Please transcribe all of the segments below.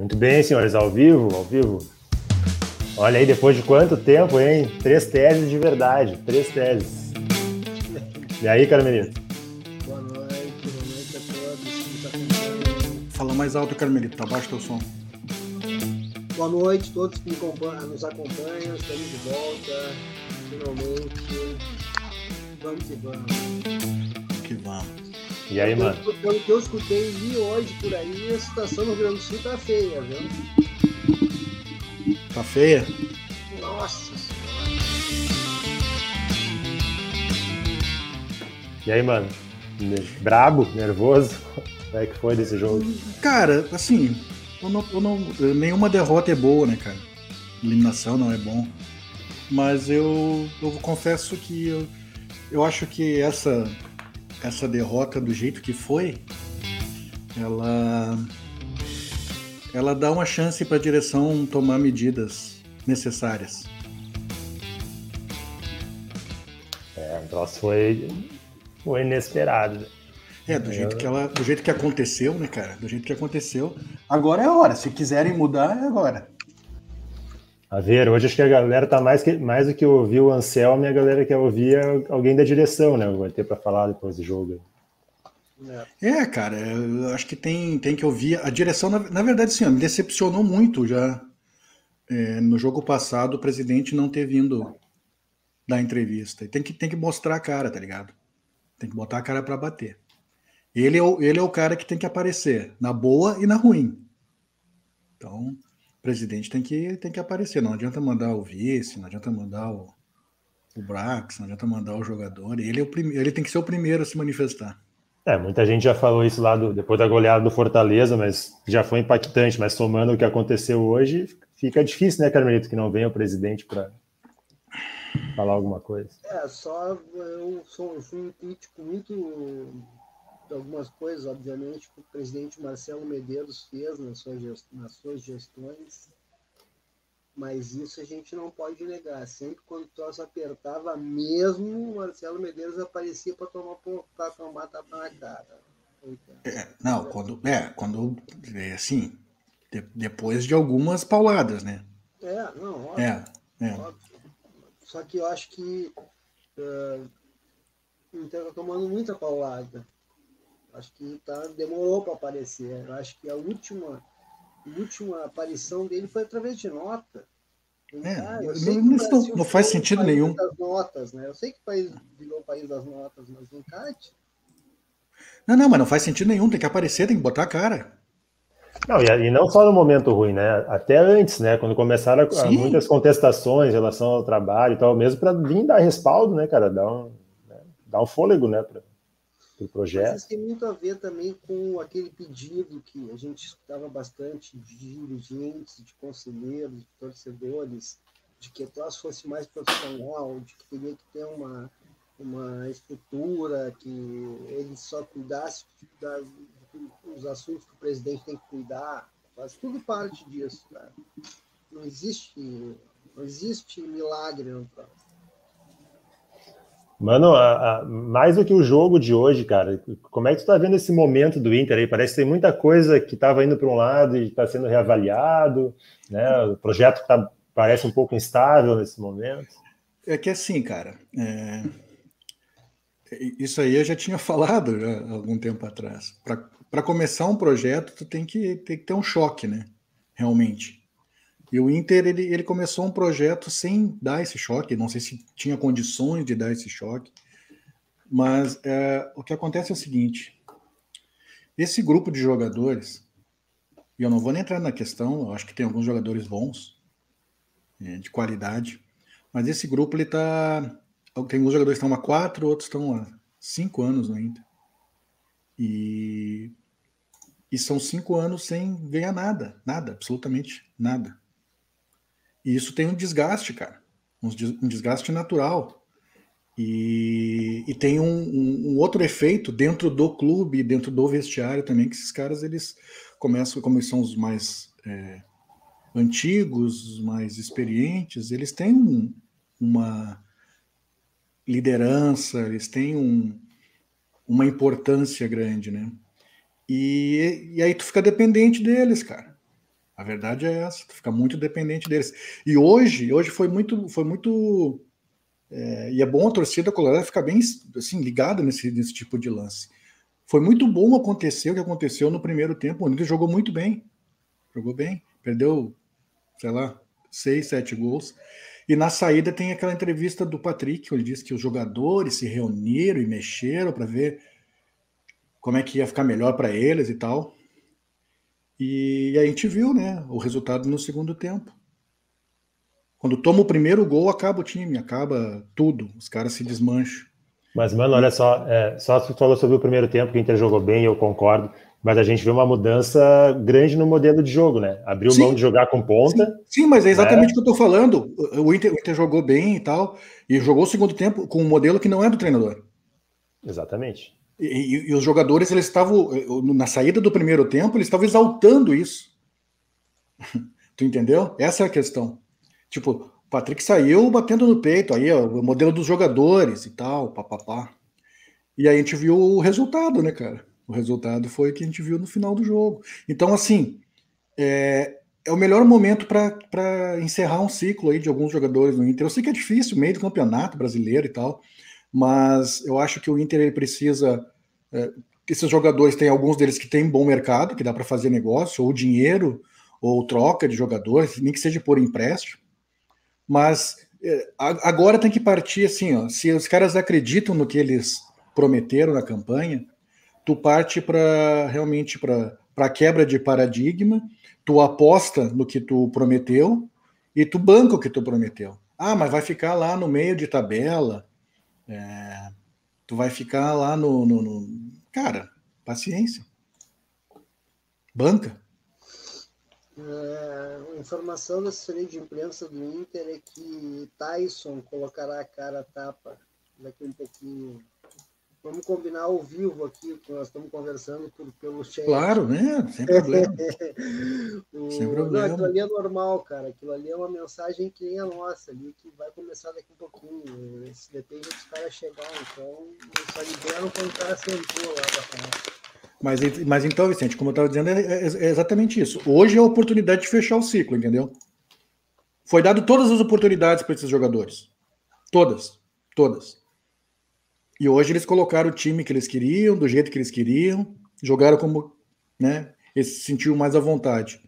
Muito bem, senhores, ao vivo, ao vivo. Olha aí, depois de quanto tempo, hein? Três teses de verdade, três teses. E aí, Carmelito? Boa noite, boa noite a todos que nos acompanham. Fala mais alto, Carmelito, tá baixo teu som. Boa noite a todos que nos acompanham, estamos de volta, finalmente. Vamos que vamos. Que vamos. E aí, mano? Pelo que eu escutei e li hoje por aí, a situação no Rio Grande do Sul tá feia, viu? Tá feia? Nossa E aí, mano? Brabo, nervoso? Como é que foi desse jogo? Cara, assim, eu não, eu não, nenhuma derrota é boa, né, cara? Eliminação não é bom. Mas eu, eu confesso que eu, eu acho que essa essa derrota do jeito que foi, ela ela dá uma chance para a direção tomar medidas necessárias. É, o troço foi, foi inesperado. É, do jeito, que ela, do jeito que aconteceu, né, cara? Do jeito que aconteceu. Agora é a hora. Se quiserem mudar, é agora. A ver, hoje acho que a galera tá mais, que, mais do que ouvir o Anselmo, a galera quer ouvir alguém da direção, né? Vai ter para falar depois do jogo. É, cara, eu acho que tem, tem que ouvir. A direção, na, na verdade, sim, me decepcionou muito já. É, no jogo passado, o presidente não ter vindo dar entrevista. Tem que, tem que mostrar a cara, tá ligado? Tem que botar a cara para bater. Ele é, o, ele é o cara que tem que aparecer, na boa e na ruim. Então, presidente tem que, tem que aparecer. Não adianta mandar o vice, não adianta mandar o, o Brax, não adianta mandar o jogador. Ele, é o prim, ele tem que ser o primeiro a se manifestar. É, muita gente já falou isso lá do, depois da goleada do Fortaleza, mas já foi impactante. Mas somando o que aconteceu hoje, fica difícil, né, Carmelito, que não venha o presidente para falar alguma coisa. É, só eu, sou, eu fui um crítico muito algumas coisas, obviamente, que o presidente Marcelo Medeiros fez nas suas, nas suas gestões, mas isso a gente não pode negar. Sempre quando o troço apertava mesmo, o Marcelo Medeiros aparecia para tomar, pra tomar tapa na cara. É, não, quando, é, quando, é assim, de, depois de algumas pauladas, né? É, não, óbvio. É, é. óbvio. Só que eu acho que uh, está tomando muita paulada. Acho que tá, demorou para aparecer. Eu acho que a última, a última aparição dele foi através de nota. É, ah, não, não faz sentido nenhum. Das notas, né? Eu sei que o país virou o país das notas, mas não encate. Não, não, mas não faz sentido nenhum. Tem que aparecer, tem que botar a cara. Não, e, e não só no momento ruim, né? Até antes, né? Quando começaram a, a muitas contestações em relação ao trabalho e tal, mesmo para vir dar respaldo, né, cara? Dar um, né? dar um fôlego, né? Pra do projeto. Mas isso tem muito a ver também com aquele pedido que a gente escutava bastante de dirigentes, de conselheiros, de torcedores, de que a classe fosse mais profissional, de que teria que ter uma, uma estrutura, que ele só cuidasse das, dos assuntos que o presidente tem que cuidar. Faz tudo parte disso. Cara. Não existe, não existe milagre no próximo. Mano, a, a, mais do que o jogo de hoje, cara, como é que tu tá vendo esse momento do Inter aí? Parece que tem muita coisa que estava indo para um lado e está sendo reavaliado, né? O projeto tá, parece um pouco instável nesse momento. É que assim, cara, é... isso aí eu já tinha falado já, algum tempo atrás. Para começar um projeto, tu tem que, tem que ter um choque, né? Realmente. E o Inter ele, ele começou um projeto sem dar esse choque, não sei se tinha condições de dar esse choque, mas é, o que acontece é o seguinte: esse grupo de jogadores, e eu não vou nem entrar na questão, eu acho que tem alguns jogadores bons, é, de qualidade, mas esse grupo ele está. Tem alguns jogadores que estão há quatro, outros estão há cinco anos no Inter. E, e são cinco anos sem ganhar nada, nada, absolutamente nada. E isso tem um desgaste, cara. Um desgaste natural. E, e tem um, um, um, outro efeito dentro do clube, dentro do vestiário também, que esses caras eles começam, como eles são os mais é, antigos, os mais experientes, eles têm um, uma liderança, eles têm um, uma importância grande, né? E, e aí tu fica dependente deles, cara. A verdade é essa, tu fica muito dependente deles. E hoje, hoje foi muito, foi muito é, e é bom a torcida colorada ficar bem assim, ligada nesse, nesse tipo de lance. Foi muito bom acontecer o que aconteceu no primeiro tempo. O Inter jogou muito bem. Jogou bem. Perdeu, sei lá, seis, sete gols. E na saída tem aquela entrevista do Patrick, onde ele disse que os jogadores se reuniram e mexeram para ver como é que ia ficar melhor para eles e tal. E a gente viu, né, o resultado no segundo tempo. Quando toma o primeiro gol, acaba o time, acaba tudo. Os caras se desmancham. Mas, mano, olha só, é, só tu falou sobre o primeiro tempo, que o Inter jogou bem, eu concordo, mas a gente viu uma mudança grande no modelo de jogo, né? Abriu sim, mão de jogar com ponta. Sim, sim mas é exatamente né? o que eu tô falando. O Inter, o Inter jogou bem e tal, e jogou o segundo tempo com um modelo que não é do treinador. Exatamente. E, e, os jogadores, eles estavam, na saída do primeiro tempo, eles estavam exaltando isso. tu entendeu? Essa é a questão. Tipo, o Patrick saiu batendo no peito, aí ó, o modelo dos jogadores e tal, papapá. E aí a gente viu o resultado, né, cara? O resultado foi o que a gente viu no final do jogo. Então, assim, é, é o melhor momento para encerrar um ciclo aí de alguns jogadores no Inter. Eu sei que é difícil, meio do campeonato brasileiro e tal, mas eu acho que o Inter ele precisa. É, esses jogadores tem alguns deles que têm bom mercado, que dá para fazer negócio, ou dinheiro, ou troca de jogadores, nem que seja por empréstimo. Mas é, agora tem que partir assim, ó, se os caras acreditam no que eles prometeram na campanha, tu parte para realmente para a quebra de paradigma, tu aposta no que tu prometeu e tu banca o que tu prometeu. Ah, mas vai ficar lá no meio de tabela, é, tu vai ficar lá no, no, no... Cara, paciência. Banca. É, informação da assessoria de imprensa do Inter é que Tyson colocará a cara a tapa daqui um pouquinho. Vamos combinar ao vivo aqui, que nós estamos conversando por, pelo chat. Claro, né? Sem problema. o... Sem problema. Não, aquilo ali é normal, cara. Aquilo ali é uma mensagem que nem a nossa ali, que vai começar daqui um pouquinho. Esse depende dos caras chegar, então só liberam quando o cara sentou lá pra falar. Mas, mas então, Vicente, como eu estava dizendo, é, é, é, exatamente isso. Hoje é a oportunidade de fechar o ciclo, entendeu? Foi dado todas as oportunidades para esses jogadores. Todas. Todas. E hoje eles colocaram o time que eles queriam, do jeito que eles queriam, jogaram como né, eles se sentiam mais à vontade.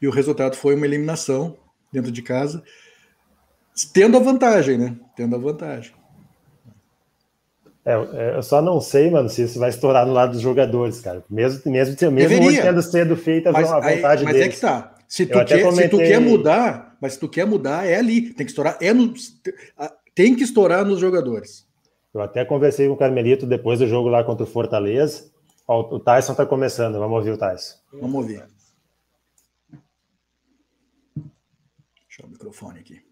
E o resultado foi uma eliminação dentro de casa, tendo a vantagem, né? Tendo a vantagem. É, é, eu só não sei, mano, se isso vai estourar no lado dos jogadores, cara. Mesmo, mesmo, mesmo hoje tendo sido feita mas, a vontade aí, mas deles. Mas é que tá. Se tu, quer, comentei... se tu quer mudar, mas se tu quer mudar, é ali. Tem que estourar. É no, tem que estourar nos jogadores. Eu até conversei com o Carmelito depois do jogo lá contra o Fortaleza. Ó, o Tyson tá começando. Vamos ouvir o Tyson. Vamos ouvir. Deixa o microfone aqui.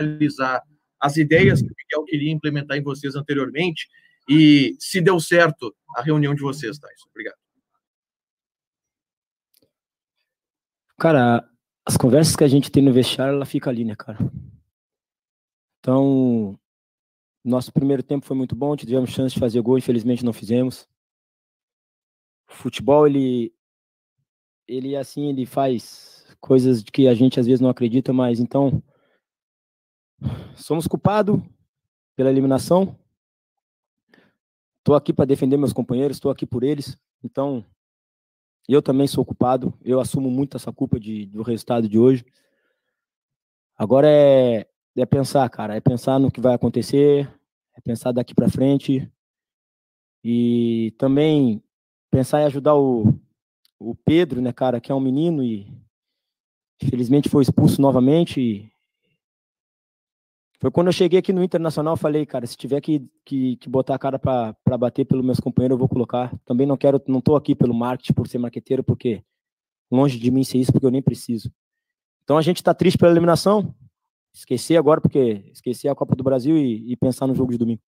realizar as ideias que o Miguel queria implementar em vocês anteriormente e se deu certo a reunião de vocês, Tyson. Obrigado. Cara, as conversas que a gente tem no vestiário, ela fica ali, né, cara? Então, nosso primeiro tempo foi muito bom, tivemos chance de fazer gol, infelizmente não fizemos. O futebol, ele ele assim, ele faz coisas que a gente às vezes não acredita, mas então Somos culpados pela eliminação. Estou aqui para defender meus companheiros, estou aqui por eles. Então, eu também sou culpado. Eu assumo muito essa culpa de, do resultado de hoje. Agora é, é pensar, cara. É pensar no que vai acontecer. É pensar daqui para frente. E também pensar em ajudar o, o Pedro, né, cara, que é um menino e infelizmente foi expulso novamente. Foi quando eu cheguei aqui no Internacional, falei, cara, se tiver que, que, que botar a cara para bater pelos meus companheiros, eu vou colocar. Também não quero, não tô aqui pelo marketing, por ser marqueteiro, porque longe de mim ser isso, porque eu nem preciso. Então a gente está triste pela eliminação. Esquecer agora, porque esquecer a Copa do Brasil e, e pensar no jogo de domingo.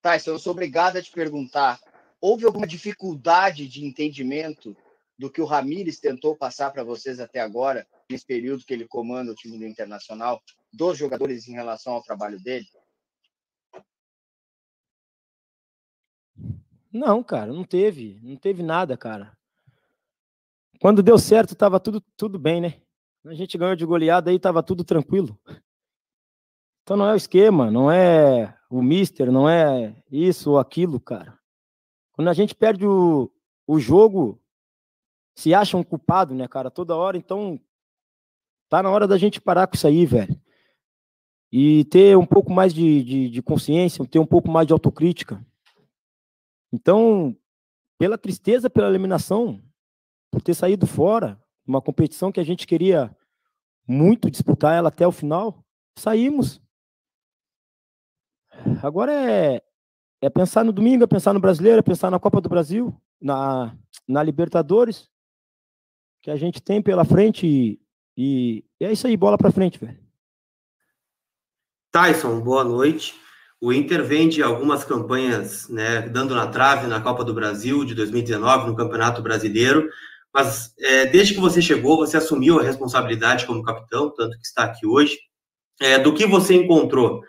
Tá, eu sou obrigado a te perguntar: houve alguma dificuldade de entendimento do que o Ramires tentou passar para vocês até agora, nesse período que ele comanda o time do Internacional, dos jogadores em relação ao trabalho dele? Não, cara, não teve. Não teve nada, cara. Quando deu certo, tava tudo, tudo bem, né? A gente ganhou de goleada aí, tava tudo tranquilo. Então não é o esquema, não é o mister, não é isso ou aquilo, cara. Quando a gente perde o, o jogo, se acha um culpado, né, cara, toda hora, então tá na hora da gente parar com isso aí, velho. E ter um pouco mais de, de, de consciência, ter um pouco mais de autocrítica. Então, pela tristeza, pela eliminação, por ter saído fora, uma competição que a gente queria muito disputar ela até o final, saímos. Agora é, é pensar no domingo, é pensar no brasileiro, é pensar na Copa do Brasil, na, na Libertadores, que a gente tem pela frente e, e é isso aí, bola para frente, velho. Tyson, boa noite. O Inter vem de algumas campanhas, né, dando na trave na Copa do Brasil de 2019, no Campeonato Brasileiro, mas é, desde que você chegou, você assumiu a responsabilidade como capitão, tanto que está aqui hoje. É, do que você encontrou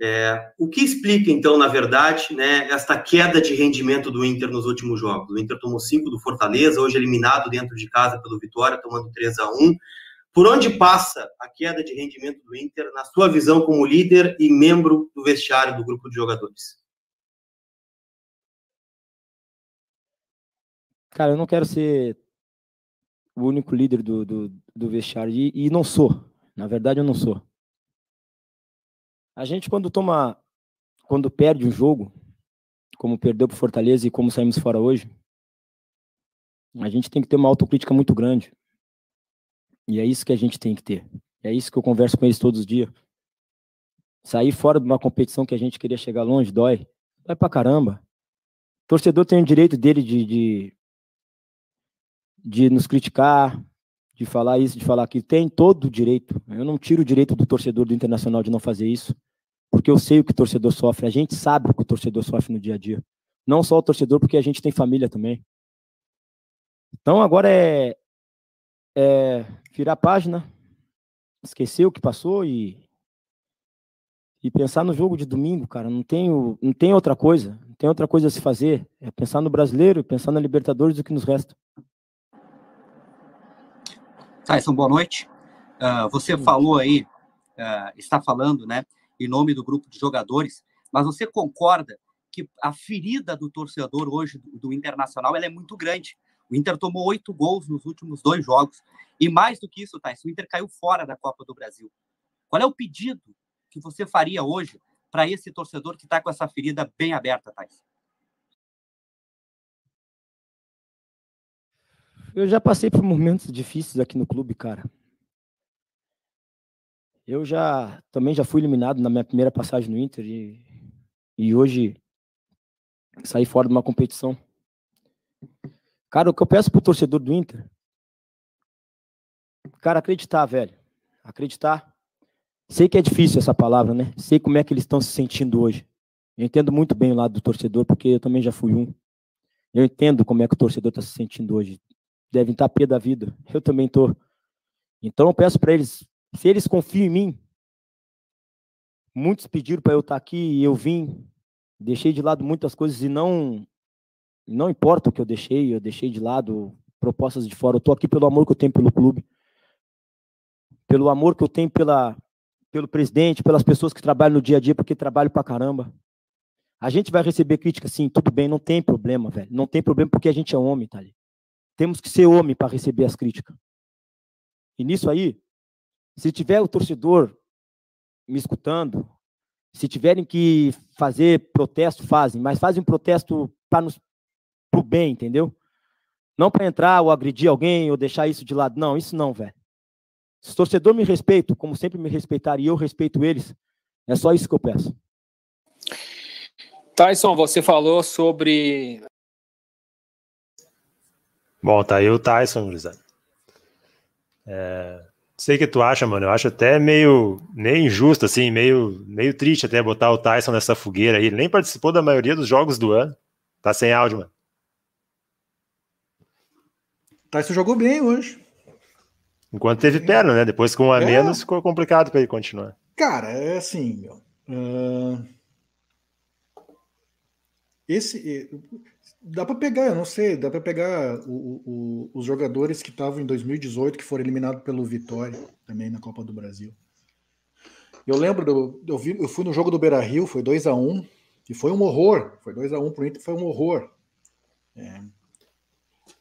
é, o que explica, então, na verdade, né, esta queda de rendimento do Inter nos últimos jogos? O Inter tomou cinco do Fortaleza, hoje eliminado dentro de casa pelo Vitória, tomando 3 a 1 Por onde passa a queda de rendimento do Inter, na sua visão como líder e membro do vestiário do grupo de jogadores? Cara, eu não quero ser o único líder do, do, do vestiário, e, e não sou. Na verdade, eu não sou. A gente, quando toma. Quando perde um jogo, como perdeu para Fortaleza e como saímos fora hoje, a gente tem que ter uma autocrítica muito grande. E é isso que a gente tem que ter. É isso que eu converso com eles todos os dias. Sair fora de uma competição que a gente queria chegar longe dói. Dói pra caramba. Torcedor tem o direito dele de, de, de nos criticar, de falar isso, de falar aquilo. Tem todo o direito. Eu não tiro o direito do torcedor do Internacional de não fazer isso porque eu sei o que o torcedor sofre, a gente sabe o que o torcedor sofre no dia a dia. Não só o torcedor, porque a gente tem família também. Então agora é, é virar a página, esquecer o que passou e, e pensar no jogo de domingo, cara. Não tem, não tem outra coisa, não tem outra coisa a se fazer. É pensar no brasileiro, pensar na Libertadores do que nos resta. Tyson, boa noite. Uh, você falou aí, uh, está falando, né, em nome do grupo de jogadores, mas você concorda que a ferida do torcedor hoje do, do Internacional é muito grande. O Inter tomou oito gols nos últimos dois jogos. E mais do que isso, Thais, o Inter caiu fora da Copa do Brasil. Qual é o pedido que você faria hoje para esse torcedor que está com essa ferida bem aberta, Thais? Eu já passei por momentos difíceis aqui no clube, cara. Eu já também já fui eliminado na minha primeira passagem no Inter e, e hoje saí fora de uma competição. Cara, o que eu peço pro torcedor do Inter, cara, acreditar, velho. Acreditar. Sei que é difícil essa palavra, né? Sei como é que eles estão se sentindo hoje. Eu entendo muito bem o lado do torcedor, porque eu também já fui um. Eu entendo como é que o torcedor está se sentindo hoje. Devem estar pé da vida. Eu também tô. Então eu peço para eles se eles confiam em mim, muitos pediram para eu estar aqui e eu vim, deixei de lado muitas coisas e não não importa o que eu deixei, eu deixei de lado propostas de fora. Eu estou aqui pelo amor que eu tenho pelo clube, pelo amor que eu tenho pela pelo presidente, pelas pessoas que trabalham no dia a dia, porque trabalho pra caramba. A gente vai receber crítica, sim, tudo bem, não tem problema, velho. Não tem problema porque a gente é homem, tá ali. Temos que ser homem para receber as críticas. E nisso aí, se tiver o torcedor me escutando, se tiverem que fazer protesto, fazem, mas fazem um protesto para o bem, entendeu? Não para entrar ou agredir alguém ou deixar isso de lado. Não, isso não, velho. Se o torcedor me respeita, como sempre me respeitar e eu respeito eles, é só isso que eu peço. Tyson, você falou sobre. Bom, tá aí o Tyson, Luizano. É, sei o que tu acha, mano. Eu acho até meio, meio injusto, assim, meio, meio triste até botar o Tyson nessa fogueira aí. Ele nem participou da maioria dos jogos do ano. Tá sem áudio, mano. Tyson jogou bem hoje. Enquanto teve perna, né? Depois com um a É. menos ficou complicado para ele continuar. Cara, é assim, meu. ah, esse. Dá para pegar, eu não sei, dá para pegar o- o- os jogadores que estavam em 2018, que foram eliminados pelo Vitória, também na Copa do Brasil. Eu lembro, do, eu, vi- eu fui no jogo do Beira Rio, foi 2 a 1 e foi um horror. Foi 2 a 1 pro Inter, foi um horror. É.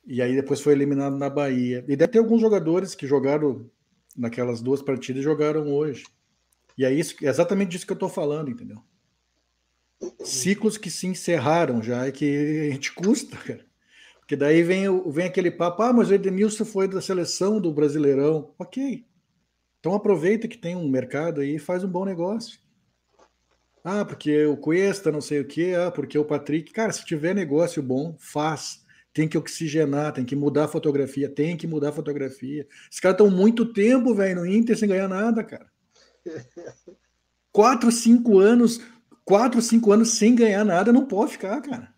E aí depois foi eliminado na Bahia. E deve ter alguns jogadores que jogaram naquelas duas partidas e jogaram hoje. E é isso, é exatamente disso que eu estou falando, entendeu? Ciclos que se encerraram já é que a gente custa, cara. Porque daí vem, o- vem aquele papo, ah, mas o Edenilson foi da seleção do Brasileirão. Ok. Então aproveita que tem um mercado aí e faz um bom negócio. Ah, porque o Cuesta, não sei o quê, ah, porque o Patrick. Cara, se tiver negócio bom, faz. Tem que oxigenar, tem que mudar a fotografia, tem que mudar a fotografia. Os caras estão muito tempo, velho, no Inter sem ganhar nada, cara. Quatro, cinco anos, quatro, cinco anos sem ganhar nada, não pode ficar, cara.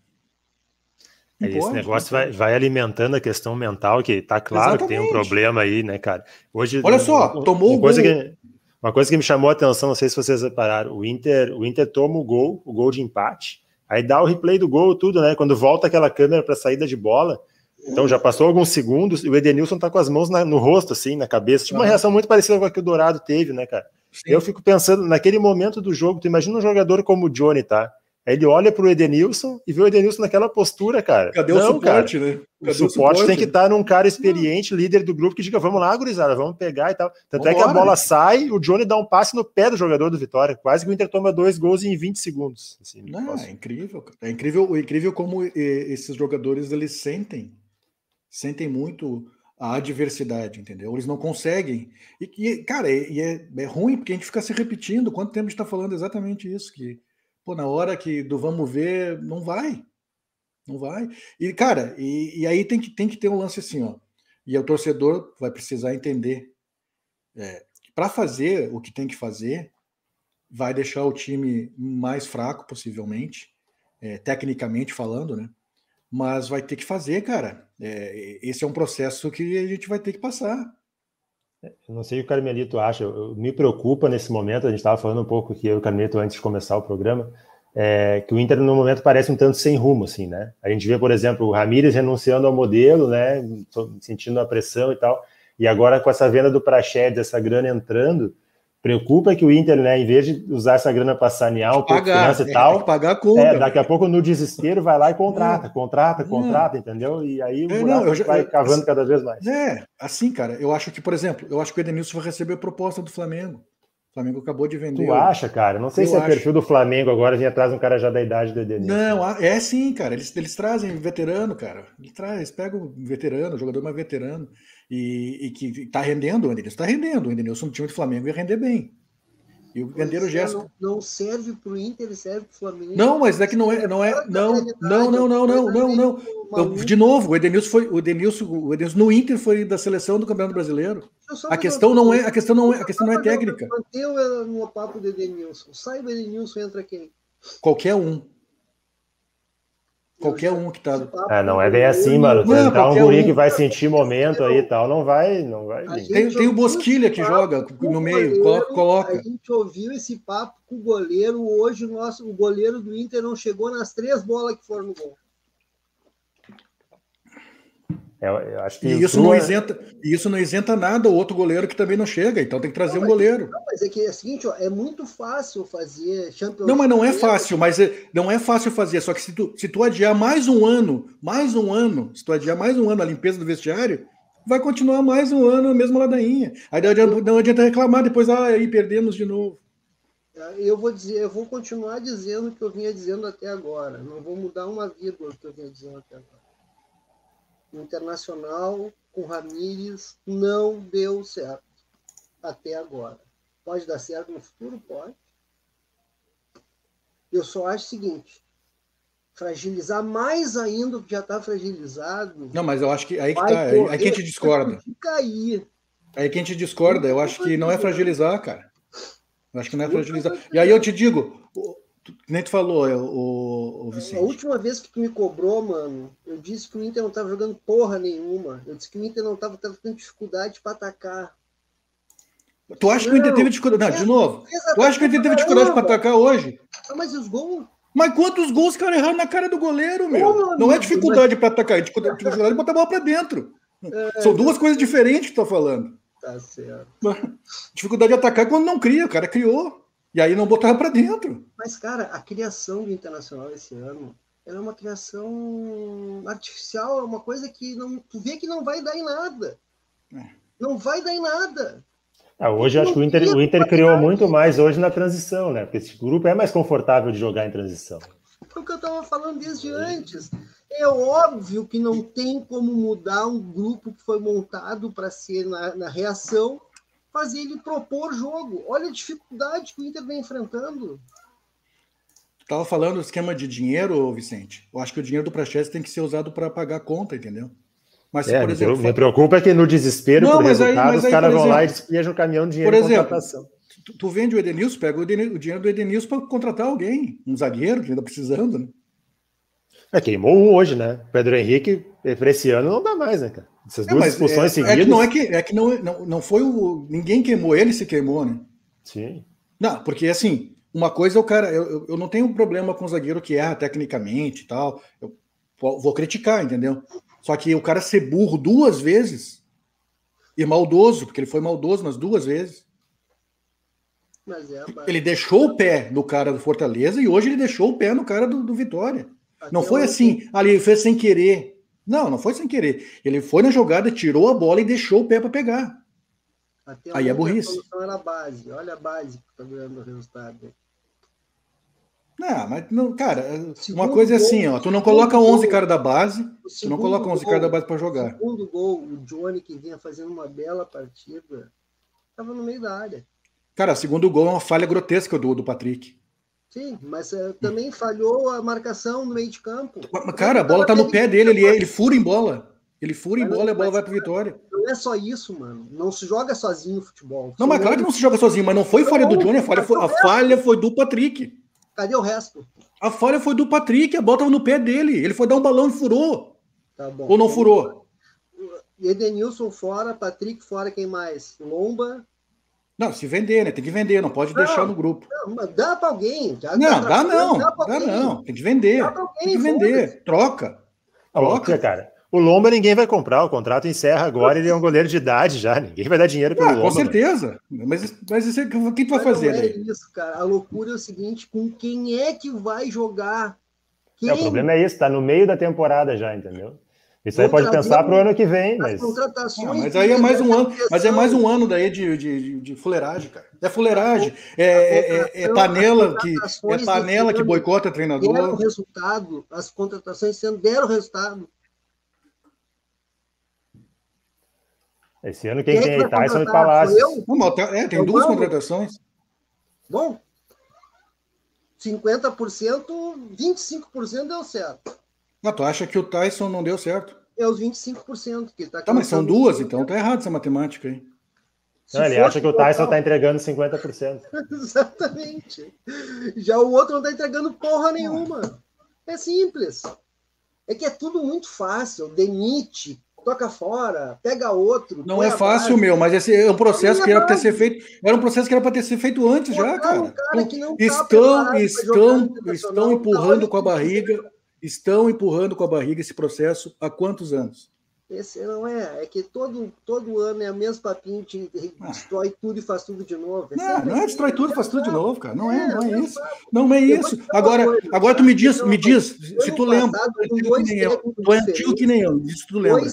Não É, esse pode, negócio vai, vai alimentando a questão mental, que tá claro que tem um Exatamente. problema aí, né, cara? Hoje, Olha só, uma- tomou uma o coisa gol. que Uma coisa que me chamou a atenção, não sei se vocês repararam, o Inter, o Inter toma o gol, o gol de empate, aí dá o replay do gol, tudo, né? Quando volta aquela câmera para saída de bola, então já passou alguns segundos e o Edenilson tá com as mãos na- no rosto, assim, na cabeça. Tinha uma reação muito parecida com a que o Dourado teve, né, cara? Eu fico pensando, naquele momento do jogo, tu imagina um jogador como o Johnny, tá? Aí ele olha pro Edenilson e vê o Edenilson naquela postura, cara. Cadê Não, o cara. suporte, né? O Cadê suporte, tem que estar num cara experiente, líder do grupo, que diga, vamos lá, gurizada, vamos pegar e tal. Tanto é que a bola sai, o Johnny dá um passe no pé do jogador do Vitória. Quase que o Inter toma dois gols em 20 segundos. Assim, Não, é incrível. cara. É incrível, é incrível como eh, esses jogadores eles sentem, sentem muito a adversidade, entendeu? Eles não conseguem. E, e, cara, e é, é ruim porque a gente fica se repetindo. Quanto tempo a gente está falando exatamente isso? Que, pô, na hora que do vamos ver, não vai. Não vai. E, cara, e, e aí tem que, tem que ter um lance assim, ó. E o torcedor vai precisar entender. Para fazer o que tem que fazer, vai deixar o time mais fraco, possivelmente, é, tecnicamente falando, né? Mas vai ter que fazer, cara. É, esse é um processo que a gente vai ter que passar. Eu não sei o que o Carmelito acha, eu, eu- me preocupa nesse momento, a gente estava falando um pouco que eu e o Carmelito antes de começar o programa, é, que o Inter no momento parece um tanto sem rumo, assim, né? A gente vê, por exemplo, o Ramires renunciando ao modelo, né? Sentindo a pressão e tal, e agora com essa venda do Praxedes, essa grana entrando, preocupa que o Inter, né, em vez de usar essa grana para sanear um pouco Pagar, finança é, tal, pagar a conta. é, daqui a pouco no desespero vai lá e contrata, contrata, Não. contrata, entendeu? E aí o É, não, já- vai eu- cavando cada vez mais. É, assim, cara, eu acho que, por exemplo, eu acho que o Edenilson vai receber a proposta do Flamengo. O Flamengo acabou de vender. Tu o- acha, cara? Não sei Eu se é acho. perfil do Flamengo agora vir atrás um cara já da idade do Edenilson. Não, é sim, cara. Eles, eles trazem veterano, cara. Eles, trazem, eles pegam o veterano, o jogador mais veterano, e, e que tá rendendo, o Edenilson tá rendendo. O Edenilson no time do Flamengo ia render bem. E o o é, gesto. Não, não serve para o Inter, serve para o Flamengo. Não, mas é que não é, não é, não, não, não, não, não, não, não. De novo, o Edenilson foi, o Edenilson, o Edenilson no Inter foi da seleção do Campeonato Brasileiro. Só A questão não é, a questão não é, a questão não é técnica. Manteu no papo do Edenilson. Sai do Edenilson, entra quem? Qualquer um, qualquer um que tá. É, não é do bem assim, mano. Não, Tentar um guri um. que vai sentir momento aí e tal, não vai, não vai Tem, tem o Bosquilha que joga no meio, goleiro, coloca, coloca. A gente ouviu esse papo com o goleiro. Hoje o nosso o goleiro do Inter não chegou nas três bolas que foram no gol. É, eu acho que E isso não isenta, isso não isenta nada o outro goleiro que também não chega, então tem que trazer um goleiro. Não, mas é que é o seguinte, ó, é muito fácil fazer Champions Não, mas não é fácil, mas é- não é fácil fazer. Só que se tu, se tu adiar mais um ano, mais um ano, se tu adiar mais um ano a limpeza do vestiário, vai continuar mais um ano a mesma ladainha. Aí não adianta, não adianta reclamar depois, ah, aí perdemos de novo. Eu vou dizer, eu vou continuar dizendo o que eu vinha dizendo até agora. Não vou mudar uma vírgula do que eu vinha dizendo até agora. O Internacional com Ramírez não deu certo até agora. Pode dar certo no futuro? Pode. Eu só acho o seguinte: fragilizar mais ainda o que já está fragilizado. Não, mas eu acho que aí que tá, aí, aí que a correr gente discorda. cair. Aí que a gente discorda. Eu acho que não é fragilizar, cara. Eu acho que não é fragilizar. E aí eu te digo, nem tu falou, o, o Vicente. A última vez que tu me cobrou, mano, eu disse que o Inter não tava jogando porra nenhuma. Eu disse que o Inter não tava tendo dificuldade para atacar. Tu acha que o Inter teve dificuldade? Não, de novo. Tu acha que o Inter teve dificuldade para atacar hoje? Ah, mas os gols? Mas quantos gols caras erraram na cara do goleiro, meu? Oh, não é dificuldade mas... para atacar, é dificuldade de botar a bola para dentro. É, São duas coisas diferentes que tu tá falando. Tá certo. Dificuldade de atacar é quando não cria, o cara criou. E aí não botava para dentro. Mas, cara, a criação do Internacional esse ano é uma criação artificial, é uma coisa que não, tu vê que não vai dar em nada. É. Não vai dar em nada. Ah, hoje acho que o Inter, o Inter criou muito mais hoje na transição, né? Porque esse grupo é mais confortável de jogar em transição. Foi o que eu estava falando desde antes. É óbvio que não tem como mudar um grupo que foi montado para ser na, na, reação, fazer ele propor jogo. Olha a dificuldade que o Inter vem enfrentando. Estava falando do esquema de dinheiro, Vicente. Eu acho que o dinheiro do Praxedes tem que ser usado para pagar a conta, entendeu? Mas, é, por exemplo, me preocupa é que no desespero não, por resultado, aí, os caras vão lá e despejam o caminhão de dinheiro por exemplo, contratação. Tu, tu, vende o Edenilson, pega o, Edenilson, o dinheiro do Edenilson para contratar alguém, um zagueiro que ainda precisando, né? É, queimou um hoje, né? Pedro Henrique, para esse ano, não dá mais, né, cara? Essas é, duas expulsões é, seguidas. É que não é que, é que não, não, não foi o. Ninguém queimou, ele se queimou, né? Sim. Não, porque assim, uma coisa é o cara. Eu, eu não tenho problema com o zagueiro que erra tecnicamente e tal. Eu vou criticar, entendeu? Só que o cara ser burro duas vezes e maldoso, porque ele foi maldoso nas duas vezes. É ele deixou o pé no cara do Fortaleza e hoje ele deixou o pé no cara do, do Vitória. Até não foi assim, ali ele fez sem querer. Não, não foi sem querer. Ele foi na jogada, tirou a bola e deixou o pé para pegar. Até Aí é burrice. A era a base. Olha a base que está dando o resultado. Não, mas não, cara, uma coisa é assim, ó, tu não coloca 11 gol, cara da base, tu não coloca 11 cara da base para jogar. O segundo gol, o Johnny que vinha fazendo uma bela partida, estava no meio da área. Cara, o segundo gol é uma falha grotesca do, do Patrick. Sim, mas uh, também falhou a marcação no meio de campo. Cara, a bola tá no pé dele, ele, ele fura em bola. Ele fura em bola e a bola vai para vitória. Não é só isso, mano. Não se joga sozinho o futebol. Não, mas claro que não se joga sozinho, mas não foi falha do Johnny, a falha foi, a falha foi do Patrick. Cadê o resto? A falha foi do Patrick, a bola tava no pé dele. Ele foi dar um balão e furou. Tá bom. Ou não furou? Edenilson fora, Patrick fora, quem mais? Lomba. Não, se vender, né? Tem que vender, não pode não, deixar no grupo. Não, mas dá para alguém. Já não, dá, não. Dá, dá não. Tem que vender. Alguém, tem que vender. Troca. Troca, cara. O Lomba ninguém vai comprar, o contrato encerra agora, ele é um goleiro de idade já, ninguém vai dar dinheiro pelo ah, Lomba. Com certeza, mas, mas isso, o que tu vai fazer? Não é isso, cara. A loucura é o seguinte: com quem é que vai jogar? Quem? É, o problema é isso, tá no meio da temporada já, entendeu? Isso aí pode pensar para o ano que vem, mas. Não, mas aí é mais um ano, mas é mais um ano daí de, de, de fuleiragem, cara. É fuleiragem, é, é, é, é panela que é panela que boicota treinador. Deram resultado, as contratações sendo deram resultado. Esse ano quem, quem tem é Tyson e Palácio. É, tem duas contratações. Bom, 50%, 25% deu certo. Ah, tu acha que o Tyson não deu certo? É os 25% que tá Tá, mas são duas, então tá errado essa matemática aí. Não, ele acha que o Tyson está entregando 50%. Exatamente. Já o outro não está entregando porra nenhuma. É simples. É que é tudo muito fácil. Demite, toca fora, pega outro. Não é fácil, base. meu, mas esse é um processo que era para ter ser feito. Era um processo que era para ter sido feito antes já, cara. cara então, estão estão estão empurrando com a barriga, estão empurrando com a barriga esse processo há quantos anos? Esse não é, é que todo, todo ano é a mesma papinho, te, ah. destrói tudo e faz tudo de novo. É não, não é destrói tudo e faz tudo de novo, cara. Não é, é não é isso. Não é isso. Agora, agora tu me diz, me diz, se tu lembra, tu é antigo que nem eu, isso tu lembra.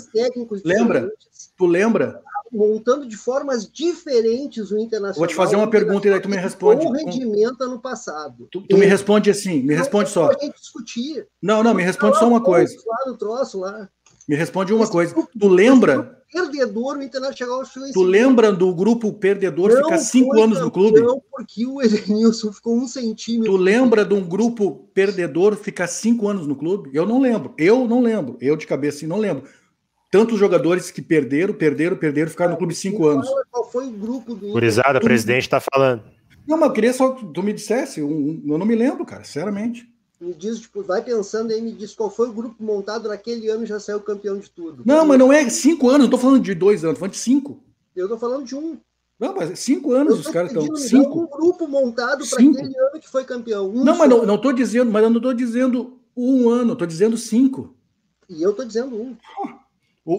Lembra? Tu lembra? Montando de formas diferentes o Internacional. Vou te fazer uma pergunta e daí tu me responde. O rendimento ano passado. Tu, tu me responde assim, me responde só. Discutir. Não, não, me responde só uma coisa. Lá troço lá. Me responde uma coisa. Tu lembra? Perdedor, o Internacional chegou Tu lembra do grupo perdedor não ficar cinco anos no clube? Não, porque o Edenilson ficou um centímetro. Tu lembra de um grupo perdedor ficar cinco anos no clube? Eu não lembro. Eu não lembro. Eu de cabeça assim, não lembro. Tantos jogadores que perderam, perderam, perderam, ficaram no clube cinco anos. Qual foi o grupo do Curizada, presidente está falando. Não, mas eu queria só que tu me dissesse. Um, um, eu não me lembro, cara, sinceramente. Me diz, tipo, vai pensando aí, me diz qual foi o grupo montado naquele ano e já saiu campeão de tudo. Não, mas não é cinco anos, não tô falando de dois anos, tô falando de cinco. Eu tô falando de um. Não, mas cinco anos os caras estão. Cinco. um grupo montado para aquele ano que foi campeão. Um não, mas não, não tô dizendo, mas eu não tô dizendo um ano, tô dizendo cinco. E eu tô dizendo um.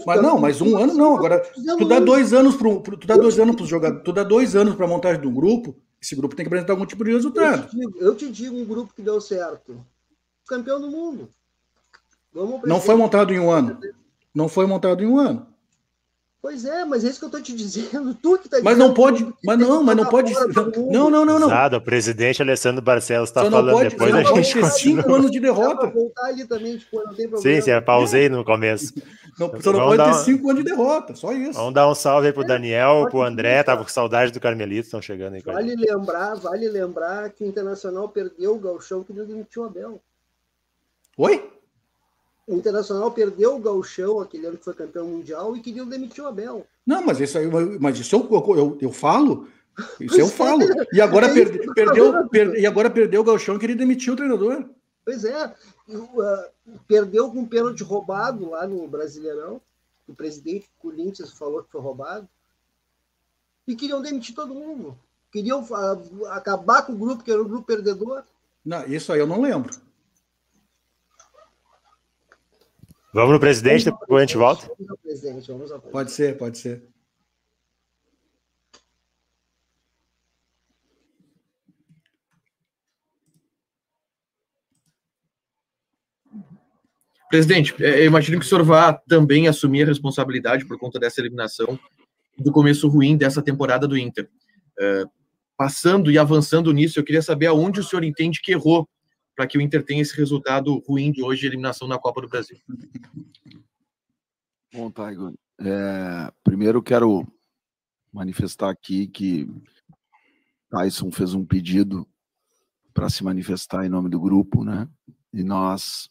Mas não, mas um ano não. Agora, tu dá dois anos para tu dá dois anos para jogadores, tu dá dois anos para montagem de um grupo. Esse grupo tem que apresentar algum tipo de resultado. Eu te, digo, eu te digo um grupo que deu certo. Campeão do mundo. não foi montado em um ano. Não foi montado em um ano. Pois é, mas é isso que eu estou te dizendo. Tu que tá Mas não pode. Mas não, mas não pode. Não, não, não, não. Nada, o presidente Alessandro Barcelos está falando pode, depois a gente cinco anos de derrota. Voltar ali também, tipo, não tem problema. Sim, sim, eu pausei no começo. Não, só não pode ter um... cinco anos de derrota, só isso. Vamos dar um salve aí pro é, Daniel, pro André, tava com saudade do Carmelito, estão chegando aí. Vale lembrar, vale lembrar que o Internacional perdeu o Galchão que não demitiu o Abel. Oi? O Internacional perdeu o Galchão aquele ano que foi campeão mundial e queriam demitir o Abel. Não, mas isso aí, mas isso eu, eu, eu falo. Isso eu falo. E agora, é perde, perdeu, per, e agora perdeu o Galchão, queria demitir o treinador. Pois é. Uh, perdeu com um pênalti roubado lá no Brasileirão. O presidente Corinthians falou que foi roubado. E queriam demitir todo mundo. Queriam uh, acabar com o grupo, que era o grupo perdedor. Não, isso aí eu não lembro. Vamos no presidente, vamos depois a gente volta? Vamos ao presidente, vamos ao presidente. Pode ser, pode ser. Presidente, é, eu imagino que o senhor vá também assumir a responsabilidade por conta dessa eliminação do começo ruim dessa temporada do Inter. É, passando e avançando nisso, eu queria saber aonde o senhor entende que errou para que o Inter tenha esse resultado ruim de hoje, eliminação na Copa do Brasil. Bom, Taigo, é, primeiro quero manifestar aqui que Tyson fez um pedido para se manifestar em nome do grupo, né? E nós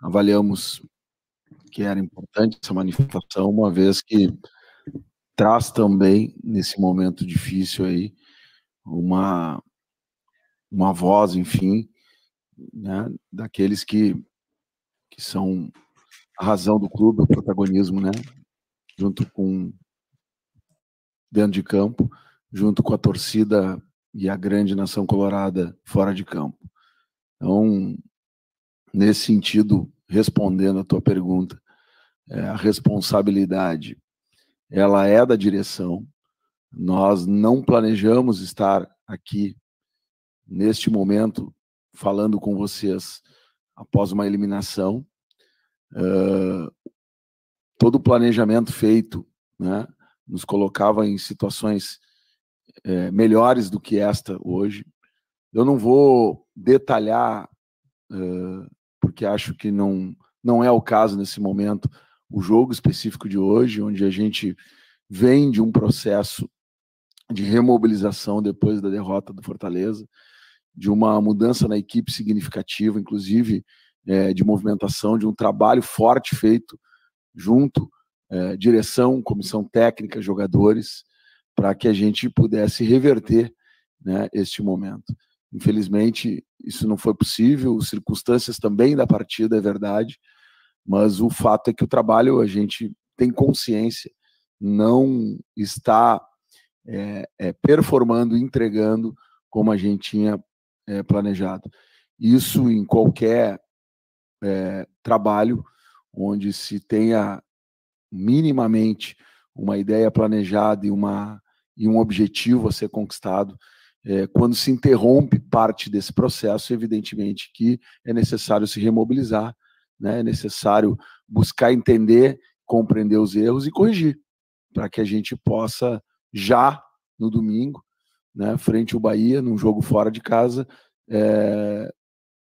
avaliamos que era importante essa manifestação, uma vez que traz também nesse momento difícil aí uma uma voz, enfim, né, daqueles que, que são a razão do clube, o protagonismo, né, junto com dentro de campo, junto com a torcida e a grande nação colorada fora de campo. Então, nesse sentido, respondendo a tua pergunta, é, a responsabilidade ela é da direção. Nós não planejamos estar aqui neste momento falando com vocês após uma eliminação. Uh, todo o planejamento feito né, nos colocava em situações é, melhores do que esta hoje. Eu não vou detalhar, uh, porque acho que não, não é o caso nesse momento, o jogo específico de hoje, onde a gente vem de um processo de remobilização depois da derrota do Fortaleza de uma mudança na equipe significativa, inclusive é, de movimentação, de um trabalho forte feito junto, é, direção, comissão técnica, jogadores, para que a gente pudesse reverter né, este momento. Infelizmente, isso não foi possível, circunstâncias também da partida, é verdade, mas o fato é que o trabalho, a gente tem consciência, não está é, é, performando, entregando como a gente tinha é, planejado. Isso em qualquer é, trabalho onde se tenha minimamente uma ideia planejada e, uma, e um objetivo a ser conquistado. É, quando se interrompe parte desse processo, evidentemente que é necessário se remobilizar, né? é necessário buscar entender, compreender os erros e corrigir, para que a gente possa, já no domingo, né, frente ao Bahia, num jogo fora de casa, é,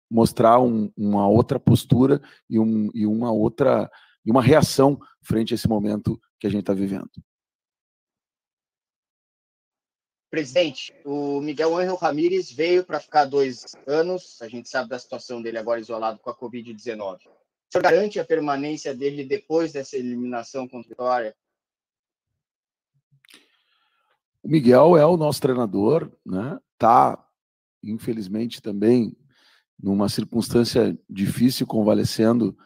mostrar um, uma outra postura e, um, e uma outra e uma reação frente a esse momento que a gente está vivendo. Presidente, o Miguel Angel Ramírez veio para ficar dois anos. A gente sabe da situação dele agora isolado com a Covid-19. O senhor garante a permanência dele depois dessa eliminação contra a Vitória? O Miguel é o nosso treinador, né? Tá, infelizmente, também numa circunstância difícil, convalescendo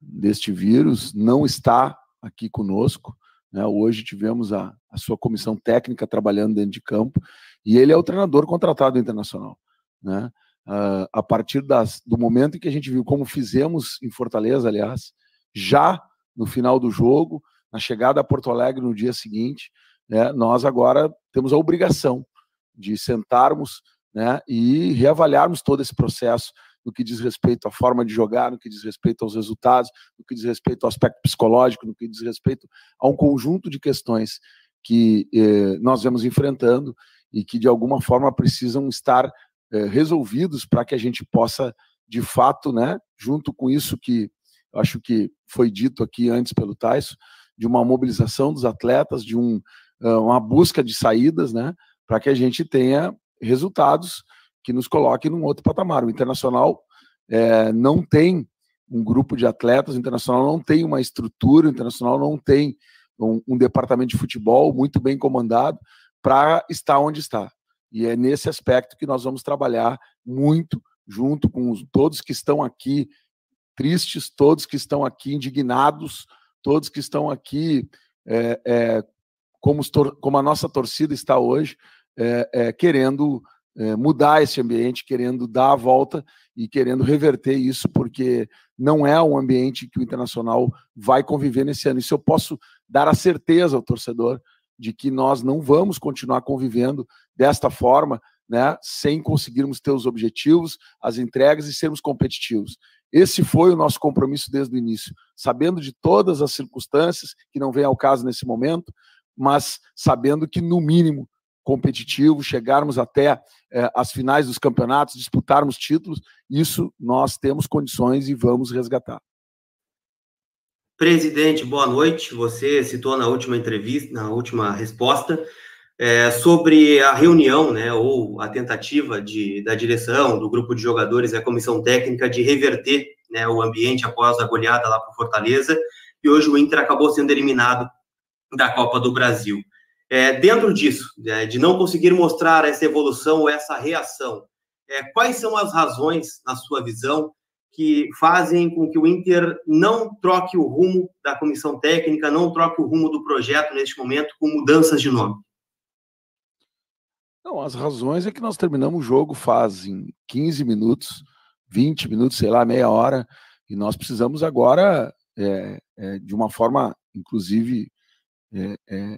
deste vírus, não está aqui conosco. Né? Hoje tivemos a, a sua comissão técnica trabalhando dentro de campo e ele é o treinador contratado internacional. Né? Uh, a partir das, do momento em que a gente viu como fizemos em Fortaleza, aliás, já no final do jogo, na chegada a Porto Alegre no dia seguinte, né, nós agora temos a obrigação de sentarmos né, e reavaliarmos todo esse processo no que diz respeito à forma de jogar, no que diz respeito aos resultados, no que diz respeito ao aspecto psicológico, no que diz respeito a um conjunto de questões que eh, nós vemos enfrentando e que de alguma forma precisam estar eh, resolvidos para que a gente possa, de fato, né, junto com isso que acho que foi dito aqui antes pelo Tyson, de uma mobilização dos atletas, de um, uma busca de saídas, né, para que a gente tenha resultados que nos coloquem num outro patamar. O Internacional é, não tem um grupo de atletas, o Internacional não tem uma estrutura, o Internacional não tem um, um departamento de futebol muito bem comandado para estar onde está. E é nesse aspecto que nós vamos trabalhar muito junto com os, todos que estão aqui tristes, todos que estão aqui indignados, todos que estão aqui é, é, como, como, a nossa torcida está hoje, é, é querendo é, mudar esse ambiente, querendo dar a volta e querendo reverter isso, porque não é um ambiente que o Internacional vai conviver nesse ano. Isso eu posso dar a certeza ao torcedor de que nós não vamos continuar convivendo desta forma, né, sem conseguirmos ter os objetivos, as entregas e sermos competitivos. Esse foi o nosso compromisso desde o início, sabendo de todas as circunstâncias que não vem ao caso nesse momento, mas sabendo que no mínimo competitivo, chegarmos até eh, as finais dos campeonatos, disputarmos títulos, isso nós temos condições e vamos resgatar. Presidente, boa noite. Você citou na última entrevista, na última resposta, é, sobre a reunião, né, ou a tentativa de, da direção, do grupo de jogadores e a comissão técnica de reverter né, o ambiente após a goleada lá para Fortaleza, e hoje o Inter acabou sendo eliminado da Copa do Brasil. É, dentro disso, é, de não conseguir mostrar essa evolução ou essa reação, é, quais são as razões, na sua visão, que fazem com que o Inter não troque o rumo da comissão técnica, não troque o rumo do projeto neste momento com mudanças de nome? Não, as razões é que nós terminamos o jogo fazem 15 minutos, 20 minutos, sei lá, meia hora, e nós precisamos agora, é, é, de uma forma, inclusive, é, é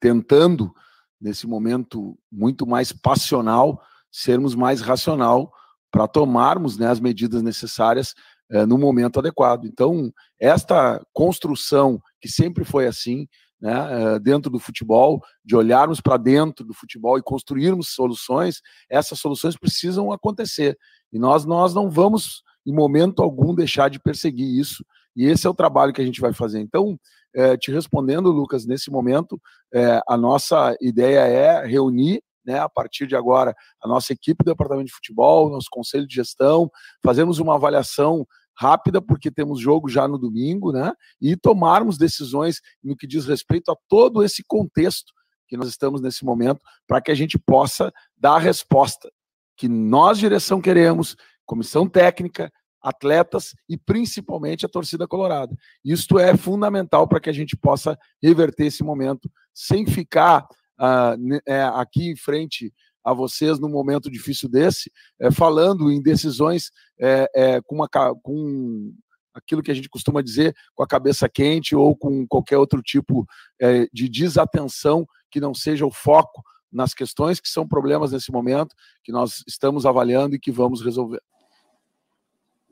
tentando, nesse momento muito mais passional, sermos mais racional para tomarmos né, as medidas necessárias é, no momento adequado. Então, esta construção, que sempre foi assim, né, eh, dentro do futebol, de olharmos para dentro do futebol e construirmos soluções, essas soluções precisam acontecer. E nós, nós não vamos, em momento algum, deixar de perseguir isso. E esse é o trabalho que a gente vai fazer. Então, é, te respondendo, Lucas, nesse momento, é, a nossa ideia é reunir né, a partir de agora, a nossa equipe do departamento de futebol, nosso conselho de gestão, fazemos uma avaliação rápida, porque temos jogo já no domingo, né? E tomarmos decisões no que diz respeito a todo esse contexto que nós estamos nesse momento, para que a gente possa dar a resposta que nós, direção, queremos, comissão técnica, atletas e principalmente a torcida colorada. Isto é fundamental para que a gente possa reverter esse momento sem ficar uh, é, aqui em frente a vocês num momento difícil desse, é, falando em decisões é, é, com, uma, com aquilo que a gente costuma dizer, com a cabeça quente ou com qualquer outro tipo é, de desatenção que não seja o foco nas questões que são problemas nesse momento, que nós estamos avaliando e que vamos resolver.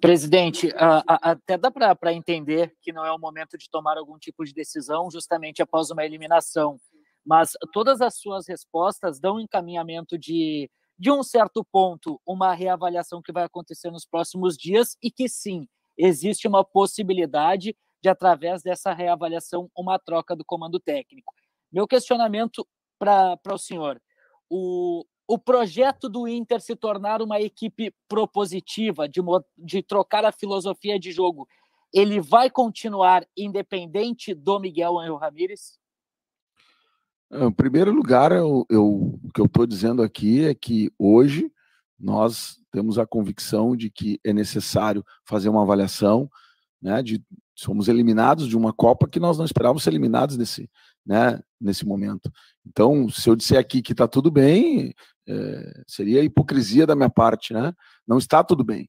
Presidente, até dá para entender que não é o momento de tomar algum tipo de decisão justamente após uma eliminação, mas todas as suas respostas dão encaminhamento de, de um certo ponto, uma reavaliação que vai acontecer nos próximos dias e que sim, existe uma possibilidade de, através dessa reavaliação, uma troca do comando técnico. Meu questionamento para o senhor: o, o projeto do Inter se tornar uma equipe propositiva, de, de trocar a filosofia de jogo, ele vai continuar independente do Miguel Angel Ramírez? Em primeiro lugar, eu, eu, o que eu estou dizendo aqui é que hoje nós temos a convicção de que é necessário fazer uma avaliação, né, de somos eliminados de uma Copa que nós não esperávamos ser eliminados nesse, né, nesse momento. Então, se eu disser aqui que está tudo bem, é, seria hipocrisia da minha parte, né? Não está tudo bem.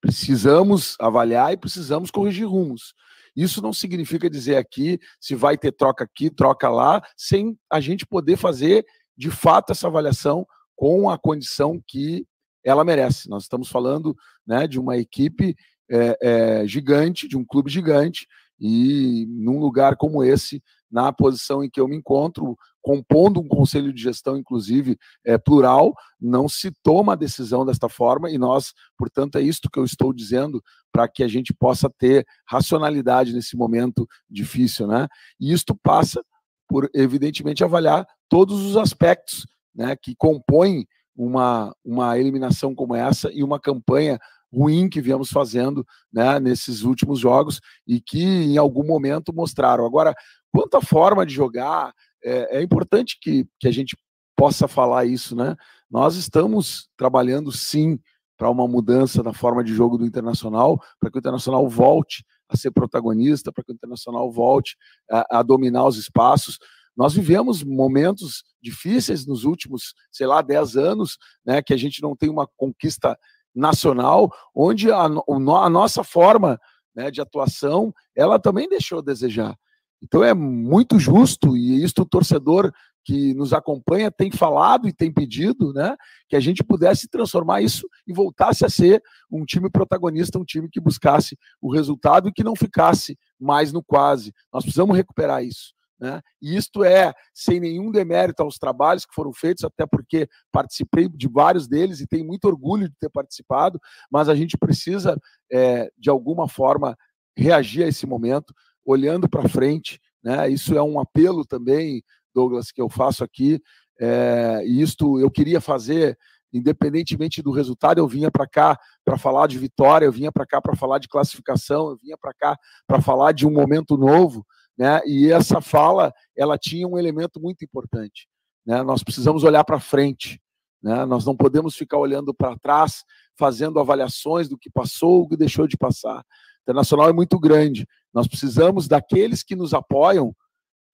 Precisamos avaliar e precisamos corrigir rumos. Isso não significa dizer aqui se vai ter troca aqui, troca lá, sem a gente poder fazer de fato essa avaliação com a condição que ela merece. Nós estamos falando né, de uma equipe é, é, gigante, de um clube gigante, e num lugar como esse, na posição em que eu me encontro, compondo um conselho de gestão, inclusive, é, plural, não se toma a decisão desta forma, e nós, portanto, é isto que eu estou dizendo para que a gente possa ter racionalidade nesse momento difícil, né? E isto passa por, evidentemente, avaliar todos os aspectos né, que compõem uma, uma eliminação como essa e uma campanha ruim que viemos fazendo né, nesses últimos jogos e que em algum momento mostraram. Agora, quanto à forma de jogar, é, é importante que, que a gente possa falar isso, né? Nós estamos trabalhando sim para uma mudança na forma de jogo do Internacional, para que o Internacional volte a ser protagonista, para que o Internacional volte a, a, dominar os espaços. Nós vivemos momentos difíceis nos últimos, sei lá, 10 anos, né, que a gente não tem uma conquista nacional, onde a, a nossa forma né, de atuação, ela também deixou a desejar. Então é muito justo, e isso o torcedor que nos acompanha tem falado e tem pedido, né, que a gente pudesse transformar isso e voltasse a ser um time protagonista, um time que buscasse o resultado e que não ficasse mais no quase. Nós precisamos recuperar isso. Né? E isto é sem nenhum demérito aos trabalhos que foram feitos, até porque participei de vários deles e tenho muito orgulho de ter participado, mas a gente precisa, é, de alguma forma, reagir a esse momento, olhando para frente. Né? Isso é um apelo também, Douglas, que eu faço aqui. É, e isto eu queria fazer, independentemente do resultado, eu vinha para cá para falar de vitória, eu vinha para cá para falar de classificação, eu vinha para cá para falar de um momento novo né? E essa fala, ela tinha um elemento muito importante, né? Nós precisamos olhar para frente, né? Nós não podemos ficar olhando para trás, fazendo avaliações do que passou, o que deixou de passar. O internacional é muito grande. Nós precisamos daqueles que nos apoiam,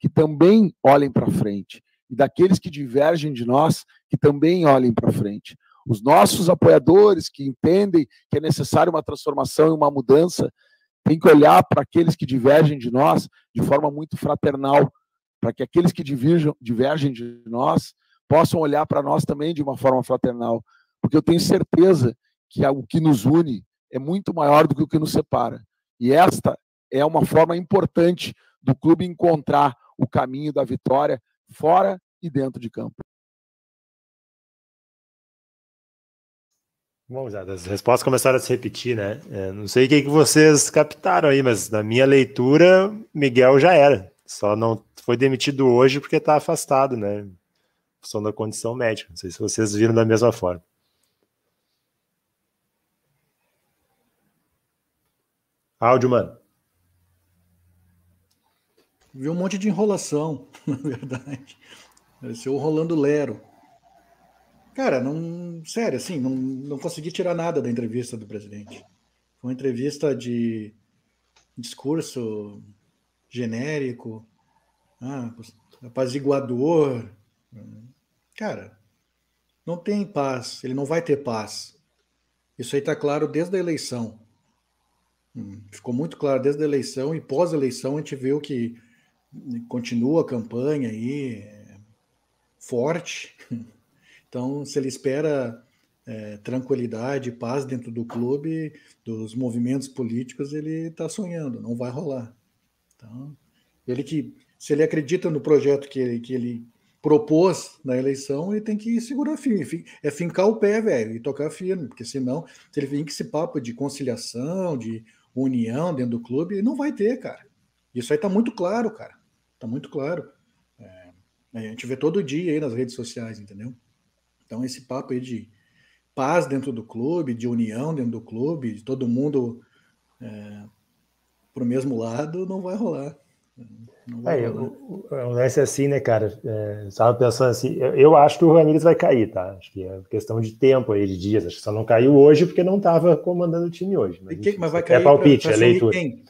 que também olhem para frente, e daqueles que divergem de nós, que também olhem para frente. Os nossos apoiadores que entendem que é necessário uma transformação e uma mudança, tem que olhar para aqueles que divergem de nós de forma muito fraternal, para que aqueles que divergem, divergem de nós possam olhar para nós também de uma forma fraternal, porque eu tenho certeza que o que nos une é muito maior do que o que nos separa. E esta é uma forma importante do clube encontrar o caminho da vitória fora e dentro de campo. Bom, já as respostas começaram a se repetir, né? É, não sei o que, que vocês captaram aí, mas na minha leitura, Miguel já era. Só não foi demitido hoje porque está afastado, né? Só da condição médica. Não sei se vocês viram da mesma forma. Áudio, mano. Vi um monte de enrolação, na verdade. Pareceu o Rolando Lero. Cara, não. Sério, assim, não, não consegui tirar nada da entrevista do presidente. Foi uma entrevista de discurso genérico, ah, apaziguador. Cara, não tem paz, ele não vai ter paz. Isso aí está claro desde a eleição. Hum, ficou muito claro desde a eleição e pós-eleição a gente viu que continua a campanha aí forte. Então, se ele espera é, tranquilidade, paz dentro do clube, dos movimentos políticos, ele está sonhando, não vai rolar. Então, ele que, se ele acredita no projeto que ele, que ele propôs na eleição, ele tem que segurar firme, é fincar o pé, velho, e tocar firme, porque senão, se ele vir com esse papo de conciliação, de união dentro do clube, não vai ter, cara. Isso aí tá muito claro, cara. Tá muito claro. É, a gente vê todo dia aí nas redes sociais, entendeu? Então, esse papo aí de paz dentro do clube, de união dentro do clube, de todo mundo é, para o mesmo lado, não vai rolar. É, o, o lance é assim, né, cara? É, estava pensando assim, eu, eu, acho que o Ramires vai cair, tá? Acho que é questão de tempo aí, de dias. Acho que só não caiu hoje porque não estava comandando o time hoje. Mas, que, mas vai cair. É palpite, pra, pra é leitura. Quem?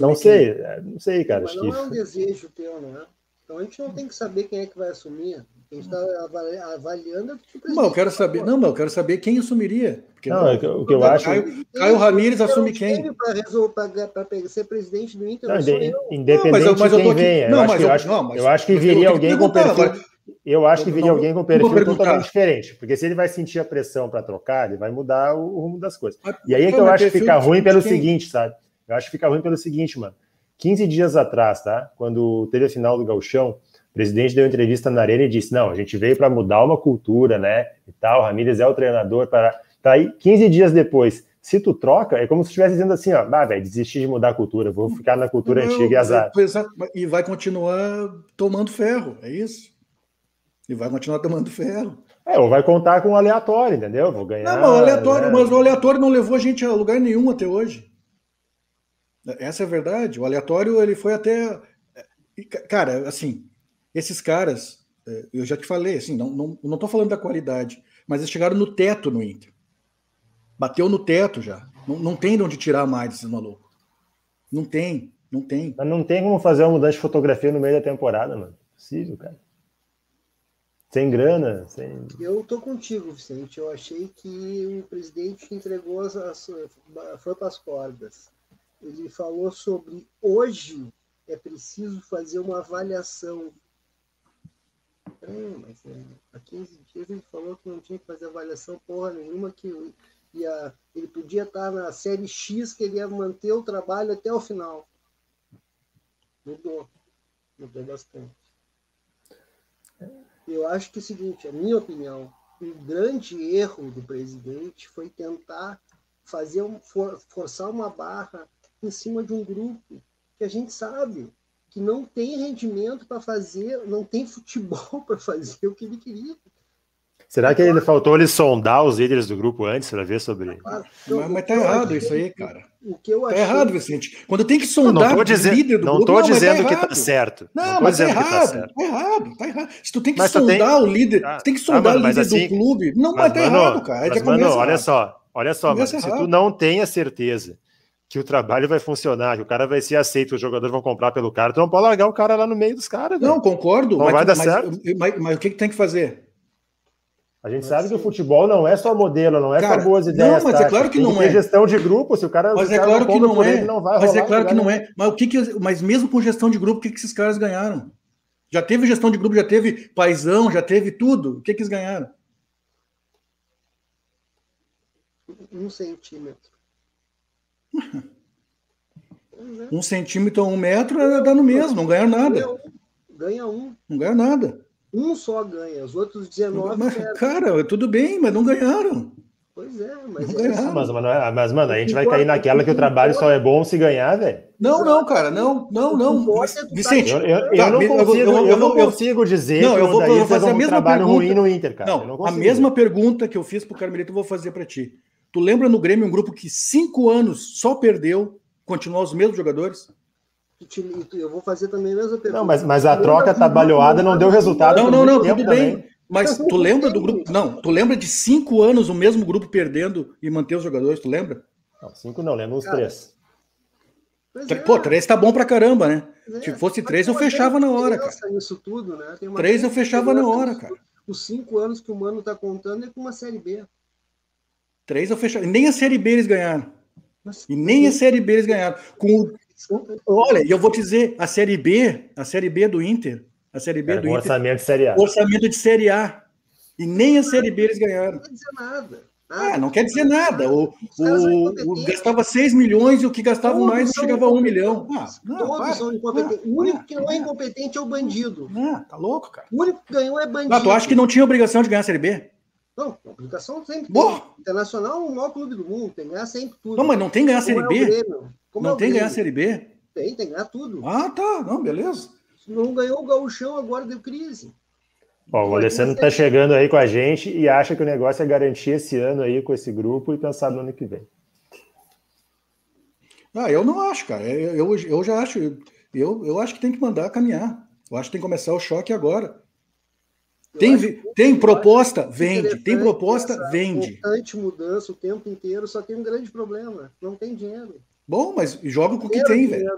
Não sei, é, não sei, cara. Mas não que... é um desejo teu, né? Então a gente não tem que saber quem é que vai assumir. A gente está avaliando o Não, eu quero saber. Não, não, eu quero saber quem assumiria. Porque não, não, o que eu acho. Caio, Caio Ramírez assume quem? Para ser presidente do Inter, não, independente não, mas, mas de quem venha. Não, mas eu, acho, não, mas, eu acho que viria alguém com perfil. Eu acho que viria alguém com perfil totalmente diferente, porque se ele vai sentir a pressão para trocar, ele vai mudar o rumo das coisas. E aí é que eu acho que fica ruim pelo seguinte, sabe? Eu acho que fica ruim pelo seguinte, mano. 15 dias atrás, tá? Quando teve a final do Gauchão, o presidente deu entrevista na arena e disse: Não, a gente veio para mudar uma cultura, né? E tal. Ramírez é o treinador para. Tá aí 15 dias depois. Se tu troca, é como se estivesse dizendo assim: ó, ah, velho, desisti de mudar a cultura, vou ficar na cultura Não, antiga e azar. E vai continuar tomando ferro, é isso? E vai continuar tomando ferro. É, ou vai contar com o aleatório, entendeu? Vou ganhar. Não, mas o aleatório, né? mas o aleatório não levou a gente a lugar nenhum até hoje. Essa é a verdade. O aleatório ele foi até. Cara, assim, esses caras, é, eu já te falei, assim, não, não, não tô falando da qualidade, mas eles chegaram no teto no Inter. Bateu no teto já. Não, não tem de onde tirar mais desses malucos. Não tem, não tem. Mas não tem como fazer uma mudança de fotografia no meio da temporada, mano. Possível, cara. Sem grana, sem. Eu tô contigo, Vicente. Eu achei que o presidente entregou as, as foi para as cordas. Ele falou sobre hoje é preciso fazer uma avaliação é, mas é, há 15 dias ele falou que não tinha que fazer avaliação porra nenhuma, que ia, ele podia estar na série X, que ele ia manter o trabalho até o final. Mudou. Mudou bastante. Eu acho que é o seguinte, a minha opinião, um grande erro do presidente foi tentar fazer um, for, forçar uma barra em cima de um grupo que a gente sabe que não tem rendimento para fazer, não tem futebol para fazer o que ele queria. Será que ele faltou ele sondar os líderes do grupo antes para ver sobre. Ah, então, mas, mas tá errado isso aí, cara. O que eu tá achei... Tá errado, Vicente. Quando tem que sondar o líder do não grupo. Tô não, dizendo tá que tá certo. Não, não mas tá errado, tá, tá, errado, tá errado. Se tu tem que mas sondar tem... o líder, ah, tem que sondar ah, mano, o líder assim, do clube. Não, mas, mas tá mano, errado, cara. Mas, mano, olha só, olha só, mano, se tu não tem a certeza que o trabalho vai funcionar, que o cara vai ser aceito, os jogadores vão comprar pelo cara. Tu não pode largar o cara lá no meio dos caras. Não, concordo. Não mas, vai dar mas, certo. Mas, mas, o que, que tem que fazer? A gente sabe que o futebol não é só modelo, não é cara, só boas ideias. Não, mas é claro que não é. gestão de grupo, se o cara. Mas é claro que não é. Não mas é claro que não é. Mas o que, que mas mesmo com gestão de grupo, o que, que esses caras ganharam? Já teve gestão de grupo, já teve paisão, já teve tudo. O que, que eles ganharam? Um centímetro. Um centímetro ou um metro dá no mesmo, não ganha nada. Ganha um. Não ganha nada. Um só ganha, os outros 19 mas, Cara, tudo bem, mas não ganharam. Pois é, mas. Não é ganharam. Mas, mas, mas, mano, a gente vai cair naquela que o trabalho só é bom se ganhar, velho. Não, não, cara, não, não, não. Vicente, eu, eu, eu, não consigo, eu, eu não consigo dizer não, que eu vou, eu vou fazer um a mesma trabalho pergunta. ruim no Inter, cara. Não, não a mesma pergunta que eu fiz pro Carmelito, eu vou fazer para ti. Tu lembra no Grêmio um grupo que cinco anos só perdeu continuar os mesmos jogadores? Eu vou fazer também a mesma pergunta. Não, mas, mas a troca trabalhada não deu resultado. Não, não, não, tudo bem. Mas tu lembra do grupo? Não, tu lembra de cinco anos o mesmo grupo perdendo e manter os jogadores? Tu lembra? Não, cinco não, lembro os três. É. Pô, três tá bom pra caramba, né? É, Se fosse três, eu fechava na hora, cara. Isso tudo, né? três eu fechava na hora, cara. Os cinco anos que o Mano tá contando é com uma Série B. Três eu fechava. Nem a Série B eles ganharam. E nem a Série B eles ganharam. Com Olha, eu vou dizer, a Série B, a Série B do Inter, a Série B Era do Inter. Orçamento de Série A. Orçamento de Série A. E nem a Série B eles ganharam. Não quer dizer nada. Ah, não quer dizer nada. O, o, o gastava 6 milhões e o que gastava Todos mais chegava a 1 milhão. Ah, não, Todos para, são incompetentes. o único que não é incompetente é o bandido. Ah, tá louco, cara. O único que ganhou é bandido. Ah, tu acha que não tinha obrigação de ganhar a Série B? Não, a obrigação sempre tem. Internacional é o maior clube do mundo, tem que ganhar sempre tudo. Não, mas não tem ganhar a Série B? não é tem que ganhar a Série B? Tem, tem que ganhar tudo. Ah, tá. Não, beleza. Não ganhou o gauchão, agora deu crise. Bom, o Alessandro está chegando aí com a gente e acha que o negócio é garantir esse ano aí com esse grupo e pensar no ano que vem. Ah, eu não acho, cara. Eu, eu, eu já acho. Eu, eu acho que tem que mandar caminhar. Eu acho que tem que começar o choque agora. Tem, tem proposta, vende. Tem proposta, vende. Constante mudança o tempo inteiro, só tem um grande problema: não tem dinheiro. Bom, mas joga com o que tem, velho.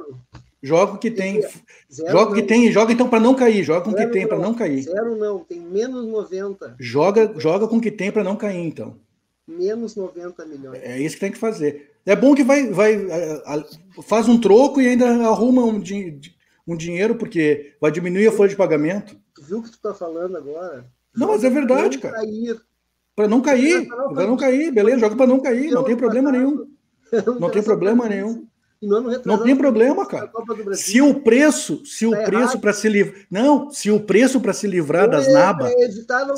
Joga o que tem. joga o que tem, joga então para não cair. Joga com o que tem para não cair. Zero não, tem menos 90. Joga, joga com o que tem para não cair, então. Menos 90 milhões. É isso que tem que fazer. É bom que vai, vai faz um troco e ainda arruma um, um dinheiro, porque vai diminuir a folha de pagamento. Viu o que tu tá falando agora? Não, mas é verdade, cara. Para não cair. Para não cair, beleza, joga para não cair, não tem problema nenhum. Não tem problema nenhum. Não tem problema, cara. Se o preço, se o tá preço para se livrar, não, se o preço para se livrar das nabas,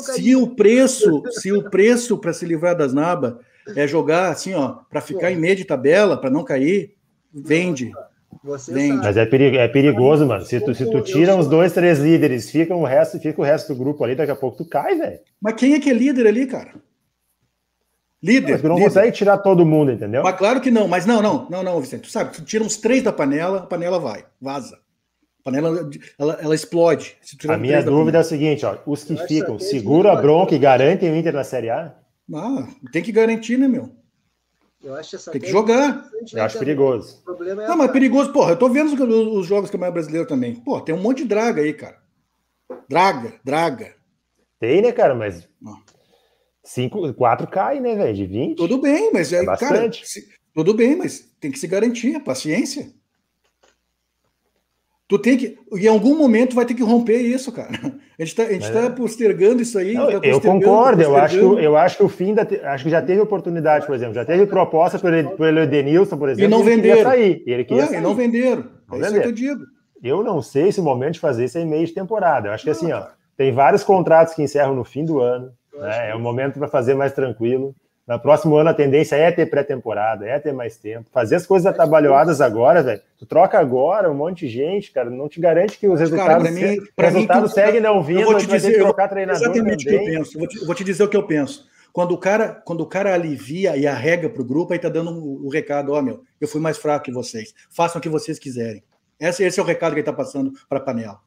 se o preço, se o preço para se livrar das nabas é jogar assim, ó, para ficar em meio de tabela, para não cair, vende. Mas é, perigo, é perigoso, mano. Se tu, se tu tira uns dois, três líderes, fica o resto, fica o resto do grupo ali, daqui a pouco tu cai, velho. Mas quem é que é líder ali, cara? Líder. Mas tu não líder. consegue tirar todo mundo, entendeu? Mas claro que não, mas não, não, não, não, Vicente. Tu sabe, tu tira uns três da panela, a panela vai, vaza. A panela, ela, ela explode. a minha dúvida é o seguinte, ó, os que ficam, segura a bronca e garantem o Inter na Série A? Ah, tem que garantir, né, meu? Eu acho essa tem que jogar. Eu acho perigoso. É não, mas perigoso, porra, eu tô vendo os, os jogos que é mais brasileiro também. Pô, tem um monte de draga aí, cara. Draga, draga. Tem, né, cara, mas... Não. Cinco, quatro cai, né, velho? De 20. Tudo bem, mas é, é cara, se, tudo bem, mas tem que se garantir, paciência. Tu tem que. Em algum momento vai ter que romper isso, cara. A gente tá, a gente tá é. postergando isso aí. Não, tá eu concordo, eu acho, que, eu acho que o fim da. Acho que já teve oportunidade, por exemplo. Já teve proposta pelo, pelo Edenilson, por exemplo. E não venderam. Sair, e ele queria é, sair. E não venderam. Não é venderam. isso que eu digo. Eu não sei se o momento de fazer isso é em meio de temporada. Eu acho que assim, ó, tem vários contratos que encerram no fim do ano. Né? É o momento para fazer mais tranquilo. No próximo ano a tendência é ter pré-temporada, é ter mais tempo. Fazer as coisas atabalhoadas agora, velho. Tu troca agora um monte de gente, cara. Não te garante que os resultados, cara, mim, resultados mim, seguem não vindo. Eu vou te dizer, trocar treinador exatamente o que eu penso. Vou te, vou te, dizer o que eu penso. Quando o cara, quando o cara alivia e arrega para o grupo, aí tá dando o um, um recado, ó, oh, meu, eu fui mais fraco que vocês. Façam o que vocês quiserem. Esse, esse é o recado que ele está passando para a panela.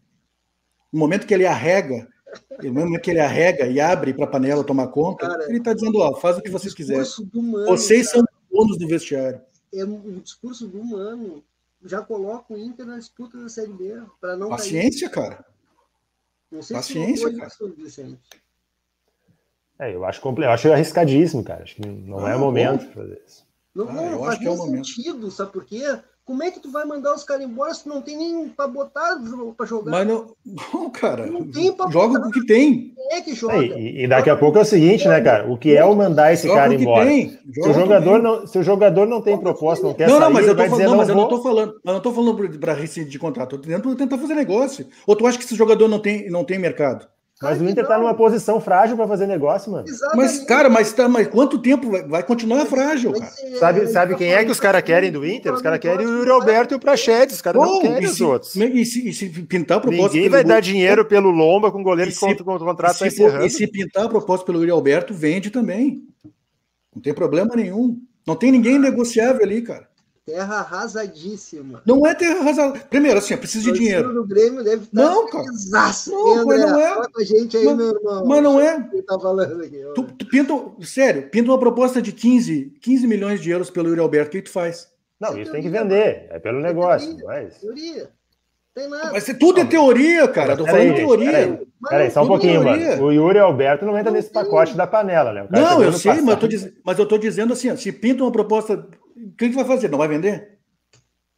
No momento que ele arrega, e mesmo que ele arrega e abre para a panela tomar conta, cara, ele está dizendo: ó, faz o que vocês quiserem. vocês cara, são donos do vestiário. É o discurso do humano já coloca o Inter na disputa da Série B. para não Paciência, cair. cara. Não sei Paciência, se cara. Isso, É, eu acho, eu acho arriscadíssimo, cara. Acho que não ah, é o momento de fazer isso. Não, ah, não faz é sentido, sabe por quê? Como é que tu vai mandar os caras embora se não tem nem para botar para jogar? Mas não, não cara. Não tem pra joga com o que tem. Quem é que joga? e, e, daqui a pouco é o seguinte, né, cara? O que é o mandar esse joga cara embora? Se o, jogador não, se o jogador não tem proposta, não quer não, não, sair, mas eu tô falando, não, mas eu não tô falando, eu não tô falando para rescindir de contrato, eu tô tentando tentar fazer negócio. Ou tu acha que esse jogador não tem, não tem mercado? Mas o Inter está numa posição frágil para fazer negócio, mano. Mas, cara, mas, tá, mas quanto tempo vai, vai continuar frágil, cara? Sabe, sabe quem é que os caras querem do Inter? Os caras querem o Yuri Alberto e o Prachedes, os caras não querem os outros. E se, e se pintar a proposta... Ninguém vai dar dinheiro pelo Lomba com goleiro que contra o contrato está encerrando. E se pintar a proposta pelo Yuri Alberto, vende também. Não tem problema nenhum. Não tem ninguém negociável ali, cara. Terra arrasadíssima. Não é terra arrasada. Primeiro, assim, precisa de dinheiro. do Grêmio deve estar não, cara. Não, mas não é. Fala com a gente aí, mas, meu irmão. Mas não é. Tá falando aqui, tu, tu, pinta, sério, pinta uma proposta de 15, 15 milhões de euros pelo Yuri Alberto, o que tu faz? Não, isso tem que vender. É pelo negócio. Mas... Teoria. Tem nada. Mas tudo é teoria, cara. Eu tô falando aí, teoria. Peraí, só um pouquinho, mano. O Yuri Alberto não entra nesse pacote da panela, né? Não, eu sei, mas eu, tô diz... mas eu tô dizendo assim: ó, se pinta uma proposta, o que, que vai fazer? Não vai vender?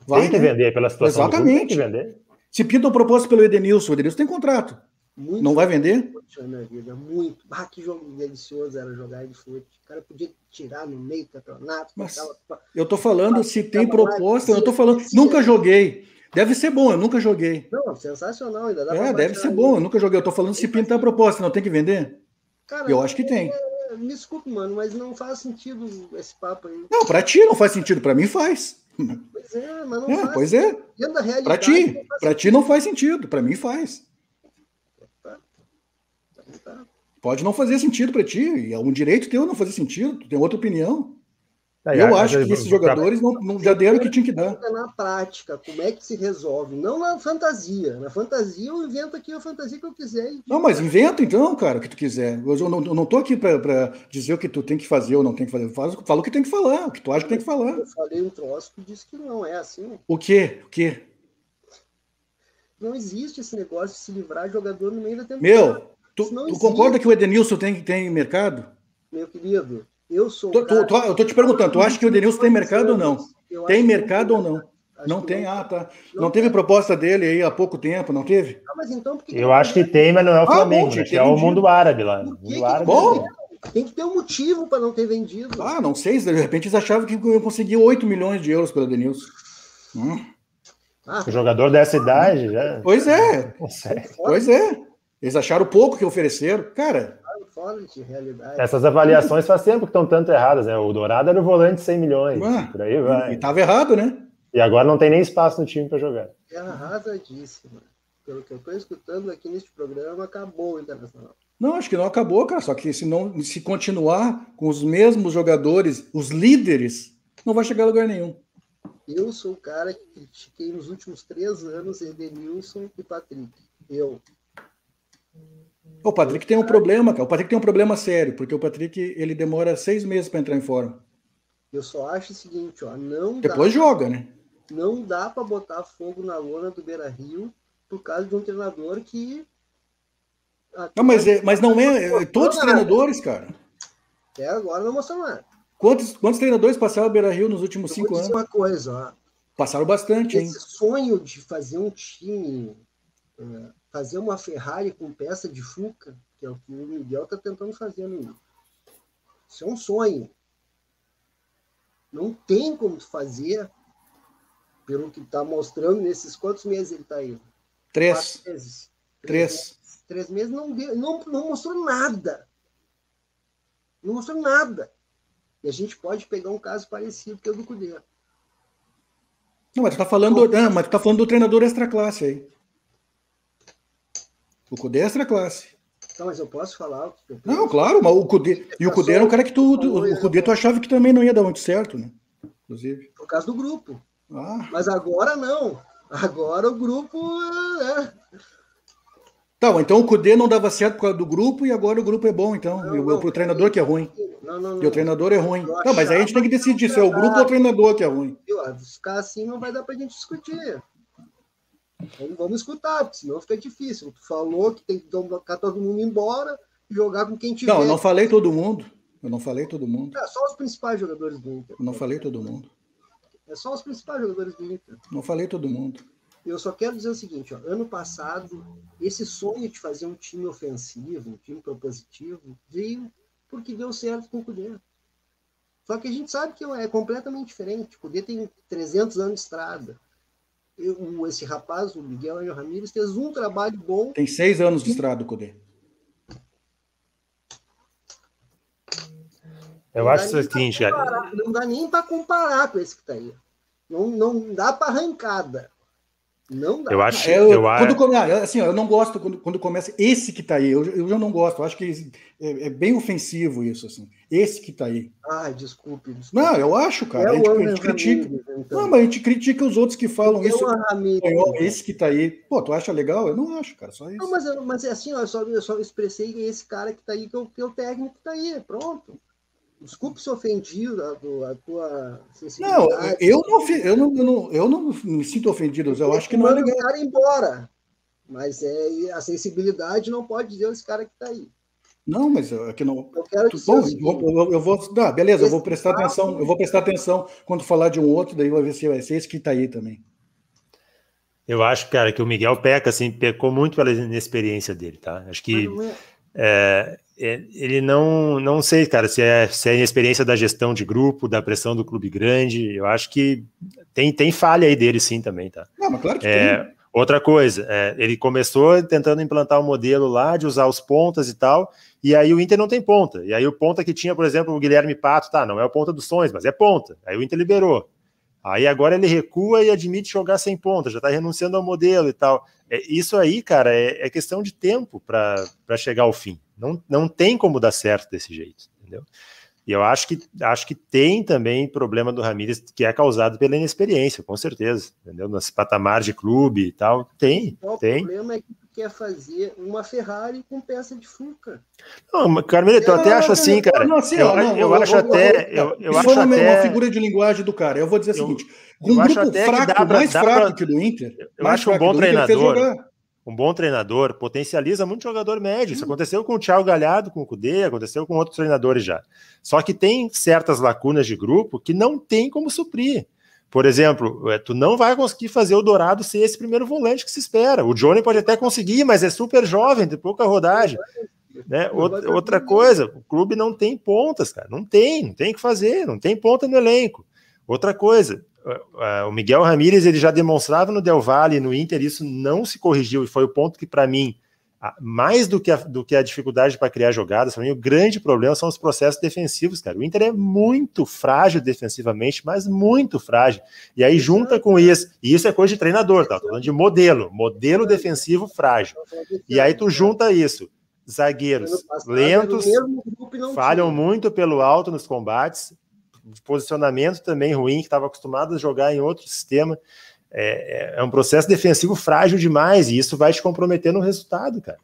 Vai, tem que né? vender pela situação. Exatamente. tem que vender. Se pintam proposta pelo Edenilson, o Edenilson tem contrato. Muito não vai vender? Na vida, muito. Ah, que jogo delicioso era jogar de futebol. O cara podia tirar no meio do campeonato. Mas eu tô falando se tem proposta, eu tô falando. Nunca joguei. Deve ser bom, eu nunca joguei. Não, sensacional, ainda dá É, deve ser bom, eu nunca joguei. Eu tô falando se pintar proposta, não tem que vender? Cara, eu acho que tem. É, me desculpe, mano, mas não faz sentido esse papo aí. Não, pra ti não faz sentido, pra mim faz. Pois é, mas não é, faz. Pois é. Para ti, para ti não faz sentido, para mim faz. Tá. Tá. Pode não fazer sentido para ti, é um direito teu não fazer sentido, tu tem outra opinião. Eu acho que esses jogadores não, não já deram o que tinha que dar. Na prática, como é que se resolve? Não na fantasia. Na fantasia, eu invento aqui a fantasia que eu quiser. Não, mas inventa então, cara, o que tu quiser. Eu não, eu não tô aqui para dizer o que tu tem que fazer ou não tem que fazer. Fala, fala o que tem que falar, o que tu acha que tem que falar. Eu falei um troço que disse que não é assim. O quê? O quê? Não existe esse negócio de se livrar de jogador no meio da temporada. Meu, tu, tu concorda que o Edenilson tem, tem mercado? Meu querido, eu sou. Tô, tô, tô, eu tô te perguntando, tu acha que o Denilson tem mercado ou não? Tem mercado ou não? Não tem, ah, tá. Não teve proposta dele aí há pouco tempo, não teve? Ah, então, eu acho que tem, mas não é o ah, Flamengo, ah, é o mundo árabe lá. Mundo árabe bom, tem que ter um motivo para não ter vendido. Ah, não sei, de repente eles achavam que eu consegui 8 milhões de euros pelo Denilson. Hum. Ah, o jogador dessa idade já. Pois é. Pois é. Eles acharam pouco que ofereceram. Cara, fora de realidade. Essas avaliações faz tempo que estão tanto erradas, né? O Dourado era o volante de 100 milhões, Ué, por aí vai. E estava errado, né? E agora não tem nem espaço no time para jogar. É arrasadíssima. Pelo que eu estou escutando aqui neste programa, acabou o Internacional. Não, acho que não acabou, cara. Só que se não se continuar com os mesmos jogadores, os líderes, não vai chegar a lugar nenhum. Eu sou o cara que critiquei nos últimos três anos Edenilson e Patrick. Eu. O Patrick tem um problema, cara. O Patrick tem um problema sério, porque o Patrick ele demora seis meses para entrar em forma. Eu só acho o seguinte, ó, não depois dá, joga, né? Não dá para botar fogo na lona do Beira Rio por causa de um treinador que não, mas, é, mas não é, é todos os treinadores, cara. Até agora não mostrou nada. Quantos, quantos treinadores passaram o Beira Rio nos últimos Eu cinco anos? uma coisa, ó. Passaram bastante, Esse hein? Esse sonho de fazer um time é, fazer uma Ferrari com peça de Fuca, que é o que o Miguel está tentando fazer no Isso é um sonho. Não tem como fazer, pelo que está mostrando nesses quantos meses ele está aí? Três. Meses. Três. Três. Três meses não, deu, não, não mostrou nada. Não mostrou nada. E a gente pode pegar um caso parecido, que é o do Cudê. Não, mas tu tá falando, não, mas tá falando do treinador extra classe aí. O Cudê é extra classe. Não, mas eu posso falar. Eu não, claro, mas o Cudê. E o Cudê era um cara que tu. O Cudê tu achava que também não ia dar muito certo, né? Inclusive. Por causa do grupo. Ah. Mas agora não. Agora o grupo. É... Tá, então o Cudê não dava certo por causa do grupo e agora o grupo é bom, então. Não, e o, não, o treinador que é ruim. Não, não, não. E o treinador é ruim. Não, mas aí a gente tem que decidir se é o grupo ou o treinador que é ruim. Ficar assim não vai dar pra gente discutir. Então, vamos escutar, porque senão fica difícil. Tu falou que tem que colocar todo mundo embora e jogar com quem tiver. Não, eu não falei todo mundo. Eu não falei todo mundo. É só os principais jogadores do Inter. Eu não falei todo mundo. É só os principais jogadores do Inter. Não falei todo mundo. Eu só quero dizer o seguinte, ó, ano passado, esse sonho de fazer um time ofensivo, um time propositivo, veio porque deu certo com o Cudê. Só que a gente sabe que é completamente diferente. O Cudê tem 300 anos de estrada eu, esse rapaz, o Miguel Angel Ramírez, fez um trabalho bom. Tem seis anos de estrada, Codê. Eu acho o seguinte, cara. Não dá nem para comparar com esse que está aí. Não, não dá para arrancada. Não dá. Eu acho. Eu, eu, quando, assim, eu não gosto quando, quando começa esse que está aí. Eu, eu já não gosto. Eu acho que é, é, bem ofensivo isso, assim. Esse que está aí. Ai, desculpe, desculpe. Não, eu acho, cara. É a, gente, a gente critica. então. Não, mas a gente critica os outros que falam isso. esse que está aí. Pô, tu acha legal? Eu não acho, cara. Só isso. Não, mas, mas é assim, ó, eu, só, eu só expressei esse cara que está aí, que é o, que é o técnico que está aí. Pronto. Desculpe se ofendido a, a tua Não, eu não, eu não, eu não, eu não me sinto ofendido. Eu acho que não é legal. o cara embora. Mas é, a sensibilidade não pode dizer esse cara que está aí. Não, mas é que não. Eu quero que Bom, eu, eu, vou. Ah, beleza, eu vou prestar atenção. Eu vou prestar atenção quando falar de um outro, daí vai ver se vai ser esse que está aí também. Eu acho, cara, que o Miguel peca, assim, pecou muito pela inexperiência dele, tá? Acho que é, é, ele não, não sei, cara, se é, se é a inexperiência da gestão de grupo, da pressão do clube grande, eu acho que tem, tem falha aí dele sim também, tá? Não, mas claro que é, tem. Outra coisa, é, ele começou tentando implantar o um modelo lá de usar os pontas e tal, e aí o Inter não tem ponta. E aí o ponta que tinha, por exemplo, o Guilherme Pato, tá, não é o ponta dos sonhos, mas é ponta. Aí o Inter liberou. Aí agora ele recua e admite jogar sem ponta, já tá renunciando ao modelo e tal. É, isso aí, cara, é, é questão de tempo para chegar ao fim. Não, não tem como dar certo desse jeito, entendeu? E eu acho que, acho que tem também problema do Ramires que é causado pela inexperiência, com certeza, entendeu? Nesse patamar de clube e tal, tem, tem. O problema é que tu quer fazer uma Ferrari com peça de Fuca. Não, Carmelito, eu até acho assim, cara. Não, assim, eu, não, eu, eu acho até. Eu, eu acho uma, até... uma figura de linguagem do cara. Eu vou dizer o seguinte: um grupo fraco, mais fraco pra, que do Inter. Eu acho um bom treinador um bom treinador potencializa muito jogador médio. Isso aconteceu com o Thiago Galhardo, com o Cudê, aconteceu com outros treinadores já. Só que tem certas lacunas de grupo que não tem como suprir. Por exemplo, é, tu não vai conseguir fazer o Dourado ser esse primeiro volante que se espera. O Johnny pode até conseguir, mas é super jovem, tem pouca rodagem. Né? Outra, outra coisa, o clube não tem pontas, cara. Não tem, não tem o que fazer, não tem ponta no elenco. Outra coisa, o Miguel Ramírez ele já demonstrava no Del Valle, no Inter, isso não se corrigiu, e foi o ponto que, para mim, mais do que, a, do que a dificuldade para criar jogadas, para mim, o grande problema são os processos defensivos, cara. O Inter é muito frágil defensivamente, mas muito frágil. E aí junta com isso, e isso é coisa de treinador, tá? Tô falando de modelo, modelo defensivo frágil. E aí tu junta isso, zagueiros lentos, falham muito pelo alto nos combates, posicionamento também ruim, que estava acostumado a jogar em outro sistema. É, é, um processo defensivo frágil demais, e isso vai te comprometer no resultado, cara.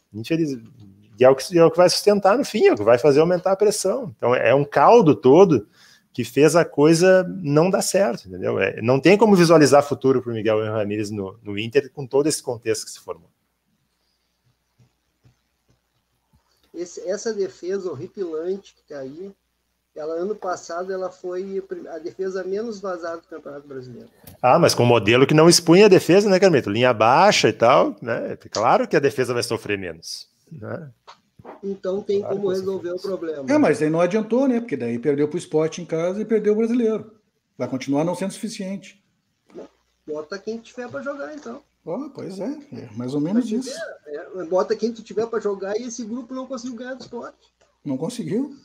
E é o, que, é o que vai sustentar no fim, é o que vai fazer aumentar a pressão. Então é um caldo todo que fez a coisa não dar certo, entendeu? É, não tem como visualizar futuro para o Miguel Ramírez no, no Inter com todo esse contexto que se formou. Esse, essa defesa horripilante que está aí, ela, ano passado, ela foi a defesa menos vazada do Campeonato Brasileiro. Ah, mas com um modelo que não expunha a defesa, né, Carmito? Linha baixa e tal, né? Claro que a defesa vai sofrer menos. Né? Então tem claro como resolver o problema. É, mas aí não adiantou, né? Porque daí perdeu para o esporte em casa e perdeu o brasileiro. Vai continuar não sendo suficiente. Bota quem tiver para jogar, então. Oh, pois é, é mais ou menos isso. É, bota quem tu tiver para jogar e esse grupo não conseguiu ganhar do esporte. Não conseguiu.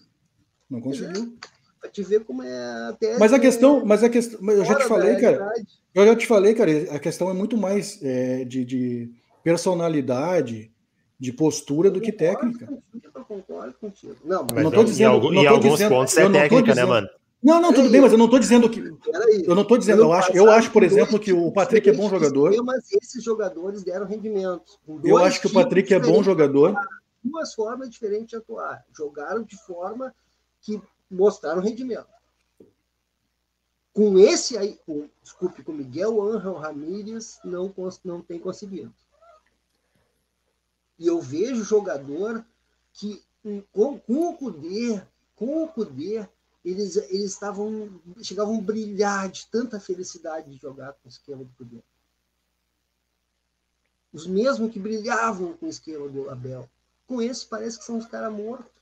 Não conseguiu. Pra te ver como é a Mas a questão, mas a questão, eu já te falei, cara. Eu já te falei, cara, a questão é muito mais é, de, de, personalidade, de postura do que técnica. Contigo, eu concordo contigo. Não, mas não tô dizendo, em, não tô alguns dizendo, pontos é técnica, né, mano? Não, não, tudo bem, mas eu não estou dizendo que. Eu não estou dizendo, eu acho, eu acho, por exemplo, que o Patrick é bom jogador. Mas esses jogadores deram rendimento. Eu acho que o Patrick é bom jogador. Duas formas diferentes de atuar. Jogaram de forma que mostraram rendimento. Com esse aí, com, desculpe, com Miguel Angel Ramírez, não, não tem conseguido. E eu vejo jogador que, com, com o Cudê, com o Cudê, eles, eles estavam, chegavam a brilhar de tanta felicidade de jogar com o esquema do Cudê. Os mesmos que brilhavam com o esquema do Abel. Com esse, parece que são os caras mortos.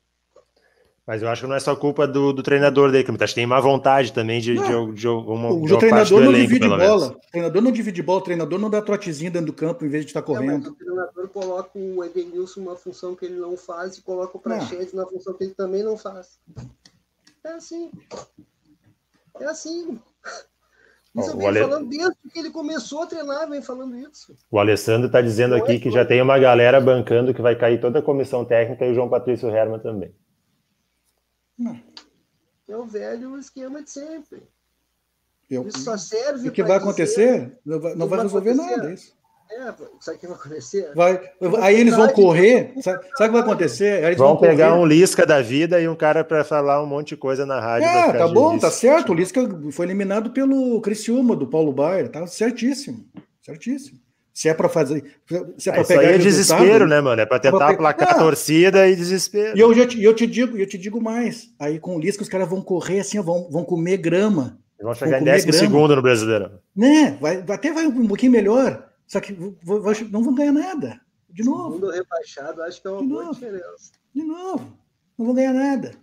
Mas eu acho que não é só culpa do, do treinador dele, que acho que tem má vontade também de, de, de, uma, o, de uma treinador não elenco, divide bola. O treinador não divide bola, o treinador não dá trotezinho dentro do campo em vez de estar tá correndo. É, o treinador coloca o Edenilson numa função que ele não faz e coloca o Prachedes na função que ele também não faz. É assim. É assim. Isso eu venho Ale... falando desde que ele começou a treinar, vem falando isso. O Alessandro está dizendo não aqui é que já tem uma galera bancando que vai cair toda a comissão técnica e o João Patrício Herman também. Não. É o velho esquema de sempre. Eu, isso só serve O que vai acontecer? Não vai, não vai resolver acontecer. nada isso. É, sabe o que vai acontecer? Vai, aí eles vão correr. Sabe, sabe o que vai acontecer? Eles vão, vão pegar correr. um Lisca da vida e um cara para falar um monte de coisa na rádio. É, tá bom, tá certo. O Lisca foi eliminado pelo Criciúma, do Paulo Baier. Tá certíssimo. Certíssimo. Se é para fazer. Se é para é, pegar. Isso aí é desespero, né, mano? É para tentar aplacar ah, a torcida e desespero. E eu, te, eu te digo, eu te digo mais. Aí com o Lisca os caras vão correr assim, vão, vão comer grama. Vão chegar vão em décimo segundo no brasileiro. Né? Vai, até vai um pouquinho melhor. Só que não vão ganhar nada. De novo. Segundo rebaixado, acho que é uma de boa novo. diferença. De novo. Não vão ganhar nada.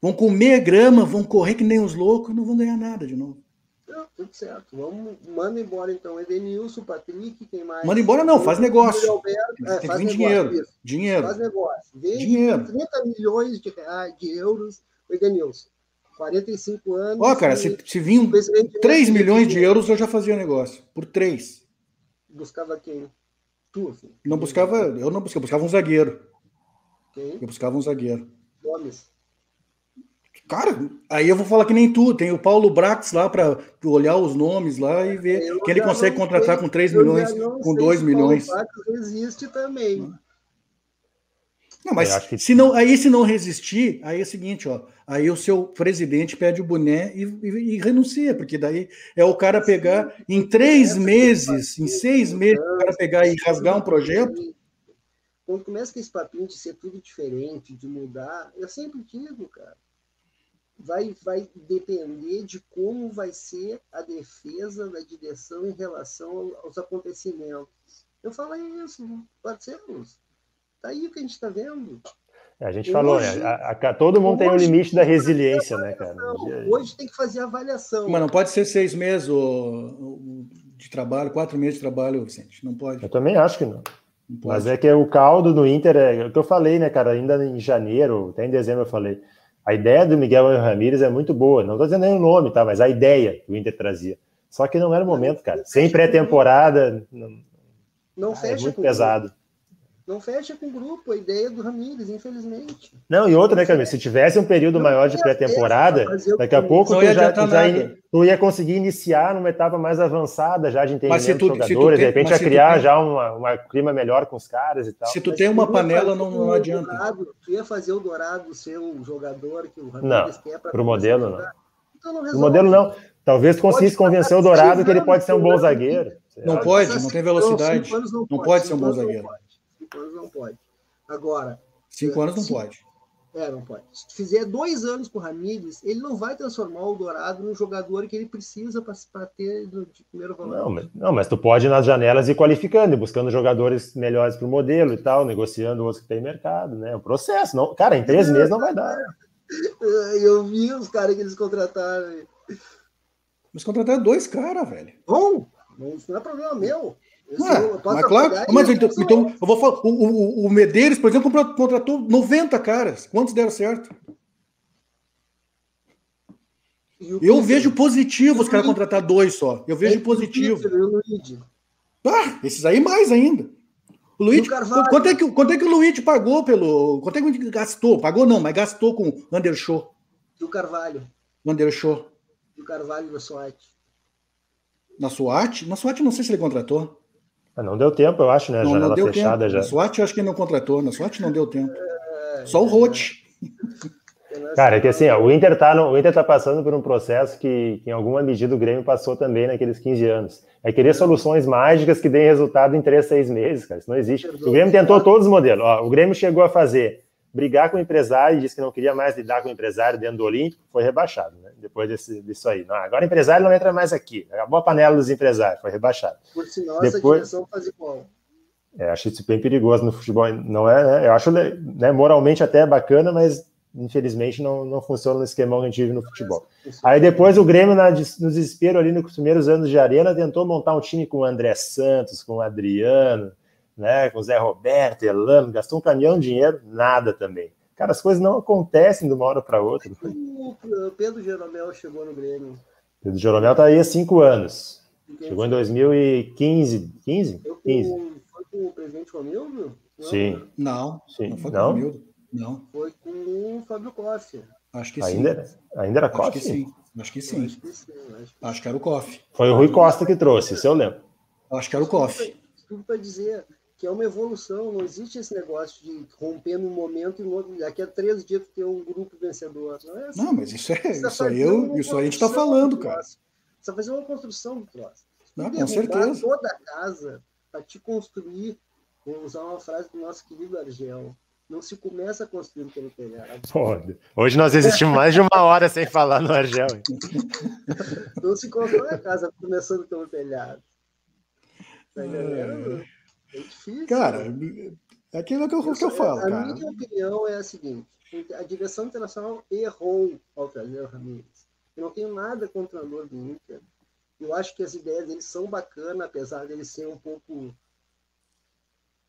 Vão comer grama, vão correr que nem os loucos, não vão ganhar nada de novo. Não, tudo certo. Vamos, manda embora então. Edenilson, Patrick, quem mais? Manda embora não, faz negócio. Alberto, é, Tem que vir dinheiro. Dinheiro. Faz negócio. Vende dinheiro. 30 milhões de reais, de euros, o Edenilson. 45 anos. Ó, cara, se, se vir 3 milhões de euros, eu já fazia negócio. Por 3. Buscava quem? Tu, filho. Não buscava, eu não buscava, eu buscava um zagueiro. Quem? Eu buscava um zagueiro. Gomes. Cara, aí eu vou falar que nem tu. Tem o Paulo Brax lá para olhar os nomes lá e ver Eu que ele consegue contratar sei- com 3 eu já milhões, com sei 2 se milhões. Paulo Brax existe também. Não, mas que- se não, aí se não resistir, aí é o seguinte, ó. Aí o seu presidente pede o boné e, e- e renuncia, porque daí é o cara pegar em três meses, em seis meses, o cara pegar e rasgar um projeto. Quando começa com esse papinho de ser tudo diferente, de mudar, eu sempre digo, cara, vai, vai depender de como vai ser a defesa da direção em relação ao- aos acontecimentos. Eu falei isso, parceiros. Tá aí o que a gente está vendo. A gente falou, Hoje- né? A- a- todo mundo tem um limite da resiliência, né, cara? Hoje tem que fazer avaliação. Mas não pode ser seis meses de trabalho, quatro meses de trabalho, Vicente. Não pode. Eu também acho que não. Não. Mas é que o caldo no Inter é o que eu falei, né, cara? Ainda em janeiro, até em dezembro eu falei. A ideia do Miguel Ramírez é muito boa. Não estou dizendo nem o nome, tá? Mas a ideia que o Inter trazia. Só que não era o momento, cara. Sem pré-temporada, não- Não é fecha muito com pesado. Não fecha com o grupo a ideia do Ramires, infelizmente. Não, e outra, né, Camilo? Se tivesse um período Não maior de pré-temporada, o daqui a pouco tu ia já, tu, já ia, tu ia conseguir iniciar numa etapa mais avançada já de entendimento tu- dos tu jogadores, tem- de repente ia tu criar tem- já uma, uma clima melhor com os caras e tal. Se tu Mas tem uma ia panela, não, o não adianta. Dourado, tu ia fazer o Dourado ser o jogador que o Não, Ramires quer para pro modelo, não. Então não O modelo não. Talvez tu conseguisse convencer o Dourado que ele pode ser um bom zagueiro. Não pode, não tem velocidade. Não pode ser um bom zagueiro. Cinco anos não pode. Agora, Cinco anos não Sim. pode. é, não pode. Se tu fizer dois anos com o Ramires, ele não vai transformar o Dourado num jogador que ele precisa para ter no de primeiro valor. Não, mas, não, mas tu pode nas janelas ir qualificando, e buscando jogadores melhores para o modelo e tal, negociando outros que tem mercado, né? É um processo. Não, cara, em três meses não vai dar. Eu vi os caras que eles contrataram. Mas contratar dois caras, velho. Bom, não- isso não é problema meu. Posso mas claro, mas então, então eu vou falar. O, o, o Medeiros, por exemplo, contratou- contratou 90 caras. Quantos deram certo? Eu vejo positivo os caras contratar dois só. Eu vejo positivo. Luigi. Ah, esses aí mais ainda. O Carvalho? quanto é que, quanto é que o Luiz pagou pelo. Quanto é que ele gastou? Pagou não, mas gastou com o Undershow. E o Carvalho. O Undershow. E o Carvalho da SWAT. Na SWAT? Na SWAT não sei se ele contratou. Ah, Não deu tempo, eu acho, né? A Não, não janela deu fechada tempo. já. Na SWAT eu acho que ele não contratou. Na SWAT não deu tempo. É, Só o Rote. Cara, é que assim, ó, o Inter tá no, o Inter tá passando por um processo que, que, em alguma medida, o Grêmio passou também naqueles 15 anos. É querer soluções mágicas que deem resultado em 3, 6 meses, cara. Isso não existe. O Grêmio tentou todos os modelos. Ó, o Grêmio chegou a fazer brigar com o empresário, disse que não queria mais lidar com o empresário dentro do Olímpico, foi rebaixado, né? Depois desse, disso aí. Não, agora o empresário não entra mais aqui. Acabou a panela dos empresários, foi rebaixado. Por sinal, Depois- essa direção faz igual. É, acho isso bem perigoso no futebol. Não é, né? Eu acho né, moralmente até bacana, mas infelizmente não, não funciona no esquemão que a gente vive no futebol. Aí depois o Grêmio, na, no desespero ali nos primeiros anos de arena, tentou montar um time com o André Santos, com o Adriano, né, com o Zé Roberto, Elano, gastou um caminhão de dinheiro, nada também. Cara, as coisas não acontecem de uma hora para outra. O Pedro Jeromel chegou no Grêmio. O Jeromel tá aí há cinco anos. Chegou em 2015. 15? Eu 15. com, foi com o presidente Romildo? Não, Sim. Não, Sim. não foi com Não? o Romildo. Não, Foi com o Fábio Koff. acho que Ainda, sim. ainda era Acho Coffee? que sim. Acho que sim. Acho que sim, acho que Acho que era o Coffee. Foi o Rui Costa que trouxe, isso eu lembro. Acho que era o Coffee. tudo para dizer que é uma evolução, não existe esse negócio de romper num momento e no outro, daqui a três dias ter um grupo vencedor. Não é assim. Não, mas isso é. Precisa Isso aí, eu, isso aí a gente tá construção falando, do cara. Precisa fazer uma construção do troço. Não, com certeza. toda a casa para te construir, vou usar uma frase do nosso querido Argel, não se começa construindo pelo telhado. Pô, hoje nós existimos mais de uma hora sem falar no Argel. Não se constrói a casa começando pelo telhado. Tá entendendo? É difícil. Cara, é aquilo que eu, que eu falo, a cara. minha opinião é a seguinte: a direção internacional errou ao trazer o Ramires. Eu não tenho nada contra o treinador do Inter. Eu acho que as ideias dele são bacanas, apesar dele ser um pouco,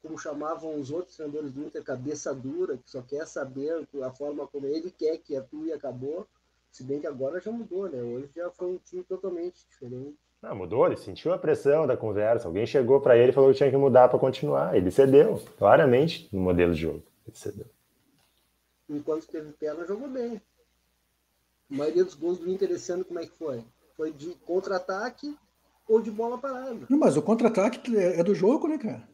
como chamavam os outros treinadores do Inter, cabeça dura, que só quer saber a forma como ele quer que atue e acabou. Se bem que agora já mudou, né? Hoje já foi um time totalmente diferente. Não, mudou, ele sentiu a pressão da conversa. Alguém chegou para ele e falou que tinha que mudar para continuar. Ele cedeu, claramente, no modelo de jogo. Ele cedeu. Enquanto teve perna, jogou bem. A maioria dos gols do Inter esse ano, como é que foi? Foi de contra-ataque ou de bola parada. Não, mas o contra-ataque é do jogo, né, cara?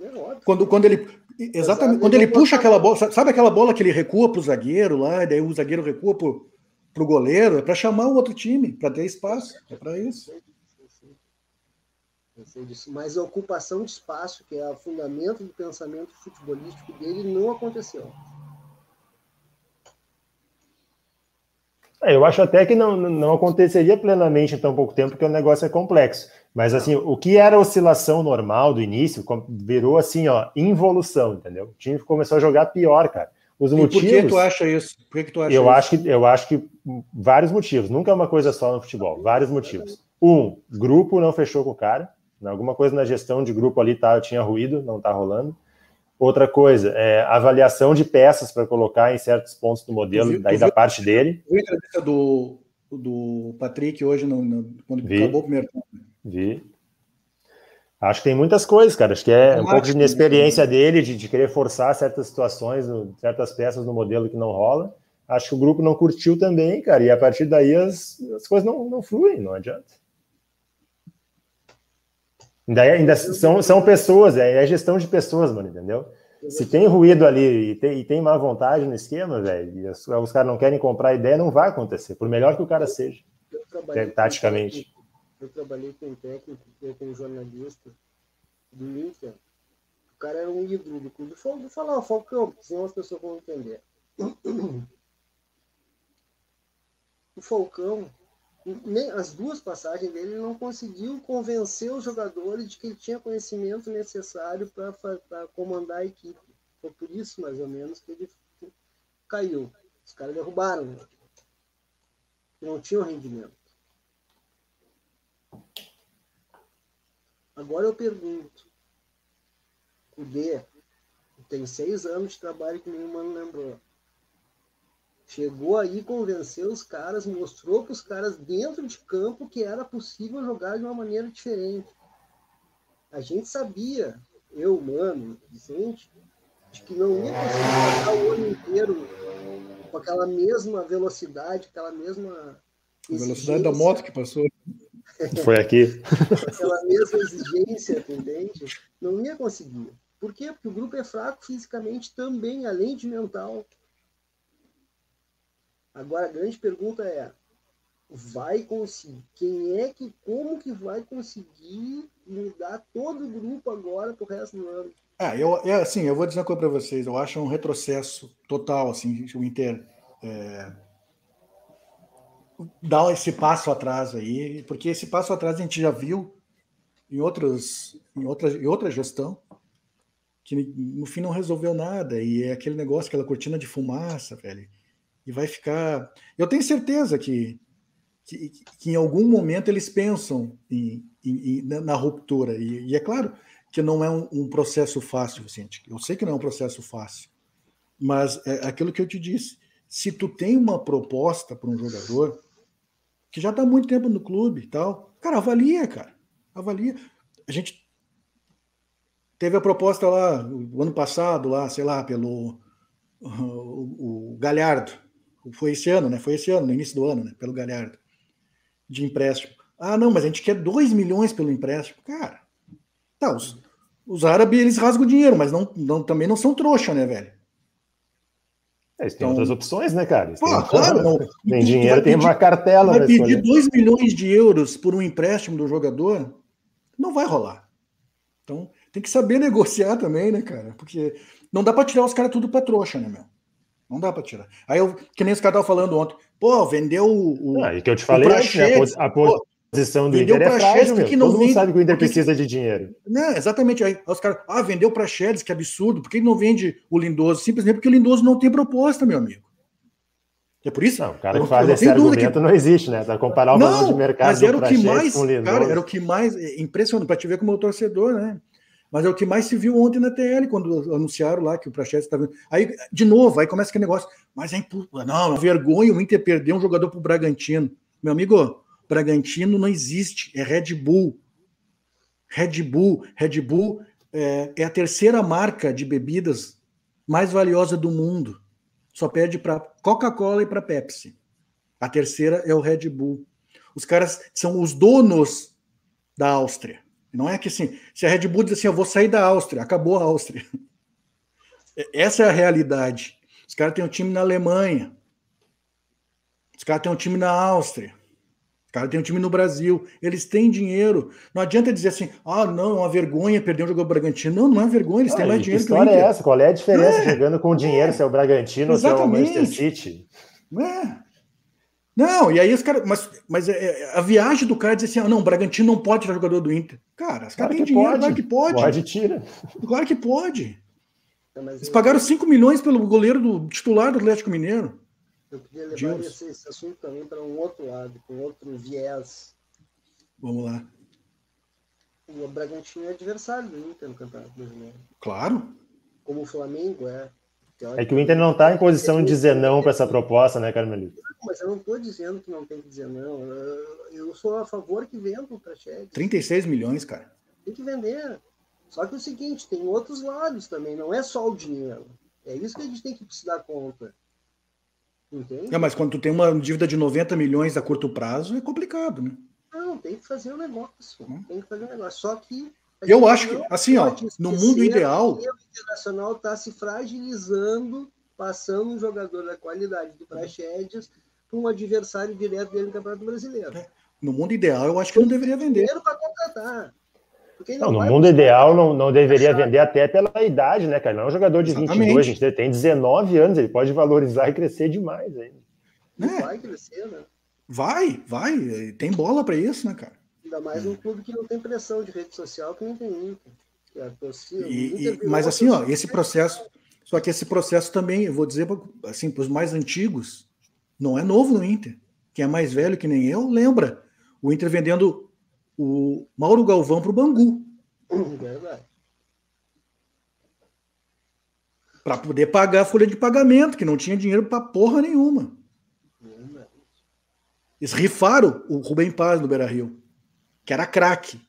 É óbvio. Quando, quando ele. Exatamente, quando ele puxa aquela bola. Sabe aquela bola que ele recua pro zagueiro lá, e daí o zagueiro recua pro, pro goleiro? É para chamar o outro time, para ter espaço. É para isso. Eu sei disso. Mas a ocupação de espaço, que é o fundamento do pensamento futebolístico dele, não aconteceu. É, Eu acho até que não, não aconteceria plenamente em tão pouco tempo, porque o negócio é complexo. Mas assim, o que era oscilação normal do início virou assim, ó, involução, entendeu? O time começou a jogar pior, cara. Os E por motivos. que tu acha isso? Por que, que tu acha Eu isso? acho que eu acho que vários motivos. Nunca é uma coisa só no futebol. Vários motivos. Um, grupo não fechou com o cara. Alguma coisa na gestão de grupo ali tá, tinha ruído, não tá rolando. Outra coisa, é avaliação de peças para colocar em certos pontos do modelo, daí da viu- parte dele. Viu a entrevista do, do Patrick hoje, no, no- quando Vi. acabou o primeiro tempo? Vi. Acho que tem muitas coisas, cara. Acho que é um pouco de inexperiência dele, de, de querer forçar certas situações, certas peças no modelo que não rola. Acho que o grupo não curtiu também, cara. E a partir daí as, as coisas não, não fluem, não adianta. Ainda, é- ainda são, são pessoas, é, é gestão de pessoas, mano, entendeu? Se tem ruído ali e tem, e tem má vontade no esquema, velho, e os, os caras não querem comprar a ideia, não vai acontecer, por melhor que o cara seja, com taticamente. Eu trabalhei com um técnico, eu como jornalista do Inter. O cara era um ídolo do clube. Vou vou falar o Falcão, senão as pessoas vão entender. O Falcão, as duas passagens dele, ele não conseguiu convencer os jogadores de que ele tinha conhecimento necessário para comandar a equipe. Foi por isso, mais ou menos, que ele caiu. Os caras derrubaram. ele. Não tinham rendimento. Agora eu pergunto. O D tem seis anos de trabalho que nenhum mano lembrou. Chegou aí, convenceu os caras, mostrou para os caras dentro de campo que era possível jogar de uma maneira diferente. A gente sabia, eu, mano, Vicente, de que não ia conseguir passar o ano inteiro com aquela mesma velocidade, aquela mesma A velocidade da exigência moto que passou. Foi aqui. aquela mesma exigência, entende? Não ia conseguir. Por quê? Porque o grupo é fraco fisicamente também, além de mental. Agora a grande pergunta é: vai conseguir? Quem é que, como que vai conseguir mudar todo o grupo agora pro resto do ano? Ah, eu, é, assim, eu vou dizer uma coisa para vocês. Eu acho um retrocesso total, assim, o Inter é, dar esse passo atrás aí, porque esse passo atrás a gente já viu em outros, em outra, em outra gestão que no fim não resolveu nada e é aquele negócio, aquela cortina de fumaça, velho. E vai ficar. Eu tenho certeza que que, que em algum momento eles pensam em, em- em- na, ruptura. E, e é claro que não é um, um processo fácil, Vicente. Eu sei que não é um processo fácil. Mas é aquilo que eu te disse. Se tu tem uma proposta para um jogador que já está há muito tempo no clube e tal, cara, avalia, cara. Avalia. A gente teve a proposta lá, o ano passado, lá, sei lá, pelo o, o Galhardo. Foi esse ano, né? Foi esse ano, no início do ano, né? Pelo Galhardo. De empréstimo. Ah, não, mas a gente quer 2 milhões pelo empréstimo. Cara, tá, os, os árabes, eles rasgam dinheiro, mas não, não, também não são trouxa, né, velho? Eles têm Então- outras opções, né, cara? Eles Pô, têm- claro, não. Tem Tu- dinheiro, tem pedir- uma cartela vai pedir escolher. 2 milhões de euros por um empréstimo do jogador, não vai rolar. Então, tem que saber negociar também, né, cara? Porque não dá para tirar os caras tudo pra trouxa, né, meu? Não dá para tirar. Aí, eu, que nem os caras estavam falando ontem, pô, vendeu o. o Ah, e que eu te falei né, a Praxedes, a pô, posição do vendeu Inter é frágil, meu. que não Todo mundo vende- sabe que o Inter precisa de dinheiro. Né, exatamente. Aí os caras, ah, vendeu para Chedes, que absurdo. Por que não vende o Lindoso? Simplesmente porque o Lindoso não tem proposta, meu amigo. É por isso? Não, o cara eu que não- faz não esse argumento que- não existe, né? Para comparar o valor de Não, mercado mas era o que mais, com o Lindoso. cara, era o que mais é, impressionante para te ver como o torcedor, né? Mas é o que mais se viu ontem na TL quando anunciaram lá que o Praxedes estava. Aí de novo, aí começa aquele negócio. Mas é impu... não, vergonha o Inter perder um jogador para o Bragantino. Meu amigo, Bragantino não existe, é Red Bull. Red Bull, Red Bull é, é a terceira marca de bebidas mais valiosa do mundo. Só perde para Coca-Cola e para Pepsi. A terceira é o Red Bull. Os caras são os donos da Áustria. Não é que assim, se a Red Bull diz assim, eu vou sair da Áustria, acabou a Áustria. Essa é a realidade. Os caras têm um time na Alemanha. Os caras têm um time na Áustria. Os caras têm um time no Brasil. Eles têm dinheiro. Não adianta dizer assim, ah, não, é uma vergonha perder um jogo ao Bragantino. Não, não é vergonha, eles têm mais dinheiro que o Inter. é essa? Qual é a diferença é, jogando com dinheiro, é, se é o Bragantino ou se é o Manchester City? É. Não, e aí os caras. Mas, mas é, é, a viagem do cara diz assim: ah, não, o Bragantino não pode tirar jogador do Inter. Cara, os caras têm dinheiro, pode. claro que pode. Pode, tira. Claro que pode. Eles pagaram 5 milhões pelo goleiro do titular do Atlético Mineiro. Eu queria levar esse, esse, assunto também para um outro lado, com outro viés. Vamos lá. O Bragantino é adversário do Inter no Campeonato Brasileiro. Claro. Como o Flamengo é. É que o Inter não está em posição de dizer não para essa proposta, né, Carmelito? Mas eu não estou dizendo que não tem que dizer não. Eu sou a favor que vendam o Praxedes. 36 milhões, cara. Tem que vender. Só que é o seguinte, tem outros lados também, não é só o dinheiro. É isso que a gente tem que se dar conta. Entende? É, mas quando tu tem uma dívida de 90 milhões a curto prazo, é complicado, né? Não, tem que fazer o um negócio. Hum. Tem que fazer o um negócio. Só que. Eu acho que, assim, ó, no mundo ideal. O internacional está se fragilizando, passando um jogador da qualidade do Praxedes para um adversário direto dele no Campeonato Brasileiro. É. No mundo ideal, eu acho que não deveria vender. Para contratar. Não, no mundo ideal não, não deveria achar. vender até pela idade, né, cara? Não é um jogador de Exatamente. 22, a gente tem 19 anos, ele pode valorizar e crescer demais ainda. É. Vai crescer, né? Vai, vai. Tem bola para isso, né, cara? Ainda mais um clube que não tem pressão de rede social que não tem Inter. É torcida, e, e, mas assim, ó, esse processo, só que esse processo também, eu vou dizer assim, para os mais antigos, não é novo no Inter. Quem é mais velho que nem eu, lembra. O Inter vendendo o Mauro Galvão para o Bangu. Verdade. Para poder pagar a folha de pagamento, que não tinha dinheiro para porra nenhuma. Eles rifaram o Rubem Paz no Beira Rio, que era craque,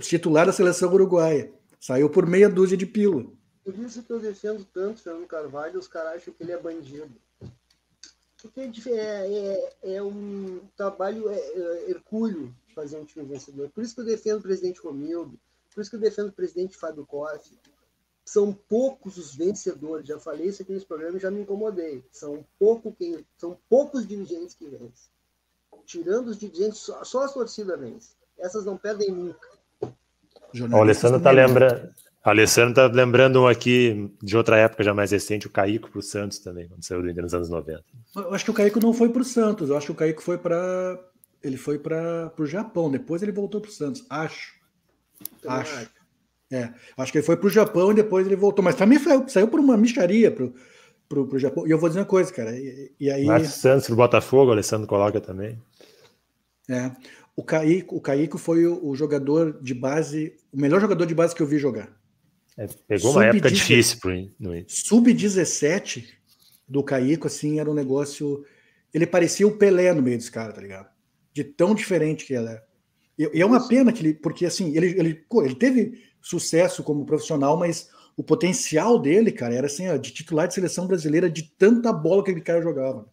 titular da seleção uruguaia. Saiu por meia dúzia de pila. Por isso que eu defendo tanto o Fernando Carvalho, os caras acham que ele é bandido. Porque é, é, é um trabalho é, é, hercúleo fazer um time vencedor. Por isso que eu defendo o presidente Romildo, por isso que eu defendo o presidente Fábio Koff. São poucos os vencedores, já falei isso aqui nesse programa e já me incomodei. São, pouco quem, são poucos dirigentes que vencem. Tirando os dirigentes, só, só as torcidas vencem. Essas não perdem nunca. O Alessandro está lembrando. Alessandro está lembrando um aqui de outra época já mais recente, o Caico para o Santos também, quando saiu do Inter nos anos 90. Eu acho que o Caico não foi para o Santos, eu acho que o Caico foi para ele foi para o Japão, depois ele voltou para o Santos, acho. Acho. É, acho que ele foi para o Japão e depois ele voltou, mas também foi, saiu por uma micharia pro, pro, pro Japão. E eu vou dizer uma coisa, cara, e, e aí... Márcio Santos pro Botafogo, o Alessandro coloca também. É, o Caico, o Caico foi o, o, jogador de base, o melhor jogador de base que eu vi jogar. É, pegou uma época difícil pro Sub-17 do Caico, assim, era um negócio... Ele parecia o Pelé no meio dos caras, tá ligado? de tão diferente que ela é. E, é uma pena que ele, porque assim, ele, ele, ele teve sucesso como profissional, mas o potencial dele, cara, era assim, ó, de titular de seleção brasileira, de tanta bola que aquele cara jogava.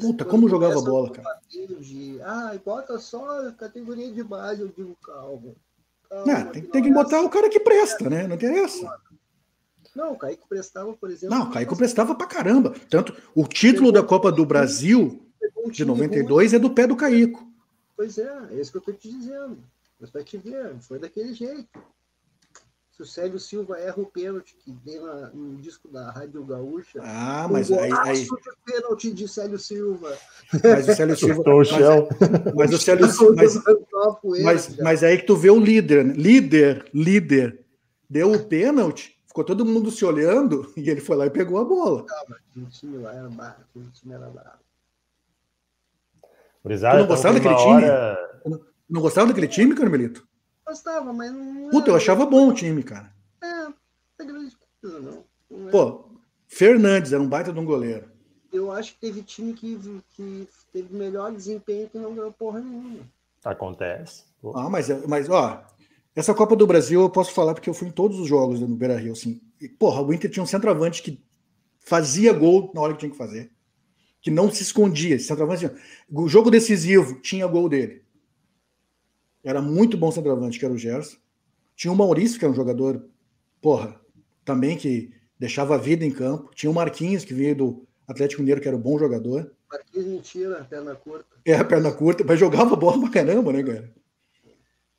Puta, como jogava bola, cara. De, ah, bota só categoria de base, eu digo, calma. calma não, tem, tem que botar o cara que presta, né? Não interessa. Não, o Kaique prestava, por exemplo. Não, o Kaique prestava pra caramba. Tanto o título da Copa do Brasil de 92 é do pé do Caico. Pois é, é isso que eu estou te dizendo. Mas vai te ver, foi daquele jeito. Se o Célio Silva erra o pênalti que vem no disco da Rádio Gaúcha. Ah, mas um aí. aí... de pênalti de Célio Silva. Mas o Célio Silva. mas, mas o Célio Mas, mas, mas aí que tu vê o líder, né? líder, líder. Deu o pênalti, ficou todo mundo se olhando e ele foi lá e pegou a bola. Calma, o time lá era bravo, o time era bravo. Gurizada, não gostava daquele hora... time? Não gostava daquele time, Carmelito? Gostava, mas não. Puta, eu achava bom o time, cara. É, não grande coisa, não. não. Pô, Fernandes era um baita de um goleiro. Eu acho que teve time que, que teve melhor desempenho que não ganhou porra nenhuma. Acontece. Pô. Ah, mas, mas, ó, essa Copa do Brasil eu posso falar porque eu fui em todos os jogos no Beira Rio, assim. E, porra, o Inter tinha um centroavante que fazia gol na hora que tinha que fazer que não se escondia. Esse centroavante, assim, o jogo decisivo tinha gol dele. Era muito bom centroavante, que era o Gerson. Tinha o Maurício, que era um jogador, porra, também que deixava a vida em campo. Tinha o Marquinhos, que veio do Atlético Mineiro, que era um bom jogador. Marquinhos mentira, perna curta. É, perna curta, mas jogava bola pra caramba, né, cara?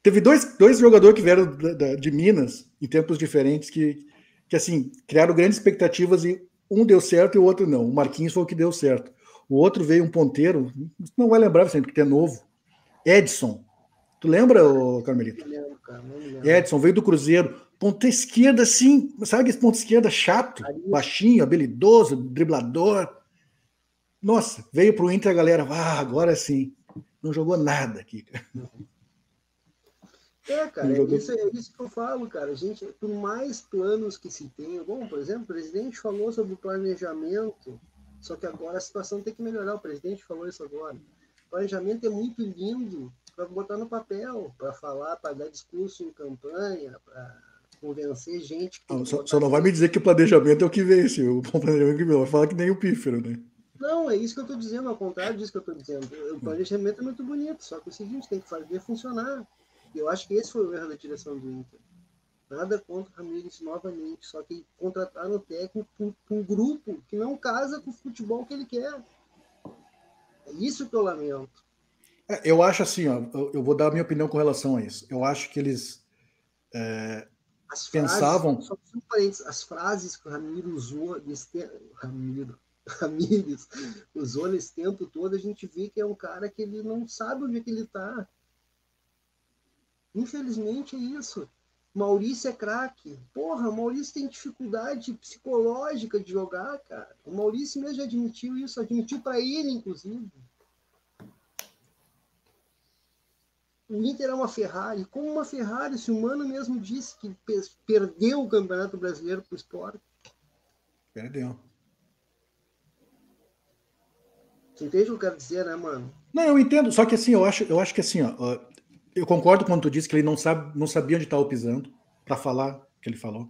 Teve dois, dois jogadores que vieram da, da, de Minas, em tempos diferentes, que, que, assim, criaram grandes expectativas e um deu certo e o outro não. O Marquinhos foi o que deu certo. O outro veio um ponteiro, não vai lembrar, sempre porque é novo. Edson. Tu lembra, Carmelito? Não lembro, cara, não lembro. Edson veio do Cruzeiro. Ponta esquerda, assim, sabe esse ponto esquerda chato, baixinho, habilidoso, driblador. Nossa, veio para o Inter a galera, ah, agora sim. Não jogou nada aqui. É, cara, é isso, é isso que eu falo, cara. A gente, por mais planos que se tenha, bom, por exemplo, o presidente falou sobre o planejamento, só que agora a situação tem que melhorar. O presidente falou isso agora. O planejamento é muito lindo para botar no papel, para falar, para dar discurso em campanha, para convencer gente. Não, só, só, não vai me dizer que o planejamento é o que vence, o planejamento que vem. Vai falar que nem o pífero, né? Não, é isso que eu estou dizendo, ao contrário disso que eu estou dizendo. O planejamento é muito bonito, só que é o seguinte, tem que fazer funcionar. Eu acho que esse foi o erro da direção do Inter. Nada contra o Ramires novamente, só que contrataram o técnico com um grupo que não casa com o futebol que ele quer. É isso que eu lamento. É, eu acho assim, ó, eu vou dar a minha opinião com relação a isso. Eu acho que eles é, as pensavam. Frases, as frases que o Ramiro usou, nesse, Ramiro, Ramires usou nesse tempo todo, a gente vê que é um cara que ele não sabe onde é que ele está. Infelizmente é isso. Maurício é craque. Porra, o Maurício tem dificuldade psicológica de jogar, cara. O Maurício mesmo já admitiu isso, admitiu para ele, inclusive. O Inter é uma Ferrari. Como uma Ferrari, se o Mano mesmo disse que perdeu o Campeonato Brasileiro para o esporte. Perdeu. Você entende o que eu quero dizer, né, mano? Não, eu entendo. Só que assim, eu acho, eu acho que assim, ó, eu concordo quando tu disse que ele não sabe, não sabia onde estava pisando para falar o que ele falou.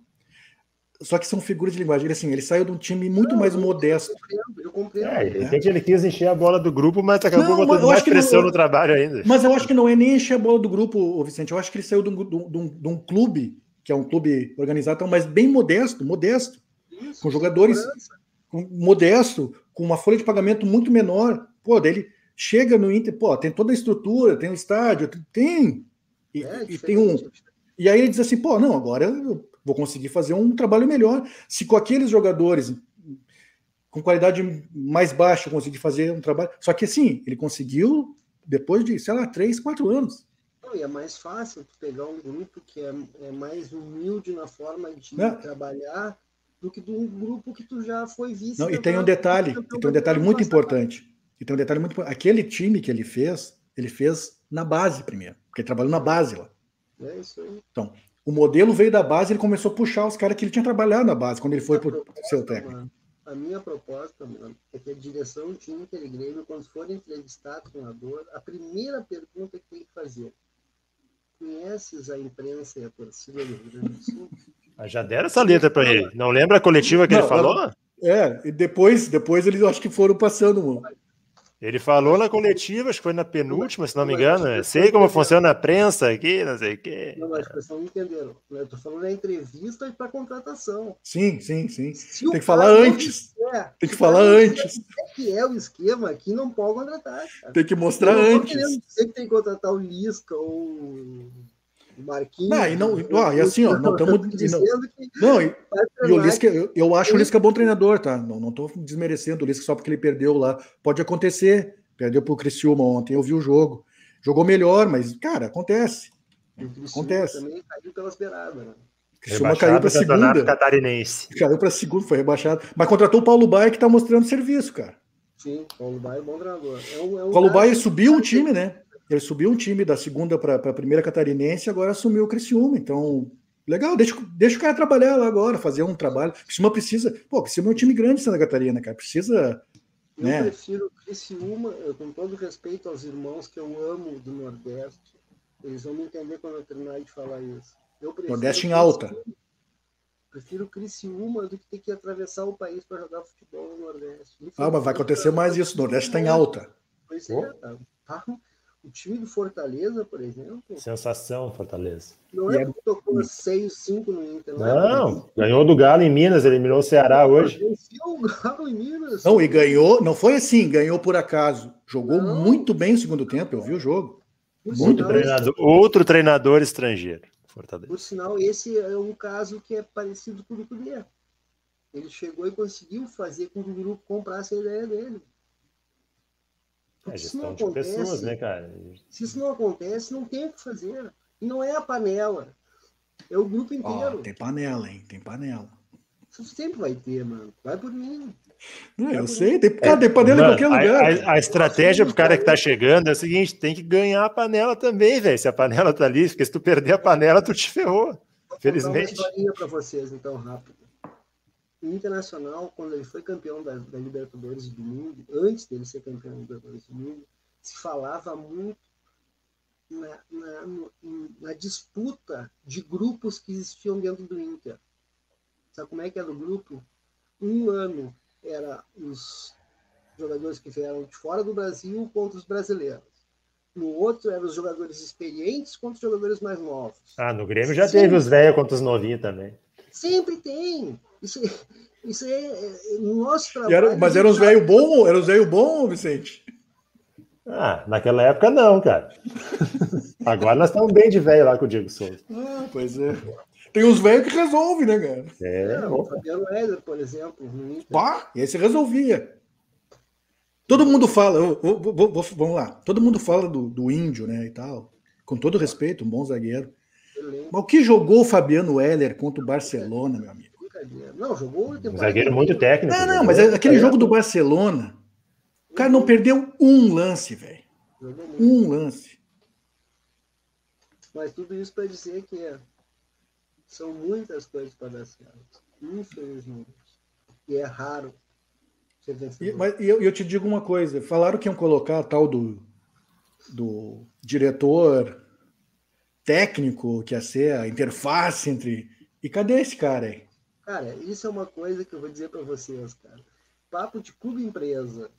Só que são figuras de linguagem. Ele, assim, ele saiu de um time muito não, mais eu modesto. Compreendo, eu compreendo. É, de repente ele quis encher a bola do grupo, mas acabou não, botando mais pressão não, no trabalho ainda. Mas eu acho que não é nem encher a bola do grupo, Vicente. Eu acho que ele saiu de um, de um, de um clube, que é um clube organizado, mas bem modesto, modesto. Isso, com jogadores com, modesto, com uma folha de pagamento muito menor. Pô, dele chega no Inter, pô, tem toda a estrutura, tem o estádio, tem. E, é, e tem um. E aí ele diz assim, pô, não, agora eu vou conseguir fazer um trabalho melhor. Se com aqueles jogadores com qualidade mais baixa eu conseguir fazer um trabalho. Só que assim, ele conseguiu depois de, sei lá, três, quatro anos. Não, e é mais fácil pegar um grupo que é, é mais humilde na forma de é. trabalhar do que de um grupo que tu já foi visto. Não, e tem um detalhe, e tem um detalhe muito importante. E tem um detalhe muito Aquele time que ele fez, ele fez na base primeiro, porque ele trabalhou na base lá. É isso aí. Então, o modelo veio da base, ele começou a puxar os caras que ele tinha trabalhado na base, quando ele foi para o seu técnico. Mano, a minha proposta, mano, é que a direção do time Inter Grêmio, quando for entrevistar o treinador, a primeira pergunta que tem que fazer: conheces a imprensa e a torcida do Rio Grande do Sul? Ah, já deram essa letra para ele. Não lembra a coletiva que não, ele falou? É, e depois, depois eles acho que foram passando. Mano. Ele falou na coletiva, acho que foi na penúltima, se não me engano. Sei como funciona a prensa aqui, não sei o quê. Não, mas vocês não entenderam. Eu estou falando da entrevista e para contratação. Sim, sim, sim. Se Tem que falar antes. Quiser, Tem que falar antes. É que é o esquema aqui, não pode contratar. Cara. Tem que mostrar antes. Você que tem que contratar o Lisca ou Marquinhos. Não, e, não, ó, e assim, ó, não estamos. Não, não, e, e o Lisca, eu, eu acho o Lisca bom treinador, tá? Não, não tô desmerecendo o Lisca só porque ele perdeu lá. Pode acontecer. Perdeu pro Criciúma ontem, eu vi o jogo. Jogou melhor, mas, cara, acontece. Acontece. Também caiu beiradas, né? Criciúma caiu para segunda. Catarinense. Caiu para segunda, foi rebaixado. Mas contratou o Paulo Baia que tá mostrando serviço, cara. Sim, Paulo Baia é bom treinador. É um, é um Paulo Baia subiu o time, né? Ele subiu um time da segunda para a primeira catarinense e agora assumiu o Criciúma. Então, legal, deixa, deixa o cara trabalhar lá agora, fazer um trabalho. Criciúma precisa. Pô, Criciúma é um time grande de Santa Catarina, cara. Precisa. Eu né? prefiro Criciúma, com todo respeito aos irmãos que eu amo do Nordeste. Eles vão me entender quando eu terminar de falar isso. Eu Nordeste em alta. Prefiro Criciúma do que ter que atravessar o país para jogar futebol no Nordeste. Ah, mas vai acontecer mais isso. O Nordeste está em alta. Pois é, tá. O time do Fortaleza, por exemplo. Sensação, Fortaleza. Não é porque tocou 6, 5 no Inter. Não, não é ganhou do Galo em Minas, eliminou o Ceará hoje. Venceu o Galo em Minas. Não, e ganhou, não foi assim, ganhou por acaso. Jogou não. muito bem o segundo tempo, eu vi o jogo. Por muito sinal, treinador, outro treinador estrangeiro. Fortaleza. Por sinal, esse é um caso que é parecido com o do Cudê. Ele chegou e conseguiu fazer com que o grupo comprasse a ideia dele. É gestão de acontece, pessoas, né, cara? Se isso não acontece, não tem o que fazer. E não é a panela. É o grupo inteiro. Oh, tem panela, hein? Tem panela. Isso sempre vai ter, mano. Vai por mim. Não, eu sei, tem, cara, tem panela mano, em qualquer lugar. A, a, a estratégia pro cara que tá chegando é o seguinte: tem que ganhar a panela também, velho. Se a panela tá ali, porque se tu perder a panela, tu te ferrou. Felizmente. Vou uma para vocês, então, rápido. O Internacional, quando ele foi campeão da, da, Libertadores do Mundo, antes dele ser campeão da Libertadores do Mundo, se falava muito na, na, na, disputa de grupos que existiam dentro do Inter. Sabe como é que era o grupo? Um ano era os jogadores que vieram de fora do Brasil contra os brasileiros. No outro eram os jogadores experientes contra os jogadores mais novos. Ah, no Grêmio já Sempre. teve os velhos contra os novinhos também. Sempre tem. Isso, isso é, é no nosso trabalho. Era, mas eram os velhos bons? Eram os velhos bons, Vicente? Ah, naquela época não, cara. Agora nós estamos bem de velho lá com o Diego Souza. Ah, pois é. Tem uns velhos que resolvem, né, cara? É, o Fabiano Éder, por exemplo. Pá, esse resolvia. Todo mundo fala, vou, vou, vou, vamos lá, todo mundo fala do, do índio, né, e tal. Com todo respeito, um bom zagueiro. Mas o que jogou o Fabiano Heller contra o Barcelona, meu amigo? Não, jogou um zagueiro muito técnico. Não, não, mas aquele jogo do Barcelona, o cara não perdeu um lance, velho. Um lance. Mas tudo isso para dizer que são muitas coisas para dar certo. Infelizmente. E é raro. E, mas eu, eu te digo uma coisa: falaram que iam colocar a tal do, do diretor técnico, que ia ser a interface entre. E cadê esse cara aí? Cara, isso é uma coisa que eu vou dizer para vocês, cara. Papo de clube empresa,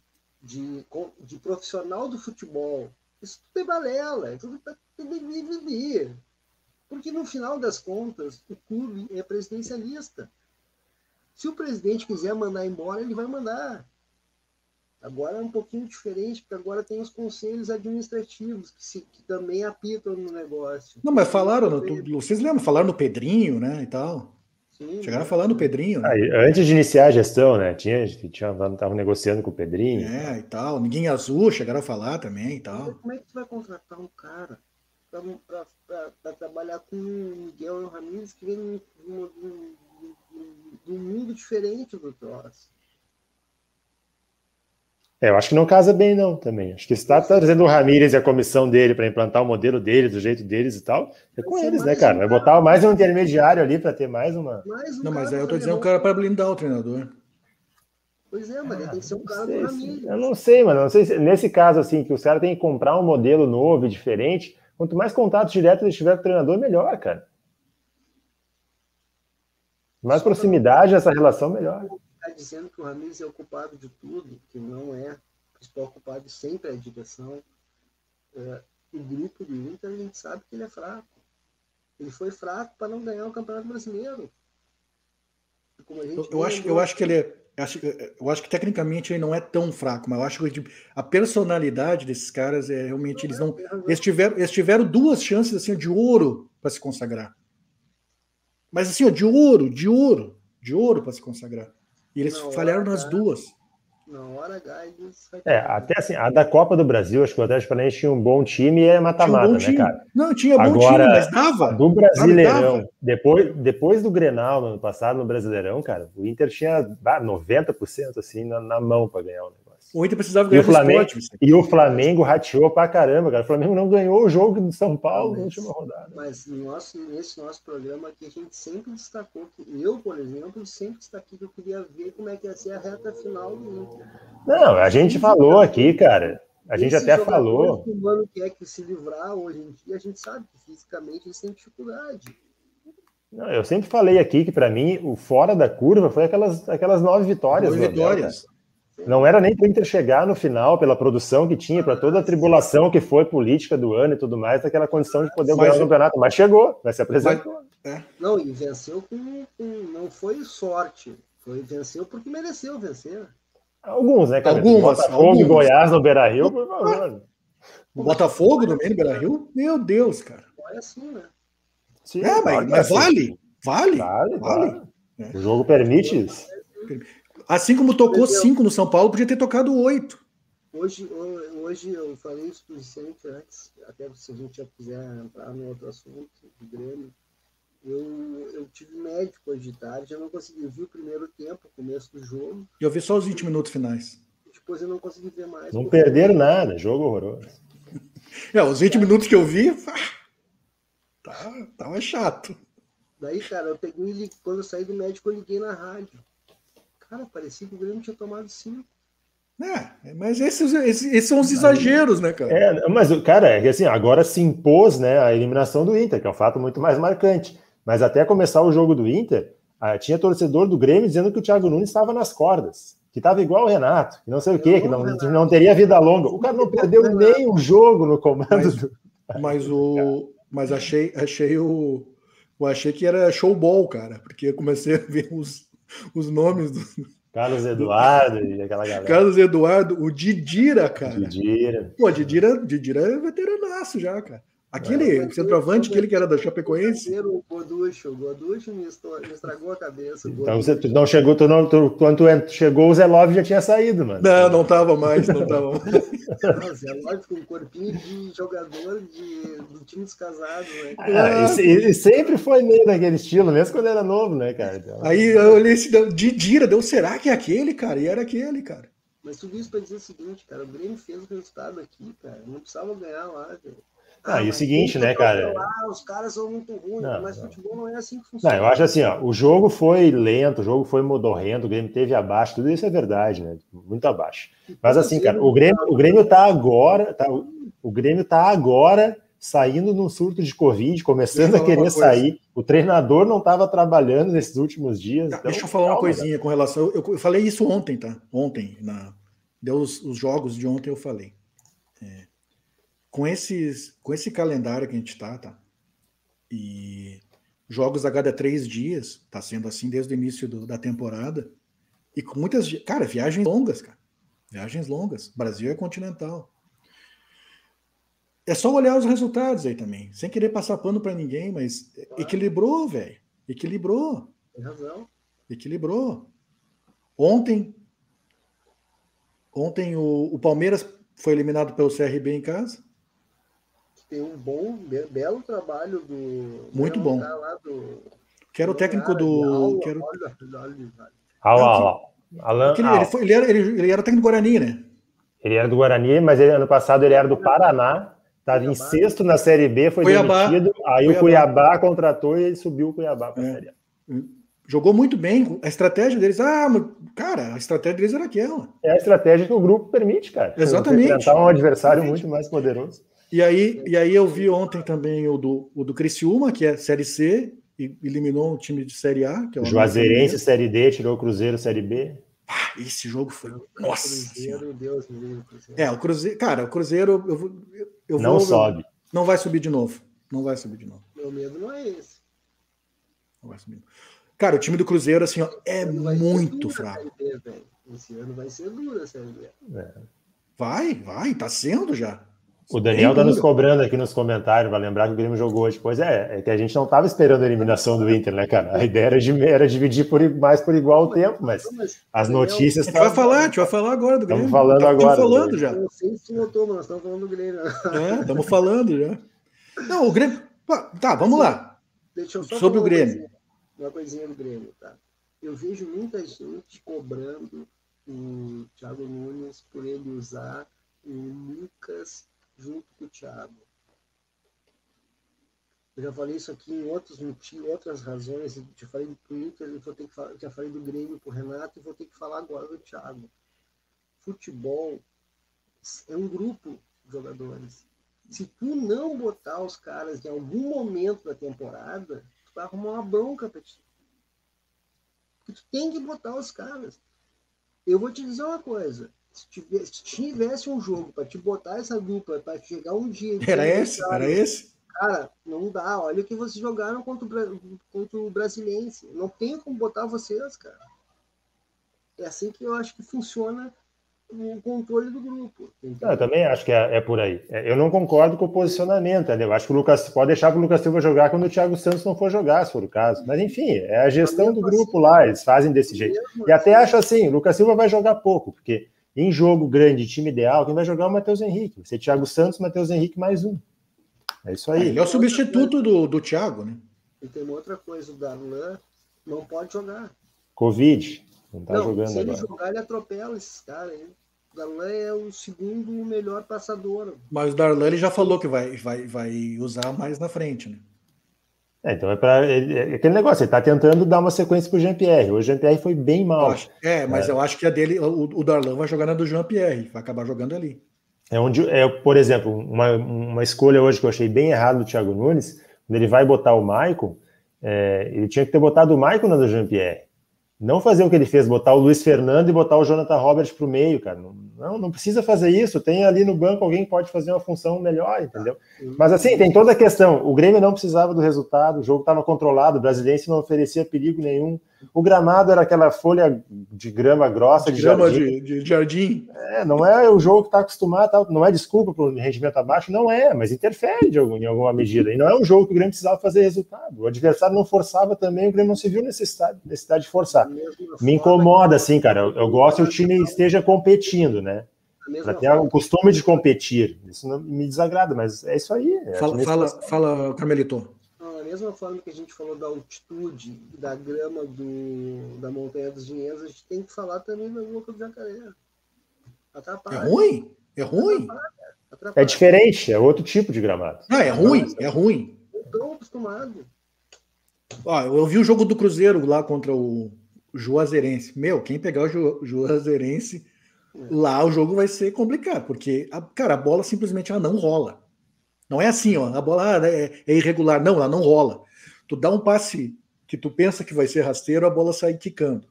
de, de profissional do futebol, isso tudo é balela, é tudo para viver. Porque no final das contas, o clube é presidencialista. Se o presidente quiser mandar embora, ele vai mandar. Agora é um pouquinho diferente, porque agora tem os conselhos administrativos que, se, que também apitam no negócio. Não, mas falaram, no, vocês lembram? Falaram no Pedrinho, né, e tal. Sim, Chegaram né? falando no Pedrinho. Né? Ah, antes de iniciar a gestão, né? Tinha, tinha, estavam negociando com o Pedrinho. É, e tal. Ninguém azul, chegaram a falar também e tal. Como é que tu vai contratar um cara para trabalhar com o Miguel Ramírez que vem de um mundo diferente do troço? É, eu acho que não casa bem, não, também. Acho que está trazendo o Ramírez e a comissão dele para implantar o modelo deles, do jeito deles e tal. É com eles, né, cara? Vai botar mais um intermediário ali para ter mais uma. Mais um não, mas aí eu tô dizendo o cara para blindar o treinador. Pois é, mas ah, tem que ser um cara do Ramírez. Eu não sei, mano. Não sei se, nesse caso, assim, que os caras têm que comprar um modelo novo e diferente. Quanto mais contato direto eles tiverem com o treinador, melhor, cara. Mais proximidade nessa relação, melhor está dizendo que o Ramires é o culpado de tudo, que não é. O principal culpado sempre é a direção. É, o grupo do Inter, a gente sabe que ele é fraco. Ele foi fraco para não ganhar o Campeonato Brasileiro. Eu, eu, acho, eu acho que ele é. Acho, eu acho que tecnicamente ele não é tão fraco, mas eu acho que a personalidade desses caras é realmente. Eles não. Eles tiveram, eles tiveram duas chances assim, de ouro para se consagrar. Mas assim, ó, de ouro, de ouro, de ouro para se consagrar. E eles na falharam nas H, duas. Na hora H, eles... É, até assim, a da Copa do Brasil, acho que o Atlético Paranaense tinha um bom time e é mata-mata, um né, cara? Não, tinha bom Agora, time, mas dava. Do Brasileirão, dava. Depois, depois do Grenal, no ano passado, no Brasileirão, cara, o Inter tinha 90% assim na, na mão para ganhar o negócio. O Inter precisava ganhar e o Flamengo, E o Flamengo rateou pra caramba, cara. O Flamengo não ganhou o jogo do São Paulo na última rodada. Mas nosso, nesse nosso programa aqui, a gente sempre destacou que eu, por exemplo, sempre destaquei que eu queria ver como é que ia ser a reta final do Inter. Não, a gente falou aqui, cara. A gente até falou. O humano quer que se livrar hoje em dia, a gente sabe que fisicamente eles têm dificuldade. Não, eu sempre falei aqui que para mim o fora da curva foi aquelas, aquelas nove vitórias. Nove vitórias. Não era nem para o Inter chegar no final, pela produção que tinha, para toda a tribulação que foi política do ano e tudo mais, naquela condição de poder Mas ganhar o campeonato. Mas chegou, vai se apresentou. Não, e venceu com, com- Não foi sorte. Foi, venceu porque mereceu vencer. Alguns, né, cara? Algumas, Botafogo e. Goiás no Beira Rio, por favor. O Botafogo no meio do Beira Rio? Meu Deus, cara. Não é assim, né? Sim, É, mas, que mas é assim. vale? Vale? Vale, Vale. claro. O jogo permite isso. Assim como tocou Entendeu? cinco no São Paulo, podia ter tocado oito. Hoje, ho- hoje eu falei isso para o Vicente antes, até se a gente já quiser entrar no outro assunto do Grêmio. Eu, eu tive médico hoje de tarde, eu não consegui ver o primeiro tempo, o começo do jogo, E eu vi só os 20 minutos finais. depois eu não consegui ver mais. Não porque- perderam nada, jogo horroroso. É, os 20 minutos que eu vi, tá, tava chato. Daí, cara, eu peguei e quando eu saí do médico, eu liguei na rádio. Cara, parecia que o Grêmio tinha tomado cinco. É, mas esses, esses, esses são os exageros, né, cara? É, mas, cara, é que assim, agora se impôs né, a eliminação do Inter, que é um fato muito mais marcante. Mas até começar o jogo do Inter, ah, tinha torcedor do Grêmio dizendo que o Thiago Nunes estava nas cordas, que estava igual o Renato, que não sei o quê, que não, não teria vida longa. O cara não perdeu nem um jogo no comando Mas, do. mas o. Mas achei, achei o. Eu achei que era showball, cara, porque eu comecei a ver os, os nomes do Carlos Eduardo e aquela galera. Carlos Eduardo, o Didira, cara. Didira. Pô, Didira, Didira é veteranaço já, cara. Aquele centroavante, aquele que era da Chapecoense. Primeiro, o Goducho, o Goducho me, estragou a cabeça. o Então você não chegou, tu não, tu, quando tu chegou, o Zé Love já tinha saído, mano. Não, não tava mais, não tava mais. Nossa, é lógico, um corpinho de jogador de, do time dos casados, né? Ah, e, e sempre foi meio daquele estilo, mesmo quando era novo, né, cara? Então, Aí eu olhei esse Didira, deu, será que é aquele, cara? E era aquele, cara. Mas tudo isso pra dizer o seguinte, cara, o Grêmio fez o resultado aqui, cara. Não precisava ganhar lá, velho. Ah, e o seguinte, né, cara? atropelar, os caras são muito ruins, Não, mas não. futebol não é assim que Não, funciona. eu acho assim, ó, o jogo foi lento, o jogo foi modorrento, o Grêmio teve abaixo, tudo isso é verdade, né? Muito abaixo. Mas assim, cara, o Grêmio, o Grêmio tá agora, tá, o Grêmio tá agora saindo num surto de Covid, começando a querer uma sair. O treinador não estava trabalhando nesses últimos dias. Tá, então, deixa eu falar uma calma, coisinha com relação. Eu, eu falei isso ontem, tá? Ontem, na, deu os, os jogos de ontem eu falei. Com, esses, com esse calendário que a gente tá, tá? E jogos a cada três dias, tá sendo assim desde o início do- da temporada. E com muitas. Cara, viagens longas, cara. Viagens longas. Brasil é continental. É só olhar os resultados aí também, sem querer passar pano para ninguém, mas equilibrou, velho. Equilibrou. Tem razão. Equilibrou. Ontem, ontem o, o Palmeiras foi eliminado pelo CRB em casa. Tem um bom, be- belo trabalho do. Muito né, bom. do- Que era o técnico do. aula, o- olha, olha, lá. Alan, aquele- ah, ele, foi- ele era, ele, ele era técnico do Guarani, né? ele era do Guarani, mas ele, ano passado ele era do Paraná, estava em sexto na Série B, foi Cuiabá. demitido, aí Cuiabá. o Cuiabá contratou e ele subiu o Cuiabá para a É. Série A. Jogou muito bem. A estratégia deles. Ah, mas, cara, a estratégia deles era aquela. É a estratégia que o grupo permite, cara. Exatamente. Enfrentar um adversário muito mais poderoso. E aí, e aí eu vi ontem também o do, o do Criciúma, que é Série C, e eliminou um time de Série A, que é o Juazeirense, Série D, tirou o Cruzeiro, Série B. Ah, esse jogo foi. Nossa. Cruzeiro, Deus me livre. Cruzeiro. É, o Cruzeiro. Cara, o Cruzeiro. Eu, vou- eu Não vou- sobe. Não vai subir de novo. Não vai subir de novo. Meu medo não é esse. Não vai subir. Cara, o time do Cruzeiro, assim, ó, é muito fraco. Série B. Esse ano vai ser dura a Série B. Vai, vai, tá sendo já. O Daniel tá Sem nos cobrando aqui nos comentários, vai lembrar que o Grêmio jogou hoje. Pois é, é que a gente não estava esperando a eliminação do Inter, né, cara? A ideia era, de, era dividir por, mais por igual o tempo, mas as notícias A gente vai falar, a gente vai falar agora do Estamos Grêmio. falando Tá- agora Estamos do falando já. Eu não sei se notou, mas nós estamos falando do Grêmio. É, estamos falando já. Não, o Grêmio. Tá, vamos lá. Deixa eu só Sobre o uma Grêmio. coisinha- Uma coisinha do Grêmio, tá? Eu vejo muita gente cobrando o Thiago Nunes por ele usar o Lucas junto com o Thiago. Eu já falei isso aqui em outros motivos, outras razões. Eu já falei do eu vou ter que falar, já falei do Grêmio pro Renato e vou ter que falar agora do Thiago. Futebol é um grupo de jogadores. Se tu não botar os caras em algum momento da temporada, tu vai arrumar uma bronca pra ti. Porque tu tem que botar os caras. Eu vou te dizer uma coisa. Se tivesse, se tivesse um jogo para te botar essa dupla, para chegar um dia. Era esse? Cara, era esse? Cara, não dá. Olha o que vocês jogaram contra o, contra o Brasiliense. Não tem como botar vocês, cara. É assim que eu acho que funciona o controle do grupo. eu também acho que é, é, por aí. É, eu não concordo com o posicionamento, entendeu? Eu acho que o Lucas pode deixar para o Lucas Silva jogar quando o Thiago Santos não for jogar, se for o caso. Mas enfim, é a gestão do grupo lá, eles fazem desse jeito. E até acho assim, o Lucas Silva vai jogar pouco, porque em jogo grande, time ideal, quem vai jogar é o Matheus Henrique. Vai ser Thiago Santos, Matheus Henrique mais um. É isso aí. Ele é o substituto do, do Thiago, né? E tem uma outra coisa, o Darlan não pode jogar. Covid. Não tá não, jogando se ele agora. jogar, ele atropela esses caras aí. O Darlan é o segundo melhor passador. Mas o Darlan ele já falou que vai, vai, vai usar mais na frente, né? É, então é para é aquele negócio, ele tá tentando dar uma sequência pro Jean-Pierre. O Jean-Pierre foi bem mal. Acho, é, mas é. eu acho que a dele, o, o Darlan vai jogar na do Jean-Pierre, vai acabar jogando ali. É onde, é, por exemplo, uma, uma escolha hoje que eu achei bem errado do Thiago Nunes, quando ele vai botar o Maicon, é, ele tinha que ter botado o Maicon na do Jean-Pierre. Não fazer o que ele fez, botar o Luiz Fernando e botar o Jonathan Roberts para o meio, cara. Não, não precisa fazer isso. Tem ali no banco alguém que pode fazer uma função melhor, entendeu? Mas assim, tem toda a questão. O Grêmio não precisava do resultado, o jogo estava controlado, o brasileiro não oferecia perigo nenhum. O gramado era aquela folha de grama grossa de, de grama jardim. De, de, jardim. É, não é o jogo que está acostumado, tá? não é desculpa para o rendimento abaixo, não é, mas interfere de algum, em alguma medida. E não é um jogo que o Grêmio precisava fazer resultado. O adversário não forçava também, o Grêmio não se viu necessidade, necessidade de forçar. Me incomoda, assim, cara. Eu, eu gosto que o time esteja competindo, né? Para ter o costume de competir. Isso não me desagrada, mas é isso aí. É fala, fala, fala, Carmelito mesma forma que a gente falou da altitude da grama do, da Montanha dos Dinheiros, a gente tem que falar também da boca do jacaré. Atrapalha. É ruim? É ruim? Atrapalha. Atrapalha. É diferente, é outro tipo de gramado. Não, é ruim, é ruim. Estou acostumado. Ó, eu vi o jogo do Cruzeiro lá contra o Juazeirense. Meu, quem pegar o Ju, Juazeirense, é. lá o jogo vai ser complicado, porque, a, cara, a bola simplesmente ela não rola. Não é assim, ó, a bola ah, é, é, irregular. Não, ela não rola. Tu dá um passe que tu pensa que vai ser rasteiro, a bola sai quicando.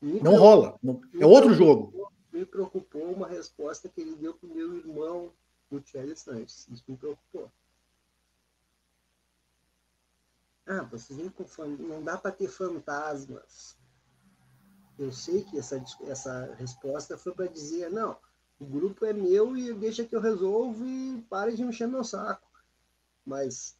não rola. Não, é outro jogo. Me preocupou uma resposta que ele deu pro meu irmão, o Thierry Sanches. Isso me preocupou. Ah, vocês não, não dá para ter fantasmas. Eu sei que essa, essa resposta foi para dizer, não, o grupo é meu e deixa que eu resolvo e pare de encher meu saco. Mas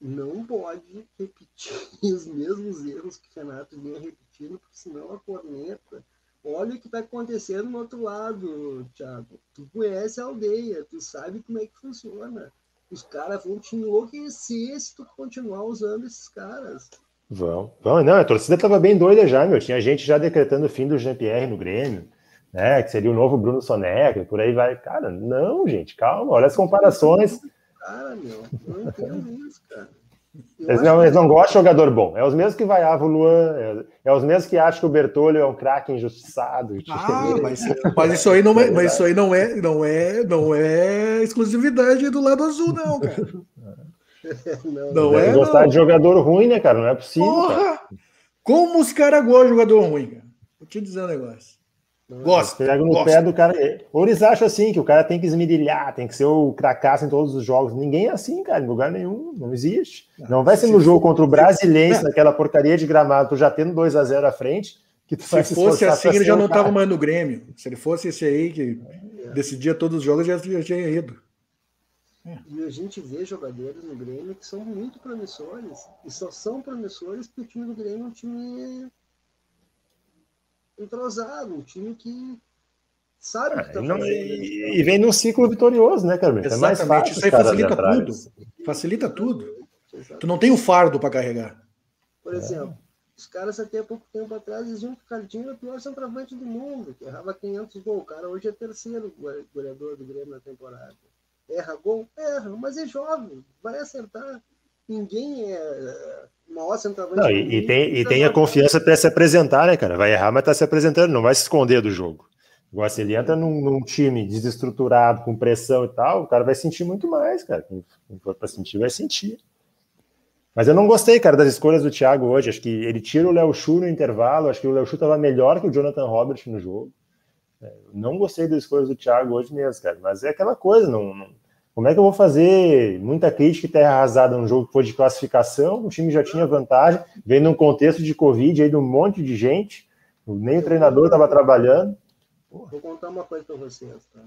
não pode repetir os mesmos erros que o Renato vinha repetindo, porque senão a corneta. Olha o que está acontecendo no outro lado, Thiago. Tu conhece a aldeia, tu sabe como é que funciona. Os caras vão te enlouquecer se tu continuar usando esses caras. Vão, vão. Não, a torcida estava bem doida já, meu. Tinha gente já decretando o fim do Jean-Pierre no Grêmio né? Que seria o novo Bruno Soneca, por aí vai. Cara, não, gente, calma, olha as comparações. Cara, meu, não entendo isso, cara. Eles não, eles não gostam de jogador bom. É os mesmos que vaiavam o Luan, é, é, os mesmos que acham que o Bertolho é um craque injustiçado. Ah, mas, mas, isso aí não é, mas isso aí não é, não é, não é exclusividade do lado azul, não, cara. não, não é. Gostar não. de jogador ruim, né, cara? Não é possível. Porra! Como os caras gostam de jogador ruim, cara? Vou te dizer um negócio. Gosto. Pega no gosto. pé do cara. Ou eles acham assim, que o cara tem que esmirilhar, tem que ser o cracaço em todos os jogos. Ninguém é assim, cara, em lugar nenhum. Não existe. Não, vai ser no jogo contra o Brasileiro, naquela porcaria de gramado, tu já tendo 2 a 0 à frente. Que tu se fosse assim, ele já não estava mais no Grêmio. Se ele fosse esse aí que é. decidia todos os jogos, já, já tinha ido. É. E a gente vê jogadores no Grêmio que são muito promissores. E só são promissores porque o time do Grêmio é um time entrosado, um time que sabe o que está fazendo. E, e, vem num ciclo vitorioso, né, cara? Exatamente, é mais fácil isso aí facilita tudo. Facilita tudo. Exatamente. Tu não tem o fardo para carregar. Por exemplo, é. os caras até pouco tempo atrás diziam que o Cardinho era o pior centroavante do mundo, que errava 500 gols. O cara hoje é terceiro goleador do Grêmio na temporada. Erra gol? Erra, mas é jovem, vai acertar. Ninguém é maior centroavante. Não, e, tem, e tem a confiança para se apresentar, né, cara? Vai errar, mas tá se apresentando, não vai se esconder do jogo. Agora, se ele entra num, num, time desestruturado, com pressão e tal, o cara vai sentir muito mais, cara. Quem for para sentir, vai sentir. Mas eu não gostei, cara, das escolhas do Thiago hoje. Acho que ele tira o Léo Chu no intervalo. Acho que o Léo Chu estava melhor que o Jonathan Robert no jogo. É, não gostei das escolhas do Thiago hoje mesmo, cara. Mas é aquela coisa, não, não... como é que eu vou fazer muita crítica e terra arrasada num jogo que foi de classificação? O time já tinha vantagem, vem num contexto de Covid aí de um monte de gente, nem o treinador estava trabalhando. Vou contar uma coisa para vocês, tá?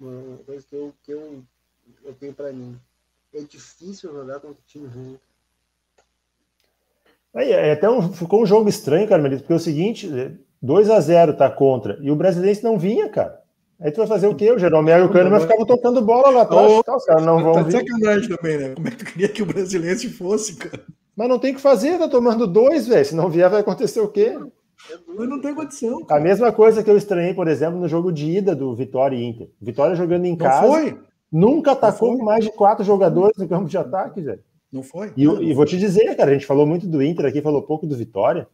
Uma coisa que eu, que eu, eu tenho para mim é difícil jogar contra time ruim. Aí, é até um, ficou um jogo estranho, cara, Melito, porque é o seguinte, 2 a 0 tá contra, e o brasileiro não vinha, cara. Aí tu vai fazer o quê? O Jeromel e o Kahneman ficavam tocando bola lá atrás, oh, tá, os caras não vão tá vir. sacanagem também, né? Como é que tu queria que o brasileiro fosse, cara? Mas não tem o que fazer, tá tomando dois, velho. Se não vier, vai acontecer o quê? Mas não tem condição. Cara. A mesma coisa que eu estranhei, por exemplo, no jogo de ida do Vitória e Inter. Vitória jogando em não casa. Foi. Nunca atacou com mais de quatro jogadores no campo de ataque, velho. Não foi? E, e, vou te dizer, cara, a gente falou muito do Inter aqui, falou pouco do Vitória.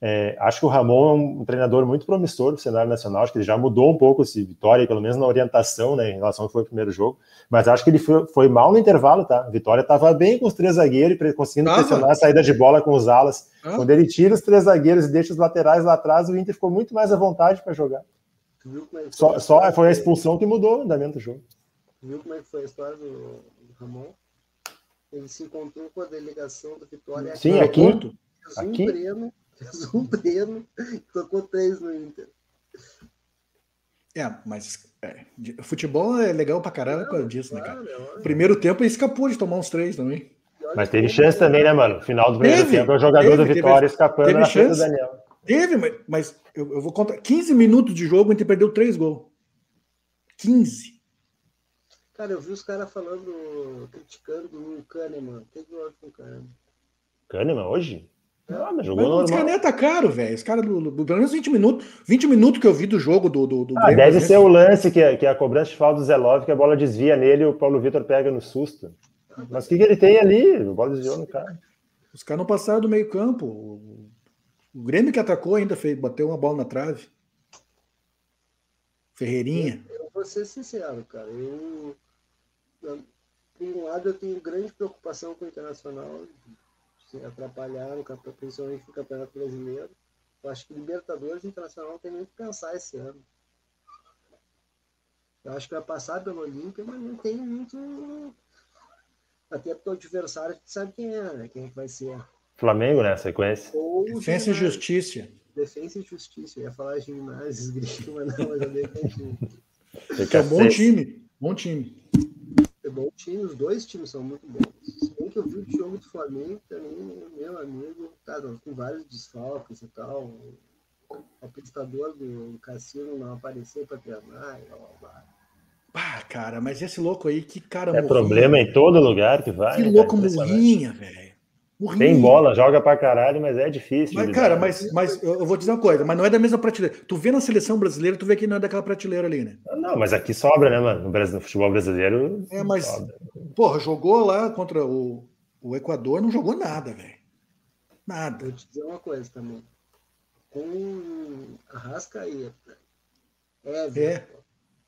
É, acho que o Ramon é um treinador muito promissor do cenário nacional. Acho que ele já mudou um pouco esse Vitória, pelo menos na orientação, né, em relação ao que foi o primeiro jogo. Mas acho que ele foi, foi mal no intervalo, tá? Vitória estava bem com os três zagueiros, conseguindo Tava. pressionar a saída de bola com os alas. Quando ele tira os três zagueiros e deixa os laterais lá atrás, o Inter ficou muito mais à vontade para jogar. Só, só foi a expulsão que mudou o andamento do jogo viu como é que foi a história do, do Ramon? Ele se encontrou com a delegação do Vitória Sim, aqui. aqui. Fez um aqui? treino, fez um treino, tocou três no Inter. É, mas é, futebol é legal pra caralho por causa disso, né, cara? Primeiro tempo ele escapou de tomar uns três também. Mas teve chance também, né, mano? Final do primeiro teve, tempo, é o jogador teve, do Vitória teve, escapando teve na frente do Daniel. Teve, mas, mas eu, eu, vou contar. 15 minutos de jogo, o Inter perdeu três gols. 15. Cara, eu vi os caras falando, criticando o Kahneman. O que que houve com o Kahneman? Kahneman hoje? Ah, mas jogou mas. Os caras tá caro, velho. Os caras, do, do, pelo menos 20 minutos. 20 minutos que eu vi do jogo do. do, do ah, Grêmio, deve ser o lance que, que a cobrança de falta do Zelov, que a bola desvia nele e o Paulo Vitor pega no susto. Mas o que, que ele tem ali? A bola desviou no cara. Os caras não passaram do meio-campo. O, o Grêmio que atacou ainda fez, bateu uma bola na trave. Ferreirinha. Eu, eu vou ser sincero, cara. Eu por um lado, eu tenho grande preocupação com o Internacional, se atrapalhar, no, principalmente no Campeonato Brasileiro. Eu acho que Libertadores e Internacional não tem nem que pensar esse ano. Eu acho que vai passar pelo Olímpia, mas não tem muito. Até porque o adversário sabe quem é, né? Quem é que vai ser. Flamengo, né? Sequência. Ou Defensa e Justiça. Defesa e Justiça. Eu ia falar ginásio, grito, mas não, mas eu defendi. É um bom time. Bom time é bom time, os dois times são muito bons. Que eu vi o jogo do Flamengo também, meu amigo, tá, com vários desfalques e tal. O apostador do Cassino não apareceu para treinar. Ah, cara, mas esse louco aí, que cara. É morrinha. problema em todo lugar que vai. Que né, louco morrinha, velho. Tem bola, joga pra caralho, mas é difícil. Mas, cara, mas, mas eu vou dizer uma coisa, mas não é da mesma prateleira. Tu vê na seleção brasileira, tu vê que não é daquela prateleira ali, né? Não, mas aqui sobra, né, mano? No, Brasil, no futebol brasileiro. É, mas, sobra. porra, jogou lá contra o, o Equador, não jogou nada, velho. Nada. Vou te dizer uma coisa também. Com a Rascaeta, Everton,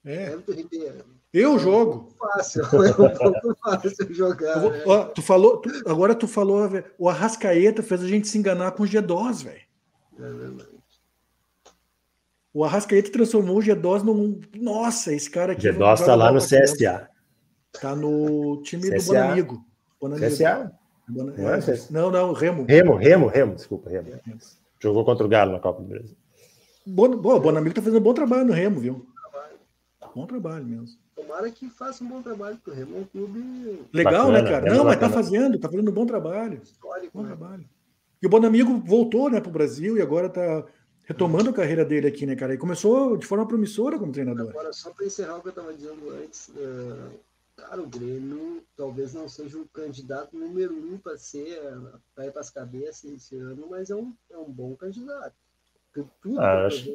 é. É. Everton Ribeiro, eu jogo. Fácil, é um pouco fácil jogar. Vou, né? ó, tu falou, tu, agora tu falou, véio, o Arrascaeta fez a gente se enganar com o G2, velho. É verdade. O Arrascaeta transformou o G2 num. Nossa, esse cara aqui. G2 tá lá no CSA. Tá no time CSA. do Bonamigo. Bonamigo. CSA? Não, é não, não, Remo. Remo, Remo, Remo, desculpa, Remo. Jogou contra o Galo na Copa do Brasil. Bon, o Bonamigo tá fazendo um bom trabalho no Remo, viu? Bom trabalho mesmo. Tomara que faça um bom trabalho, porque o Remo é um clube. Legal, né, bacana, né, cara? Não, mas tá fazendo, tá fazendo um bom trabalho. Histórico, bom né? trabalho. E o Bonamigo voltou, né, pro Brasil e agora tá retomando a carreira dele aqui, né, cara? E começou de forma promissora como treinador. Agora, só para encerrar o que eu estava dizendo antes, uh, cara, o Grêmio talvez não seja o candidato número um para ser, para ir para as cabeças esse ano, mas é um, é um bom candidato. Ah, acho,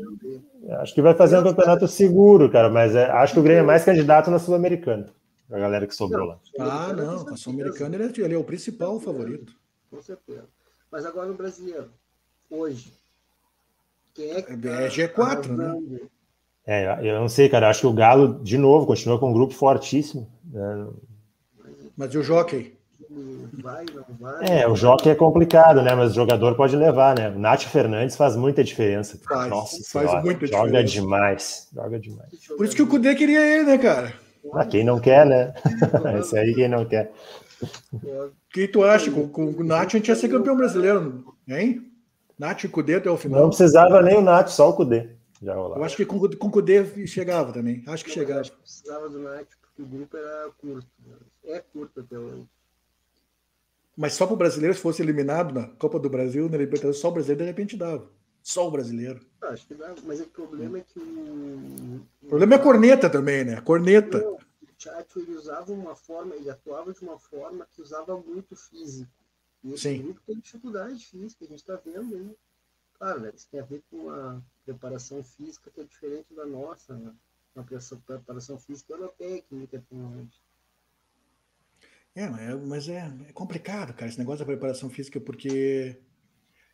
acho, que vai fazer um campeonato seguro, cara, mas é, acho que o Grêmio é mais candidato na Sul-Americana. A galera que sobrou lá. Ah, não, a Sul-Americana ele, é, ele, é o principal favorito. Com certeza. Mas agora no brasileiro, hoje, quem é que. É, tá é G4, né? É, eu não sei, cara. Acho que o Galo, de novo, continua com um grupo fortíssimo. Né? Mas e o Jockey? Vai, não vai. É, o jockey é complicado, né? Mas o jogador pode levar, né? O Nath Fernandes faz muita diferença. Faz, Nossa faz senhora, muita joga diferença. demais. Joga demais. Por isso que o Cudê queria ele, né, cara? Ah, quem não quer, né? Esse aí quem não quer. O que tu acha? Com, com o Nath a gente ia ser campeão brasileiro, hein? Nath e Cudê até o Não final. precisava nem o Nath, só o Cudê. Já rolava. Eu acho que com, com o Cudê chegava também. Acho que Eu chegava. acho que precisava do Nath, porque o grupo era curto. né? É curto até hoje. Mas só para o brasileiro, se fosse eliminado na Copa do Brasil, na Libertadores, só o brasileiro de repente dava. Só o brasileiro. Eu acho que dá, mas o problema é que o. O problema é a corneta também, né? A corneta. Não, o Tchatcho ele usava uma forma, ele atuava de uma forma que usava muito físico. E esse Sim. grupo tem dificuldade física, a gente está vendo aí. Claro, né, isso tem a ver com a preparação física que é diferente da nossa, né? Uma preparação- física europeia, que nunca tem hoje. É, mas é- mas é, é complicado, cara, esse negócio da preparação física, porque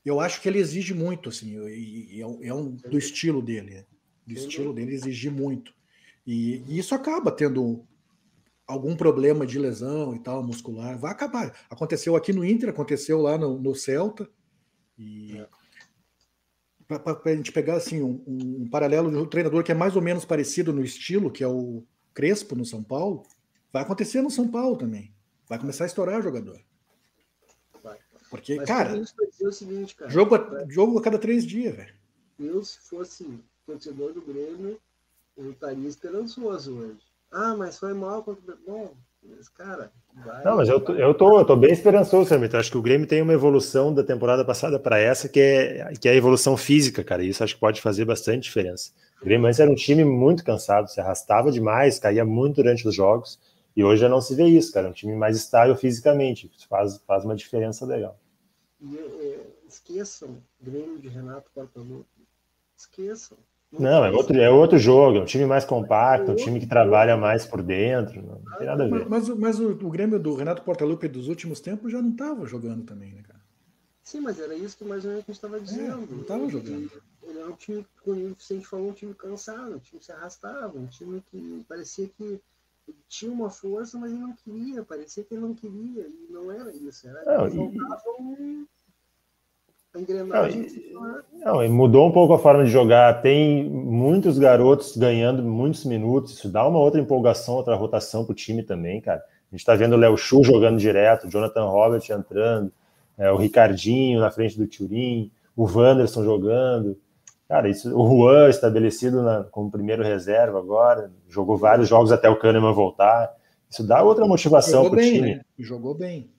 eu acho que ele exige muito, assim, e, é, um, é um- do estilo dele, né? do estilo dele exigir muito. E, e isso acaba tendo algum problema de lesão e tal, muscular, vai acabar. Aconteceu aqui no Inter, aconteceu lá no, no Celta, e para a gente pegar assim um, um paralelo de um treinador que é mais ou menos parecido no estilo, que é o Crespo no São Paulo, vai acontecer no São Paulo também. Vai começar a estourar o jogador. Vai. Porque, Mas cara, o seguinte, cara. jogo a, jogo a cada três dias, velho. Eu, se fosse torcedor do Grêmio, eu estaria esperançoso hoje. Ah, mas foi mal contra o Bom, mas, cara, vai. Não, mas eu tô, eu tô, eu tô bem esperançoso, Samito. Acho que o Grêmio tem uma evolução da temporada passada para essa, que é, que é a evolução física, cara. Isso acho que pode fazer bastante diferença. O Grêmio antes era um time muito cansado, se arrastava demais, caía muito durante os jogos, e hoje já não se vê isso, cara. É um time mais estável fisicamente. Isso faz, faz uma diferença legal. E, é, esqueçam Grêmio de Renato Portaluppi. Esqueçam. Não, é outro, é outro jogo, é um time mais compacto, é um time que trabalha mais por dentro, não, não tem nada a ver. Mas, mas, o- mas o, o Grêmio do Renato Portaluppi dos últimos tempos já não estava jogando também, né, cara? Sim, mas era isso que mais ou menos a gente estava dizendo. não tava Ele- jogando. Ele é um time, como a gente falou, um time cansado, um time que se arrastava, um time que parecia que ele tinha uma força, mas ele não queria, parecia que ele não queria, e não era isso. Era, Não, e- um, a engrenagem. funcionar. Não, e mudou um pouco a forma de jogar. Tem muitos garotos ganhando muitos minutos. Isso dá uma outra empolgação, outra rotação para o time também, cara. A gente está vendo o Léo Chu jogando direto, o Jonathan Robert entrando, é, o Ricardinho na frente do Turim, o Wanderson jogando. Cara, isso, o Juan estabelecido na- como primeiro reserva agora, jogou vários jogos até o Kahneman voltar. Isso dá outra motivação Jogou para o bem, time. né? Jogou bem.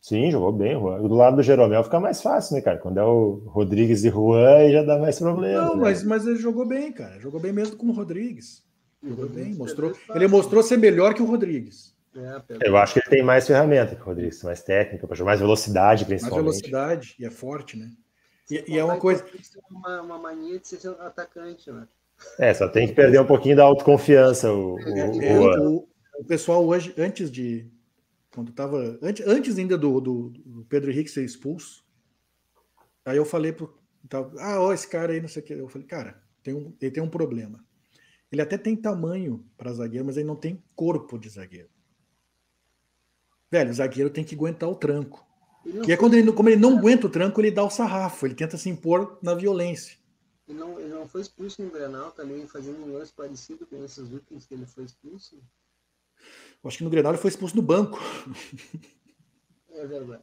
Sim, jogou bem, Juan. Do lado do Jeromel fica mais fácil, né, cara? Quando é o Rodrigues e Juan, aí já dá mais problema. Não, né? mas, mas ele jogou bem, cara. Jogou bem mesmo com o Rodrigues. O Jogou bem, mostrou. Ele espaço. mostrou ser melhor que o Rodrigues. É, Eu acho que ele tem mais ferramenta que o Rodrigues, mais técnica, mais velocidade, Mais principalmente. velocidade e é forte, né? E, e é uma coisa. ter Uma, uma mania de ser atacante, né? É, só tem que perder um pouquinho da autoconfiança, o, o, o É, Juan. o, o pessoal hoje, antes de. Quando tava. Antes, antes ainda do, do, do Pedro Henrique ser expulso, aí eu falei pro. tava, ah, ó, esse cara aí, não sei o que. Eu falei, cara, tem um, ele tem um problema. Ele até tem tamanho para zagueiro, mas ele não tem corpo de zagueiro. Velho, o zagueiro tem que aguentar o tranco. Ele não, E é quando ele, não- como ele não aguenta o tranco, ele dá o sarrafo, ele tenta se impor na violência. ele não, ele não foi expulso no Grenal também, fazendo um lance parecido com esses últimos que ele foi expulso. Eu acho que no Grenal ele foi expulso no banco. É verdade.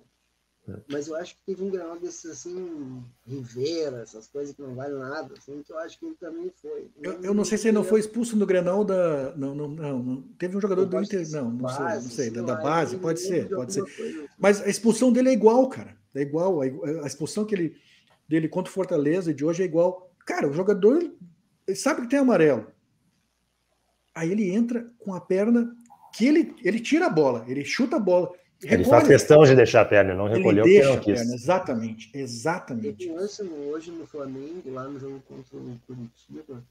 Mas eu acho que teve um Grenal desses assim, Rivera, essas coisas que não valem nada, assim, que eu acho que ele também foi. Eu, eu não sei se ele não foi expulso no Grenal da. Não, não, não. não. Teve um jogador do Inter. Não, não sei, não sei. Da, da base, pode ser, de pode ser. Mas a expulsão dele é igual, cara. É igual. A, a expulsão que ele, dele contra o Fortaleza de hoje é igual. Cara, o jogador ele sabe que tem amarelo. Aí ele entra com a perna que ele, ele tira a bola, ele chuta a bola. Ele recolhe. faz questão de deixar a perna, não Ele recolheu porque deixa não a quis. perna, exatamente, exatamente. Um lance hoje no Flamengo, lá no jogo contra o Curitiba.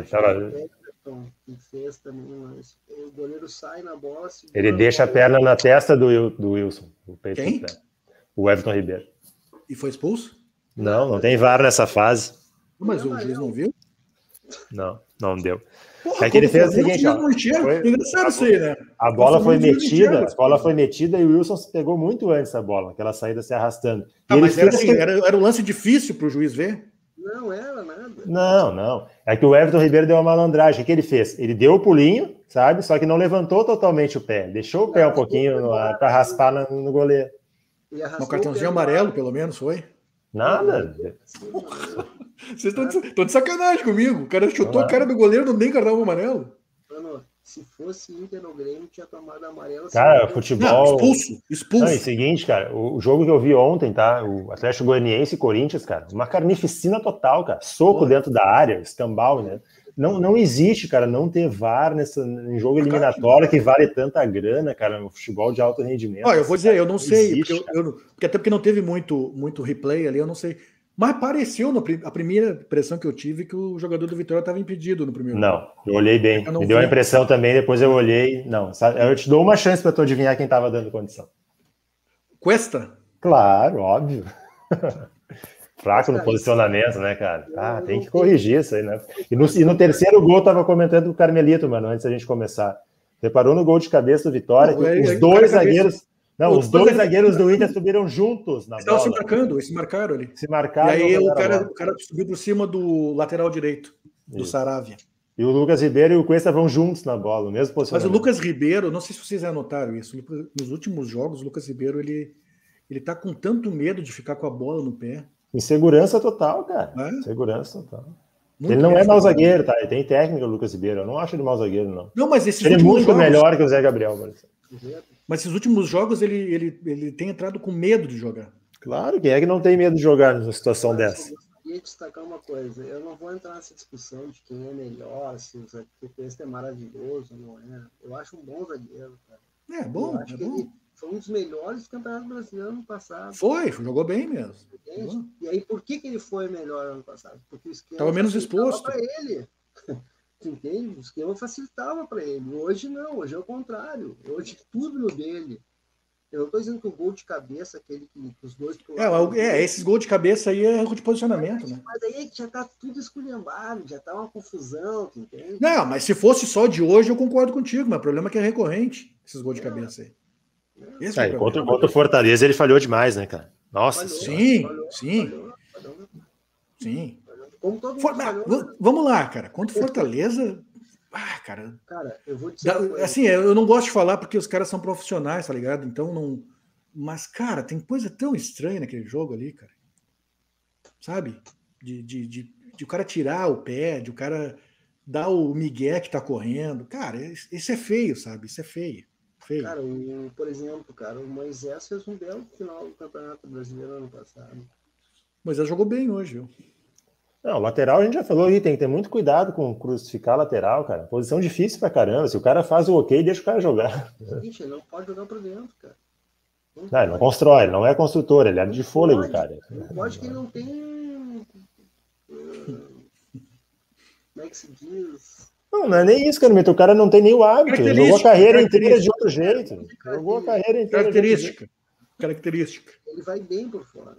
Acho tava- que o que fez também um lance. O goleiro sai na bola. Ele deixa a perna na testa do, do Wilson. O, peito Quem? o Everton Ribeiro. E foi expulso? Não, não tem VAR nessa fase. Mas o juiz não viu? Não, não deu. Porra, É que ele fez o seguinte, ó, foi- Engraçado isso aí, né? A bola Nossa, foi metida, a bola foi metida e o Wilson se pegou muito antes da bola, aquela saída se arrastando. Ah, ele mas era, assim, era, era um lance difícil para o juiz ver. Não era nada. Não, não. É que o Everton Ribeiro deu uma malandragem. O que ele fez? Ele deu o pulinho, sabe? Só que não levantou totalmente o pé. Deixou o pé um pouquinho para raspar no, no goleiro. E Um o cartãozinho amarelo, pelo menos, foi. Nada. Vocês estão de, de sacanagem comigo. O cara chutou Não. a cara do goleiro, não tem cartão amarelo. Mano, se fosse Inter no Grêmio, tinha tomado amarelo. Cara, assim, futebol. Não, expulso, expulso. Não, e seguinte, cara, o, o jogo que eu vi ontem, tá? O Atlético Goianiense e Corinthians, cara, uma carnificina total, cara. Soco Porra. dentro da área, escambau, né? Não, não existe, cara, não ter VAR nessa, em jogo eliminatório que vale tanta grana, cara, no futebol de alto rendimento. Ó, eu vou dizer, eu não sei, existe, porque, eu- eu- porque até porque não teve muito, muito replay ali, eu não sei. Mas pareceu, no, a primeira impressão que eu tive, que o jogador do Vitória estava impedido no primeiro Não, eu olhei bem. Eu Me deu a vi. impressão também, depois eu olhei. Não, sabe, eu te dou uma chance para tu adivinhar quem estava dando condição. Cuesta? Claro, óbvio. Fraco no posicionamento, né, cara? Ah, tem que corrigir isso aí, né? E no, e no terceiro gol, eu tava comentando com o Carmelito, mano, antes da gente começar. Reparou no gol de cabeça do Vitória? Não, que é- os é- dois zagueiros. Não, Os os dois dois zagueiros- do Inter subiram juntos na Estavam se marcando, eles se marcaram ali. Se E marcaram. aí não o cara, o cara subiu por cima do lateral direito, do Isso. Saravia. E o Lucas Ribeiro e o Cuesta vão juntos na bola, o mesmo Mas o posicionamento. Lucas Ribeiro, não sei se vocês já notaram isso, nos últimos jogos, o Lucas Ribeiro, ele, ele tá com tanto medo de ficar com a bola no pé. Insegurança total, cara. É? Insegurança total. Muito ele não é mau zagueiro, tá? Ele tem técnica, o Lucas Ribeiro. Eu não acho ele mau zagueiro, não. Não, mas esses Ele é muito jogos, melhor que o Zé Gabriel, exemplo. Mas esses últimos jogos ele, ele, ele tem entrado com medo de jogar. Claro, quem é que não tem medo de jogar numa situação dessa? Eu queria destacar uma coisa. Eu não vou entrar nessa discussão de quem é melhor, se o Zé Cuesta é maravilhoso, não é. Eu acho um bom zagueiro, cara. É bom, eu acho é que bom. ele foi um dos melhores do Campeonato Brasileiro ano passado. Foi, jogou bem mesmo. entende? E aí, por que, que ele foi melhor ano passado? Porque o esquema Tava menos facilitava exposto. pra ele. Entende? O esquema facilitava para ele. Hoje não, hoje é o contrário. Hoje tudo no dele. Eu não estou dizendo que o gol de cabeça, aquele que, os dois. É, é, esses gols de cabeça aí é erro de posicionamento, né? Mas aí é que já tá tudo esculhambado, já tá uma confusão, entende? Não, mas se fosse só de hoje, eu concordo contigo, mas o problema é que é recorrente, esses gols de cabeça aí. Esse é É, o contra, contra o Fortaleza ele falhou demais, né, cara? Nossa. Falhou, Sim, falhou, sim, falhou, falhou, sim. Como todo For- falhou, v- vamos lá, cara. Contra o Fortaleza. Ah, cara. Cara, eu vou dizer. uma coisa. assim, eu não gosto de falar porque os caras são profissionais, tá ligado? Então não. Mas, cara, tem coisa tão estranha naquele jogo ali, cara. Sabe? De, de, de, de o cara tirar o pé, de o cara dar o migué que tá correndo. Cara, isso isso é feio, sabe? Isso é feio. Feio. Cara, o, por exemplo, cara, o Moisés fez um belo final do Campeonato Brasileiro ano passado. Mas ele jogou bem hoje, viu? Não, lateral a gente já falou aí, tem que ter muito cuidado com crucificar lateral, cara. Posição difícil pra caramba. Se o cara faz o ok, deixa o cara jogar. Gente, ele não pode jogar pra dentro, cara. Não Não, ele não constrói, ele não é construtor, ele é de fôlego, pode. cara. Não pode que ele não tem. eh, Como é que se diz? Não, não é nem isso, cara. O cara não tem nem o hábito. Ele jogou a carreira inteira de outro jeito. Jogou a carreira inteira. de outro jeito. Característica. Característica. Ele vai bem por fora.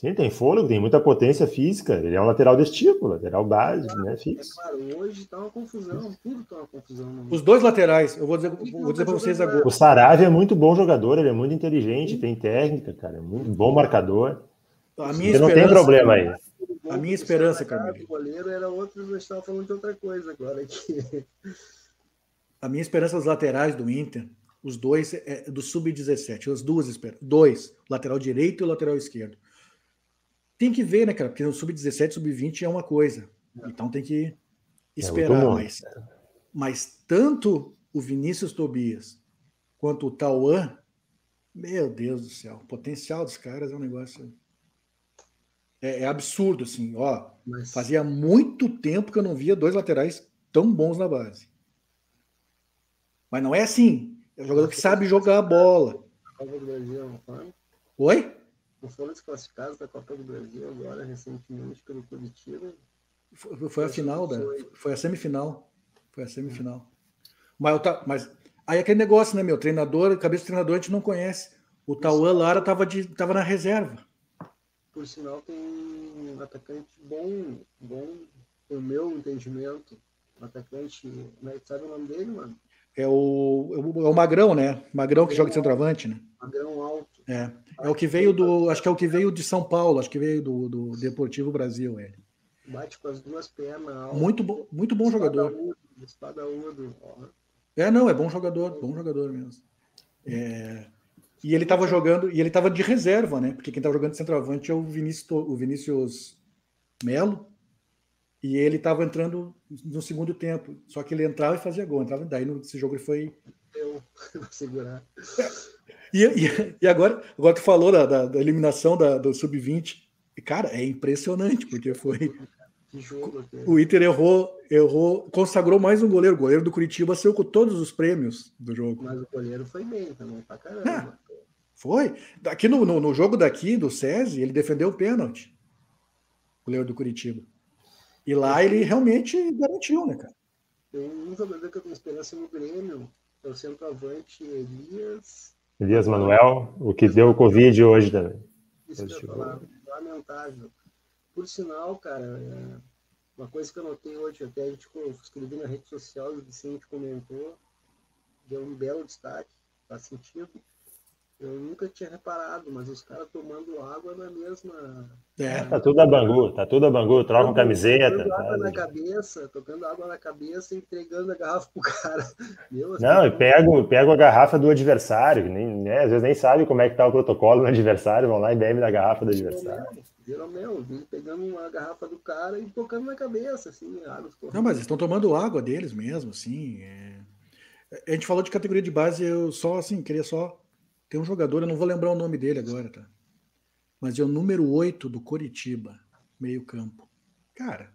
Sim, tem fôlego, tem muita potência física. Ele é um lateral desse tipo, lateral básico, né? É Fixo. claro, hoje tá uma confusão, tudo tá uma confusão. mundo. Os dois laterais, eu vou dizer, vou dizer para vocês agora. O Saravia é muito bom jogador, ele é muito inteligente, tem técnica, cara. É muito bom marcador. A minha Você não tem esperança- problema aí. A minha esperança, O Carmelito. goleiro era outro, nós estávamos falando de outra coisa agora aqui. A minha esperança dos laterais do Inter, os dois é do sub-17, as duas esperanças. Dois, o lateral direito e o lateral esquerdo. Tem que ver, né, cara? Porque no sub-17, sub-20 é uma coisa. Então tem que esperar. muito bom. mas, mas tanto o Vinícius Tobias quanto o Tauan, meu Deus do céu, o potencial dos caras é um negócio. É, é absurdo, assim. Ó, Mas fazia muito tempo que eu não via dois laterais tão bons na base. Mas não é assim. É um jogador que sabe jogar a bola. a Copa do Brasil não foram? Oi? Não foram desclassificados da Copa do Brasil agora, recentemente, pelo Curitiba. Foi, foi a final da. Foi a semifinal. Foi a semifinal. Mas, mas aí é aquele negócio, né, meu? Treinador, cabeça do treinador a gente não conhece. O Tauan Lara tava, de, tava na reserva. Por sinal, tem um atacante bom, bom o meu entendimento, o atacante, né, sabe o nome dele, mano? É o, é o Magrão, né? Magrão que joga de centroavante, né? Magrão alto. É. É o que veio do. Acho que é o que veio de São Paulo, acho que veio do, do Deportivo Brasil, ele. Bate com as duas pernas. Alto. Muito bom, muito bom jogador. Espadaúdo. É, não, é bom jogador, bom jogador mesmo. É, e ele estava jogando, e ele estava de reserva, né? Porque quem estava jogando de centroavante é o Vinícius, o Vinícius Melo, e ele estava entrando no segundo tempo. Só que ele entrava e fazia gol. Entrava, daí nesse jogo ele foi. Eu vou segurar. E, e, e, agora, agora tu falou da, da, da eliminação da, do Sub-20. Cara, é impressionante, porque foi. Jogo, o Inter errou, errou, consagrou mais um goleiro. O goleiro do Curitiba saiu com todos os prêmios do jogo. Mas o goleiro foi bem também, pra caramba. Ah, foi. Aqui no, no, no, jogo daqui, do SESI, ele defendeu o pênalti. O goleiro do Curitiba. E lá ele realmente garantiu, né, cara? Tem um jogador que eu tenho esperança no Grêmio, é o centroavante Elias. Elias Manuel, o que deu o Covid hoje também. Isso que eu falar, lamentável. Por sinal, cara, é uma coisa que eu notei hoje, até a gente escrevi na rede social, o Vicente comentou, deu um belo destaque, faz sentido. Eu nunca tinha reparado, mas os caras tomando água na mesma. É, tá tudo a Bangu, tá tudo a Bangu, trocam camiseta. Tocando água na cabeça, tocando água na cabeça, entregando a garrafa pro cara. Meu, não, e pego, pego a garrafa do adversário, nem, né, às vezes nem sabe como é que tá o protocolo no adversário, vão lá e bebem da garrafa do adversário. Viram meu, pegando uma garrafa do cara e tocando na cabeça, assim, água. Não, mas eles estão tomando água deles mesmo, assim. É... A gente falou de categoria de base, eu só, assim, queria só tem um jogador, eu não vou lembrar o nome dele agora, tá? Mas é o número 8 do Coritiba, meio-campo. Cara,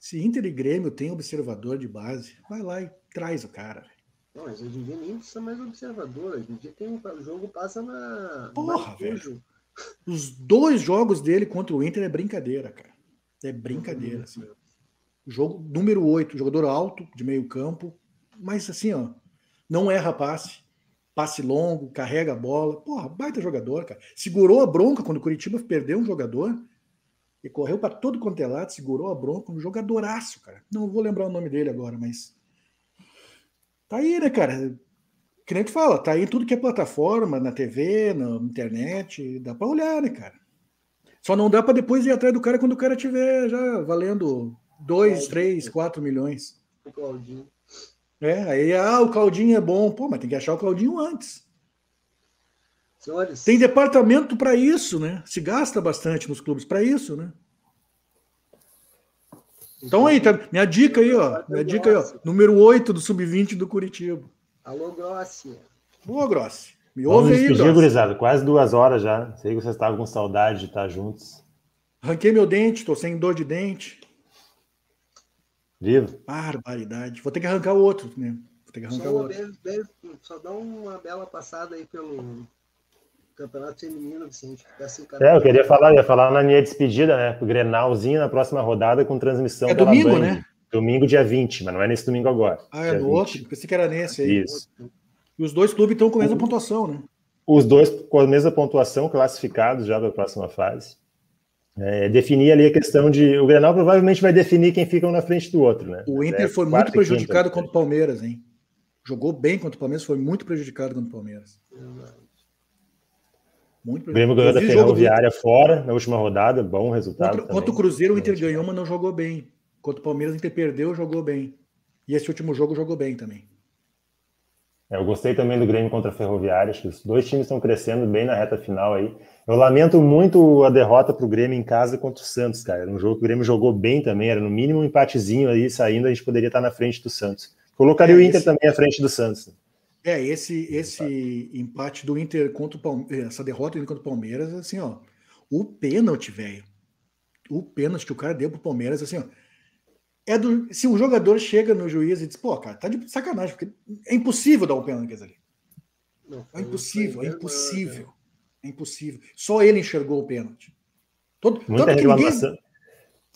se Inter e Grêmio tem observador de base, vai lá e traz o cara. Não, mas hoje em dia nem precisa mais observador. Hoje em dia tem um, o jogo passa na. Porra, velho. Os dois jogos dele contra o Inter é brincadeira, cara. É brincadeira, assim. Jogo número 8, jogador alto, de meio campo. Mas assim, ó, não erra passe passe longo, carrega a bola. Porra, baita jogador, cara. Segurou a bronca quando o Curitiba perdeu um jogador e correu para todo quanto é lado, segurou a bronca, um jogadoraço, cara. Não vou lembrar o nome dele agora, mas. Tá aí, né, cara? Que nem tu fala, tá aí em tudo que é plataforma, na TV, na internet, dá para olhar, né, cara? Só não dá para depois ir atrás do cara quando o cara tiver já valendo 2, 3, 4 milhões. O Claudinho. É, aí, ah, o Claudinho é bom. Pô, mas tem que achar o Claudinho antes. Senhores. Tem departamento para isso, né? Se gasta bastante nos clubes para isso, né? Então aí, tá, minha dica aí, ó. Minha dica aí, ó. Número 8 do Sub-20 do Curitiba. Alô, Grossi. Boa, Grossi. Me ouve Vamos aí, despedir, gurizada. Quase duas horas já. Sei que vocês estavam com saudade de estar juntos. Arranquei meu dente, tô sem dor de dente. Vivo. Barbaridade. Vou ter que arrancar o outro, né? Vou ter que arrancar só, o outro. Bem, bem, só dá uma bela passada aí pelo Campeonato Feminino, Vicente. Assim, é, eu queria falar, ia falar na minha despedida, né? O Grenalzinho na próxima rodada com transmissão. É domingo, Band. né? Domingo, dia 20, mas não é nesse domingo agora. Ah, é no 20. outro? Pensei que era nesse aí. Isso. E os dois clubes estão com a mesma pontuação, né? Os dois com a mesma pontuação, classificados já para a próxima fase. É, definir ali a questão de. O Grenal provavelmente vai definir quem fica um na frente do outro, né? O Inter é, foi muito prejudicado contra o Palmeiras, hein? Jogou bem contra o Palmeiras, foi muito prejudicado contra o Palmeiras. Muito o Grêmio ganhou da Ferroviária fora na última rodada, bom resultado. Contra, contra o Cruzeiro, o Inter ganhou, mas não jogou bem. Contra o Palmeiras, o Inter perdeu, jogou bem. E esse último jogo jogou bem também. É, eu gostei também do Grêmio contra a Ferroviária, acho que os dois times estão crescendo bem na reta final aí. Eu lamento muito a derrota para o Grêmio em casa contra o Santos, cara. Era um jogo que o Grêmio jogou bem também, era no mínimo um empatezinho aí, saindo, a gente poderia estar na frente do Santos. Colocaria é, o Inter esse... também à frente do Santos. É, esse, esse empate do Inter contra o Palmeiras, essa derrota contra o Palmeiras, assim, ó, o pênalti, velho. O pênalti que o cara deu pro Palmeiras, assim, ó. É do, se o jogador chega no juiz e diz, pô, cara, tá de sacanagem, porque é impossível dar um pênalti ali. Não, é impossível, é impossível. É impossível. Só ele enxergou o pênalti. Todo, muita reclamação. Ninguém,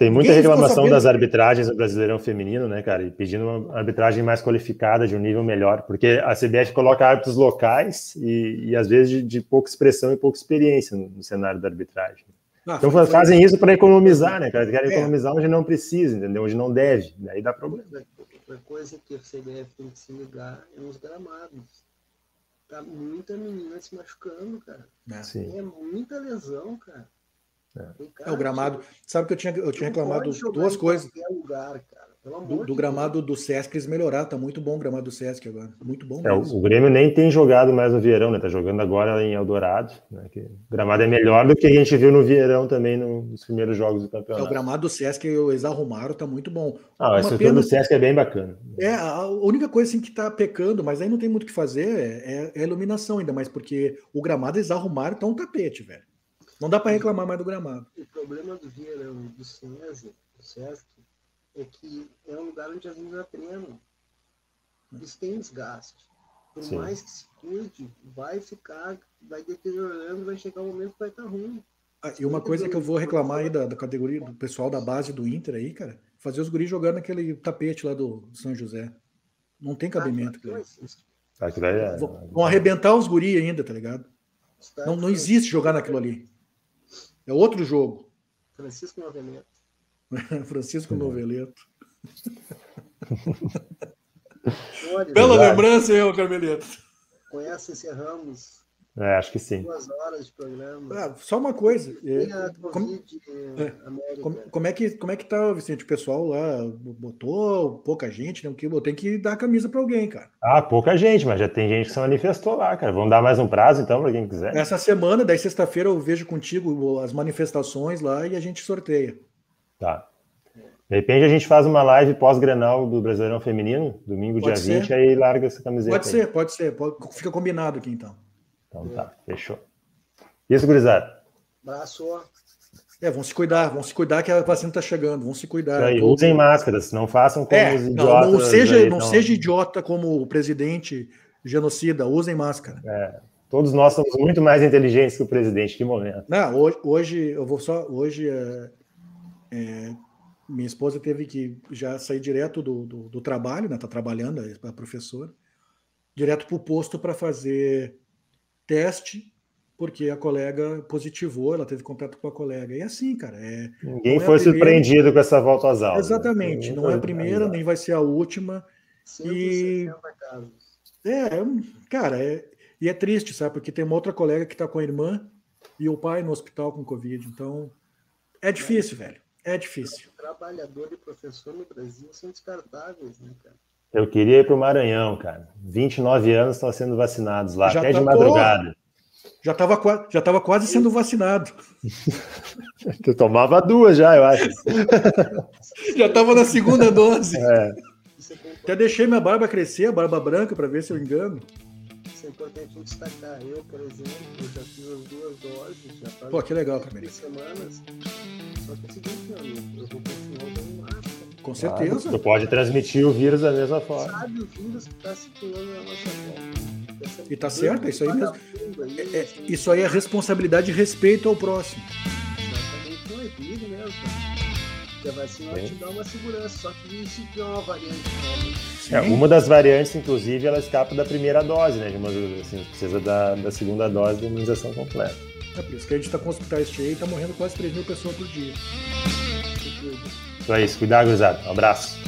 tem muita reclamação das arbitragens do Brasileirão Feminino, né, cara? E pedindo uma arbitragem mais qualificada, de um nível melhor, porque a CBF coloca árbitros locais e, e às vezes de, de, pouca expressão e pouca experiência no, no cenário da arbitragem. Ah, então foi, fazem foi... isso para economizar, né, cara? Querem é. economizar onde não precisa, entendeu? Onde não deve. Daí dá problema. Outra coisa que o CBF tem que se ligar é os gramados. Tá muita menina se machucando, cara. É, é muita lesão, cara. É. é o gramado. Sabe que eu tinha, eu tinha reclamado duas coisas. Lugar, cara. Do, do, gramado do Sesc eles melhoraram, tá muito bom o gramado do Sesc agora. Muito bom. É, o Grêmio nem tem jogado mais no Vieirão, né? Tá jogando agora em Eldorado. Né? Que o gramado é melhor do que a gente viu no Vieirão também nos primeiros jogos do campeonato. É, o gramado do Sesc eles arrumaram, tá muito bom. Ah, a estrutura pena... do Sesc é bem bacana. É, a única coisa assim que tá pecando, mas aí não tem muito o que fazer, é, é a iluminação ainda mais, porque o gramado eles arrumaram, tá um tapete, velho. Não dá para reclamar mais do gramado. O problema do Vieirão do César, do Sesc, é que é um lugar onde as meninas treinam. Eles têm desgaste. Por Sim. mais que se cuide, vai ficar, vai deteriorando, vai chegar um momento que vai estar ruim. Ah, e uma coisa que eu vou reclamar aí da, da, categoria do pessoal da base do Inter aí, cara, fazer os guris jogando aquele tapete lá do São José. Não tem cabimento, ah, cara. É... Vão arrebentar os guris ainda, tá ligado? Não, não existe jogar naquilo ali. É outro jogo. Francisco Noveleto. Francisco Noveleto. Bela lembrança, hein, Carmelito? Conhece esse Ramos? É, acho que sim. Duas horas de programa. Ah, só uma coisa. É, como, é, como, como, é que como é que tá, Vicente? O pessoal lá botou pouca gente, né? Tem que dar a camisa para alguém, cara. Ah, pouca gente, mas já tem gente que se manifestou lá, cara. Vamos dar mais um prazo então para quem quiser. Essa semana, daí sexta-feira eu vejo contigo as manifestações lá e a gente sorteia. Tá. De repente a gente faz uma live pós-grenal do Brasileirão Feminino, domingo, pode dia ser. 20, aí larga essa camiseta. Pode ser, pode ser. Pode, fica combinado aqui então. Então tá, fechou. Isso, gurizada. Abraço. É, vão se cuidar, vão se cuidar que a vacina está chegando, vão se cuidar. Aí, usem máscaras, não façam como é, os idiotas. Não, não seja, aí, não seja idiota como o presidente genocida, usem máscara. É, todos nós somos muito mais inteligentes que o presidente, que momento. Não, hoje, hoje eu vou só. Hoje é, é, minha esposa teve que já sair direto do, do, do trabalho, né? Está trabalhando, é a professora, direto para o posto para fazer teste, porque a colega positivou, ela teve contato com a colega. E assim, cara. É, Ninguém é foi surpreendido com essa volta às aulas. Né? Exatamente, não é a primeira, nem vai ser a última. E. É, cara, é, e é triste, sabe? Porque tem uma outra colega que está com a irmã e o pai no hospital com Covid. Então, é difícil, velho. É difícil. Trabalhador e professor no Brasil são descartáveis, né, cara? Eu queria ir para o Maranhão, cara. 29 anos estão sendo vacinados lá, já até tá, de madrugada. já estava já tava quase sendo vacinado. tu tomava duas já, eu acho. já estava na segunda dose. É. Até deixei minha barba crescer, a barba branca, para ver se eu engano. É importante destacar. Eu, por exemplo, já fiz as duas doses. Já Pô, que legal, Camila. semanas. Só que é o seguinte, meu amigo, eu vou continuar usando máscara. Com certeza. Claro, tu pode transmitir o vírus da mesma forma. Sabe o vírus que está circulando na nossa volta. E tá certo, é isso aí mesmo. É, é, isso aí é responsabilidade e respeito ao próximo. Porque a vacina te dar uma segurança, só que isso é uma variante É, uma das variantes, inclusive, ela escapa da primeira dose, né? Mas, assim, precisa da, da segunda dose de imunização completa. É por isso que a gente está com hospitais cheios e está morrendo quase 3 mil pessoas por dia. Então é isso, cuidado, gurizada. Um abraço.